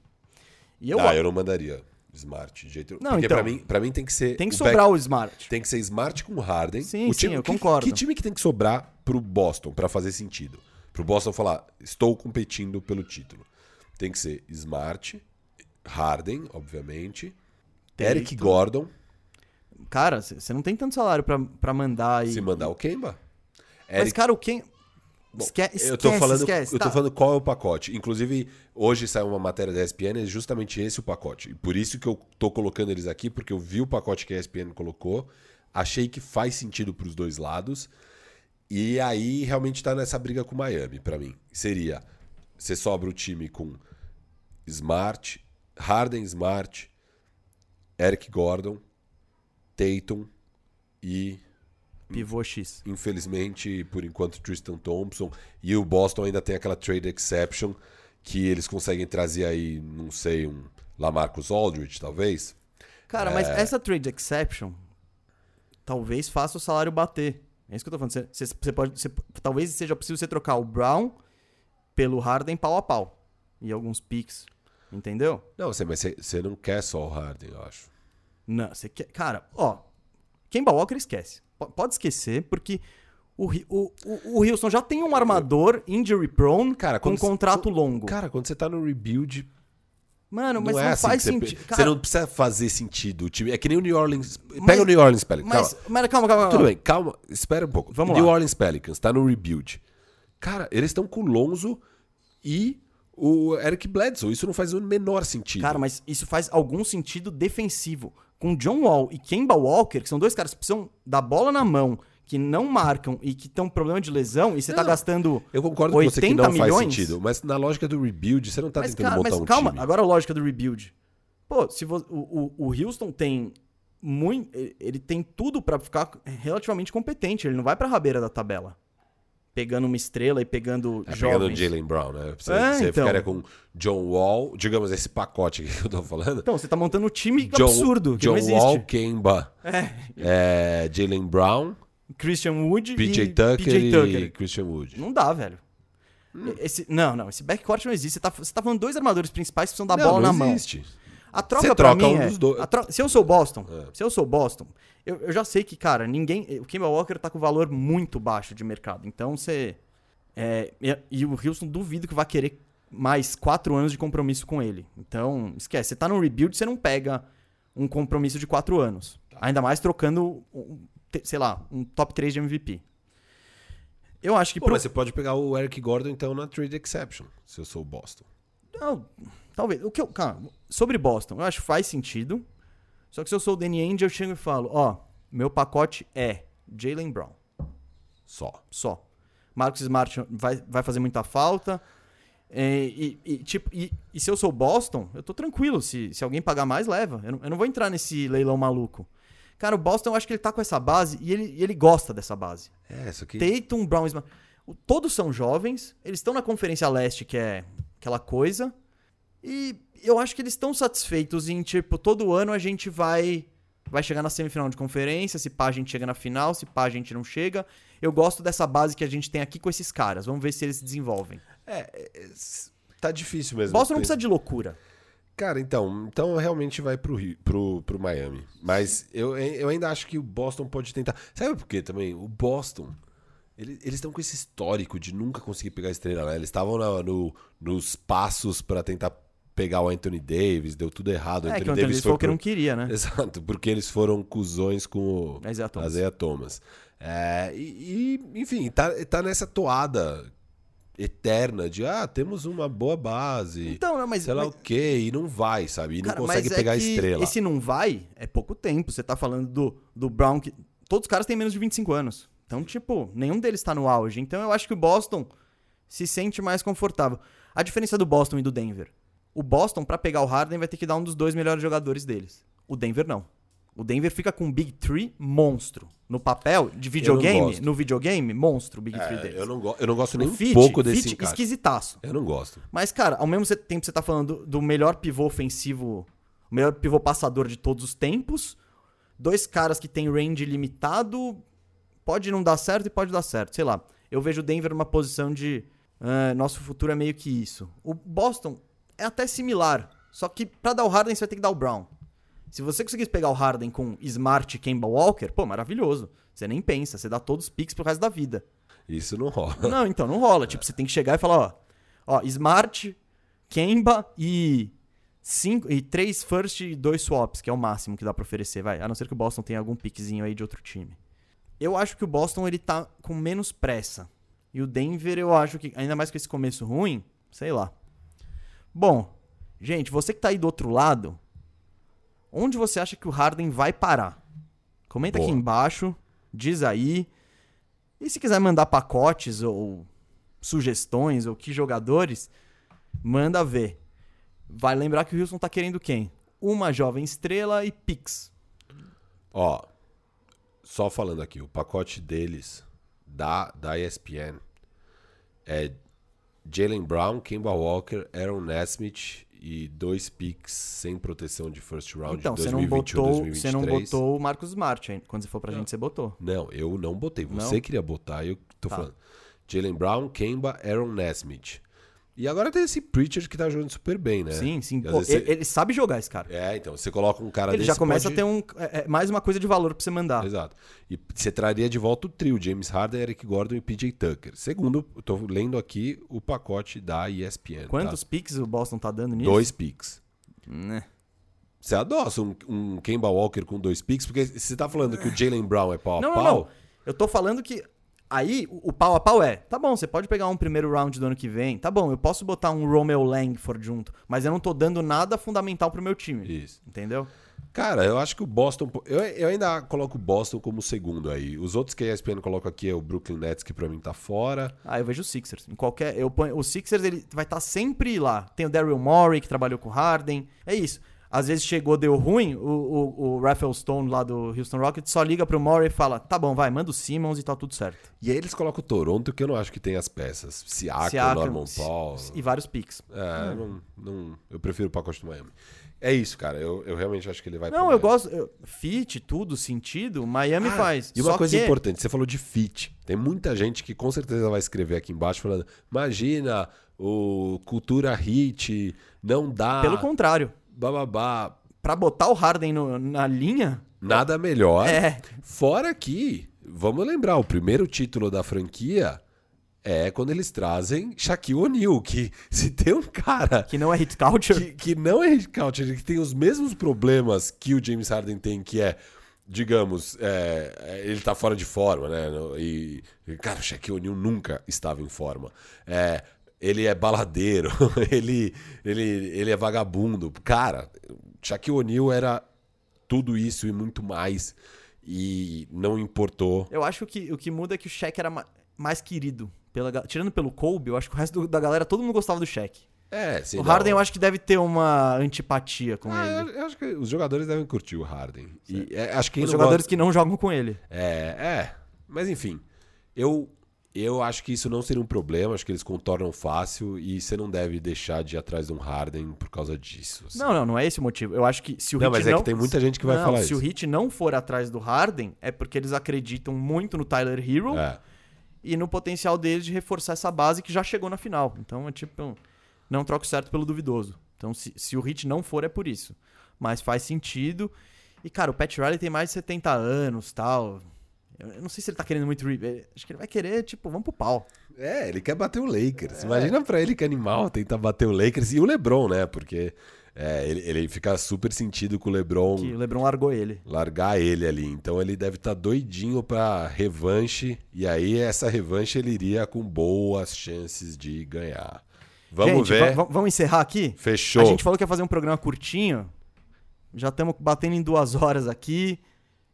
E eu... Ah, eu não mandaria. Smart, de jeito Não, Porque então, pra, mim, pra mim tem que ser. Tem que o sobrar back... o Smart. Tem que ser Smart com Harden. Sim, o time, sim, eu que, concordo. Que time que tem que sobrar pro Boston para fazer sentido? Pro Boston falar, estou competindo pelo título. Tem que ser Smart, Harden, obviamente, Teito. Eric Gordon. Cara, você não tem tanto salário para mandar e. Se mandar o Kemba. Mas, cara, o Kemba. Bom, esquece, eu tô falando, esquece, eu tô tá. falando qual é o pacote. Inclusive, hoje saiu uma matéria da ESPN, é justamente esse o pacote. E por isso que eu tô colocando eles aqui, porque eu vi o pacote que a ESPN colocou, achei que faz sentido para os dois lados. E aí realmente tá nessa briga com Miami, para mim. Seria você sobra o time com Smart, Harden, Smart, Eric Gordon, Tatum e Pivô X. Infelizmente, por enquanto, Tristan Thompson. E o Boston ainda tem aquela trade exception que eles conseguem trazer aí, não sei, um Lamarcus Aldridge, talvez. Cara, é... mas essa trade exception talvez faça o salário bater. É isso que eu tô falando. Você, você pode, você, talvez seja possível você trocar o Brown pelo Harden pau a pau. E alguns picks. Entendeu? Não, você, mas você, não quer só o Harden, eu acho. Não, você quer. Cara, ó. Kemba Walker esquece. Pode esquecer, porque o, o, o, o Wilson já tem um armador injury prone cara, com um contrato longo. Cara, quando você tá no rebuild. Mano, mas não, é não assim faz sentido. Você, você, não precisa fazer sentido. O time, é que nem o New Orleans. Mas, pega o New Orleans Pelicans. Mas, calma. Mas, calma, calma, Tudo bem, calma. Espera um pouco. Vamos New lá. Orleans Pelicans tá no rebuild. Cara, eles estão com o Lonzo e o Eric Bledsoe. Isso não faz o menor sentido. Cara, mas isso faz algum sentido defensivo. Com John Wall e Kemba Walker, que são dois caras que precisam da bola na mão, que não marcam e que estão com problema de lesão, e você tá gastando. Eu concordo com você que não milhões, faz sentido, mas na lógica do rebuild, você não tá mas, tentando cara, montar mas, um calma, time. agora a lógica do rebuild. Pô, se o, o, o Houston tem muito. Ele tem tudo para ficar relativamente competente. Ele não vai pra rabeira da tabela pegando uma estrela e pegando é, jovens. Pegando Jalen Brown, né? Você, é, você então. ficaria com John Wall, digamos, esse pacote que [LAUGHS] eu tô falando. Então, você tá montando um time John, absurdo, John. Wall, Kemba, é. é Jalen Brown, Christian Wood PJ Tucker, PJ Tucker e Christian Wood. Não dá, velho. Hum. Esse, não, não, esse backcourt não existe. Você tá, você tá falando dois armadores principais que precisam dar não, bola não na existe. mão. A troca você troca mim um é, dos dois. Tro... Se eu sou Boston, é. se eu sou Boston, eu, eu já sei que, cara, ninguém. O Kemba Walker tá com valor muito baixo de mercado. Então você. É, e, e, o Houston duvido que vai querer mais quatro anos de compromisso com ele. Então, esquece. Você tá no rebuild, você não pega um compromisso de quatro anos. Tá. Ainda mais trocando, sei lá, um top 3 de MVP. Eu acho que. Pô, pro... Mas você pode pegar o Eric Gordon, então, na trade exception, se eu sou o Boston. Não, talvez. O que eu, cara, sobre Boston, eu acho que faz sentido. Só que se eu sou o Danny Ainge, eu chego e falo: ó, meu pacote é Jalen Brown. Só. Só. Marcos Smart vai, vai fazer muita falta. É, e, e, tipo, e, e, se eu sou Boston, eu tô tranquilo. Se, se alguém pagar mais, leva. Eu não, eu não, vou entrar nesse leilão maluco. Cara, o Boston, eu acho que ele tá com essa base e ele, ele gosta dessa base. É, isso aqui. Tatum, Brown, Smart. Todos são jovens. Eles estão na Conferência Leste, que é aquela coisa. E eu acho que eles estão satisfeitos em, tipo, todo ano a gente vai vai chegar na semifinal de conferência, se pá a gente chega na final, se pá a gente não chega. Eu gosto dessa base que a gente tem aqui com esses caras. Vamos ver se eles se desenvolvem. É, é tá difícil mesmo. Boston não precisa de loucura. Cara, então, então realmente vai pro, Rio, pro, pro Miami. Mas eu, eu ainda acho que o Boston pode tentar. Sabe por quê também? O Boston. Eles estão com esse histórico de nunca conseguir pegar a estrela, né? Eles estavam no, nos passos para tentar pegar o Anthony Davis, deu tudo errado. É, Anthony que o Anthony Davis foi o que pro... não queria, né? [LAUGHS] Exato, porque eles foram cuzões com o Isaiah Thomas. Isaiah Thomas. É, e, e, enfim, tá, tá nessa toada eterna de ah, temos uma boa base. Então, não, mas. Sei lá mas... o quê, e não vai, sabe? E Cara, não consegue é pegar a estrela. Esse não vai é pouco tempo. Você tá falando do, do Brown, que. Todos os caras têm menos de 25 anos. Então, tipo, nenhum deles tá no auge. Então eu acho que o Boston se sente mais confortável. A diferença do Boston e do Denver o Boston, para pegar o Harden, vai ter que dar um dos dois melhores jogadores deles. O Denver não. O Denver fica com um Big Three monstro. No papel de videogame, no videogame, monstro o Big é, Three deles. Eu não, go eu não gosto nem um fit, pouco desse fit encaixe. esquisitaço. Eu não gosto. Mas, cara, ao mesmo tempo você tá falando do, do melhor pivô ofensivo, o melhor pivô passador de todos os tempos, dois caras que têm range limitado, pode não dar certo e pode dar certo. Sei lá, eu vejo o Denver numa posição de uh, nosso futuro é meio que isso. O Boston é até similar. Só que para dar o Harden, você vai ter que dar o Brown. Se você conseguisse pegar o Harden com Smart Kemba Walker, pô, maravilhoso. Você nem pensa, você dá todos os picks pro resto da vida. Isso não rola. [LAUGHS] Não, então não rola. Tipo, você tem que chegar e falar, ó, ó, Smart, Kemba e cinco e três first e dois swaps, que é o máximo que dá para oferecer, vai. A não ser que o Boston tenha algum pickzinho aí de outro time. Eu acho que o Boston ele tá com menos pressa. E o Denver eu acho que ainda mais com esse começo ruim, sei lá. Bom, gente, você que tá aí do outro lado, onde você acha que o Harden vai parar? Comenta Boa. aqui embaixo, diz aí. E se quiser mandar pacotes ou sugestões ou que jogadores, manda ver. Vai lembrar que o Wilson tá querendo quem? Uma jovem estrela e Pix. Ó, só falando aqui, o pacote deles da, da ESPN é Jalen Brown, Kemba Walker, Aaron Nesmith e dois picks sem proteção de first round então, de 2021 você não botou, Você não botou o Marcos Smart, hein? Quando você for pra não. gente, você botou. Não, eu não botei. Você não? queria botar, eu tô tá. falando. Jalen Brown, Kemba, Aaron Nesmith. E agora tem esse Preacher que tá jogando super bem, né? Sim, sim. Pô, ele, ele, sabe jogar esse cara. É, então, você coloca um cara ele desse... Ele já começa pode... a ter um, é, é, mais uma coisa de valor pra você mandar. Exato. E você traria de volta o trio, James Harden, Eric Gordon e PJ Tucker. Segundo, eu tô lendo aqui o pacote da ESPN. Quantos tá? picks o Boston tá dando nisso? Dois picks. Né? Você adoça um, um Kemba Walker com dois picks? Porque você tá falando que o Jalen Brown é pau não, a pau... Não, não. Eu tô falando que Aí, o pau a pau é, tá bom, você pode pegar um primeiro round do ano que vem, tá bom, eu posso botar um Romeo Langford junto, mas eu não tô dando nada fundamental pro meu time. Isso. Entendeu? Cara, eu acho que o Boston. Eu, eu ainda coloco o Boston como segundo aí. Os outros que a ESPN coloca aqui é o Brooklyn Nets, que pra mim tá fora. Ah, eu vejo o Sixers. Em qualquer. Eu ponho, o Sixers ele vai estar tá sempre lá. Tem o Daryl Morey, que trabalhou com o Harden. É isso. Às vezes chegou, deu ruim, o, o, o Rafael Stone lá do Houston Rockets só liga pro Murray e fala: tá bom, vai, manda o Simmons e tá tudo certo. E aí eles colocam o Toronto, que eu não acho que tem as peças. Siakam, Siakam Norman Paul. E vários picks. É, hum. não, não, eu prefiro o pacote do Miami. É isso, cara. Eu, eu realmente acho que ele vai Não, eu gosto. Eu, fit, tudo, sentido, Miami ah, faz. E uma coisa que... importante, você falou de fit. Tem muita gente que com certeza vai escrever aqui embaixo falando: imagina, o cultura hit, não dá. Pelo contrário. Bababá para botar o Harden no, na linha. Nada melhor. É. Fora que, vamos lembrar, o primeiro título da franquia é quando eles trazem Shaquille O'Neal, que [LAUGHS] se tem um cara... Que não é hit culture. Que, que não é hit culture, que tem os mesmos problemas que o James Harden tem, que é digamos, é, ele tá fora de forma, né? E, cara, o Shaquille O'Neal nunca estava em forma. É, ele é baladeiro, [LAUGHS] ele, ele, ele é vagabundo. Cara, Shaquille O'Neal era tudo isso e muito mais. E não importou. Eu acho que o que muda é que o Shaq era mais querido. Pela, tirando pelo Kobe, eu acho que o resto da galera, todo mundo gostava do Shaq. É, sim. O Harden não. eu acho que deve ter uma antipatia com ah, ele. Eu acho que os jogadores devem curtir o Harden. E, é, acho que os jogadores gosta... que não jogam com ele. É, é. Mas enfim, eu eu acho que isso não seria um problema, acho que eles contornam fácil e você não deve deixar de ir atrás de um Harden por causa disso. Assim. Não, não, não é esse o motivo. Eu acho que se o não, Hit mas é que tem muita gente que vai não, falar se isso. Se o Hit não for atrás do Harden, é porque eles acreditam muito no Tyler Hero é. e no potencial deles de reforçar essa base que já chegou na final. Então é tipo, não troco certo pelo duvidoso. Então se, se o Hit não for, é por isso. Mas faz sentido. E, cara, o Pat Riley tem mais de 70 anos tal. Eu não sei se ele tá querendo muito. Acho que ele vai querer, tipo, vamos pro pau. É, ele quer bater o Lakers. É. Imagina pra ele que animal tentar bater o Lakers e o LeBron, né? Porque é, ele, ele fica super sentido com o LeBron. Que o LeBron largou ele. Largar ele ali. Então ele deve estar tá doidinho pra revanche. E aí, essa revanche ele iria com boas chances de ganhar. Vamos gente, ver. Vamos encerrar aqui? Fechou. A gente falou que ia fazer um programa curtinho. Já estamos batendo em duas horas aqui.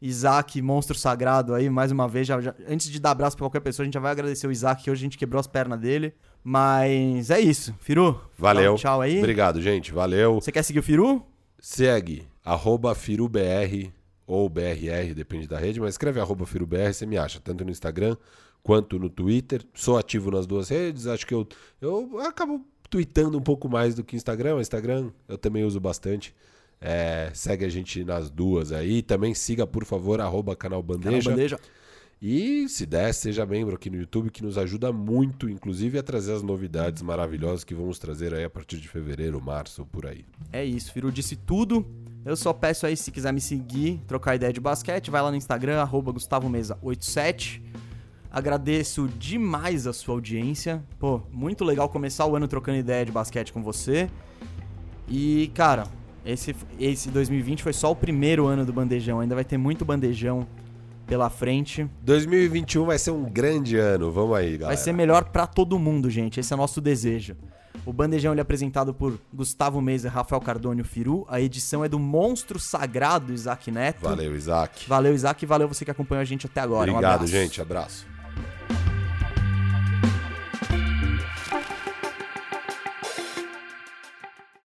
Isaac, monstro sagrado aí, mais uma vez. Já, já, antes de dar abraço pra qualquer pessoa, a gente já vai agradecer o Isaac, que hoje a gente quebrou as pernas dele. Mas é isso. Firu, valeu. tchau aí. Obrigado, gente. Valeu. Você quer seguir o Firu? Segue, arroba FiruBR ou BRR, depende da rede, mas escreve arroba FiruBR, você me acha, tanto no Instagram quanto no Twitter. Sou ativo nas duas redes, acho que eu, eu acabo tweetando um pouco mais do que Instagram. Instagram eu também uso bastante. É, segue a gente nas duas aí. Também siga, por favor, arroba canal Bandeja. Canal Bandeja. E se der, seja membro aqui no YouTube, que nos ajuda muito, inclusive, a trazer as novidades maravilhosas que vamos trazer aí a partir de fevereiro, março, por aí. É isso, Firu disse tudo. Eu só peço aí, se quiser me seguir, trocar ideia de basquete, vai lá no Instagram, arroba GustavoMesa87. Agradeço demais a sua audiência. Pô, muito legal começar o ano trocando ideia de basquete com você. E, cara, esse, esse 2020 foi só o primeiro ano do bandejão, ainda vai ter muito bandejão pela frente. 2021 vai ser um grande ano, vamos aí, galera. Vai ser melhor para todo mundo, gente, esse é nosso desejo. O Bandejão é apresentado por Gustavo Mesa e Rafael Cardônio Firu. A edição é do monstro sagrado Isaac Neto. Valeu, Isaac. Valeu, Isaac, e valeu você que acompanhou a gente até agora. Obrigado, um gente. Abraço.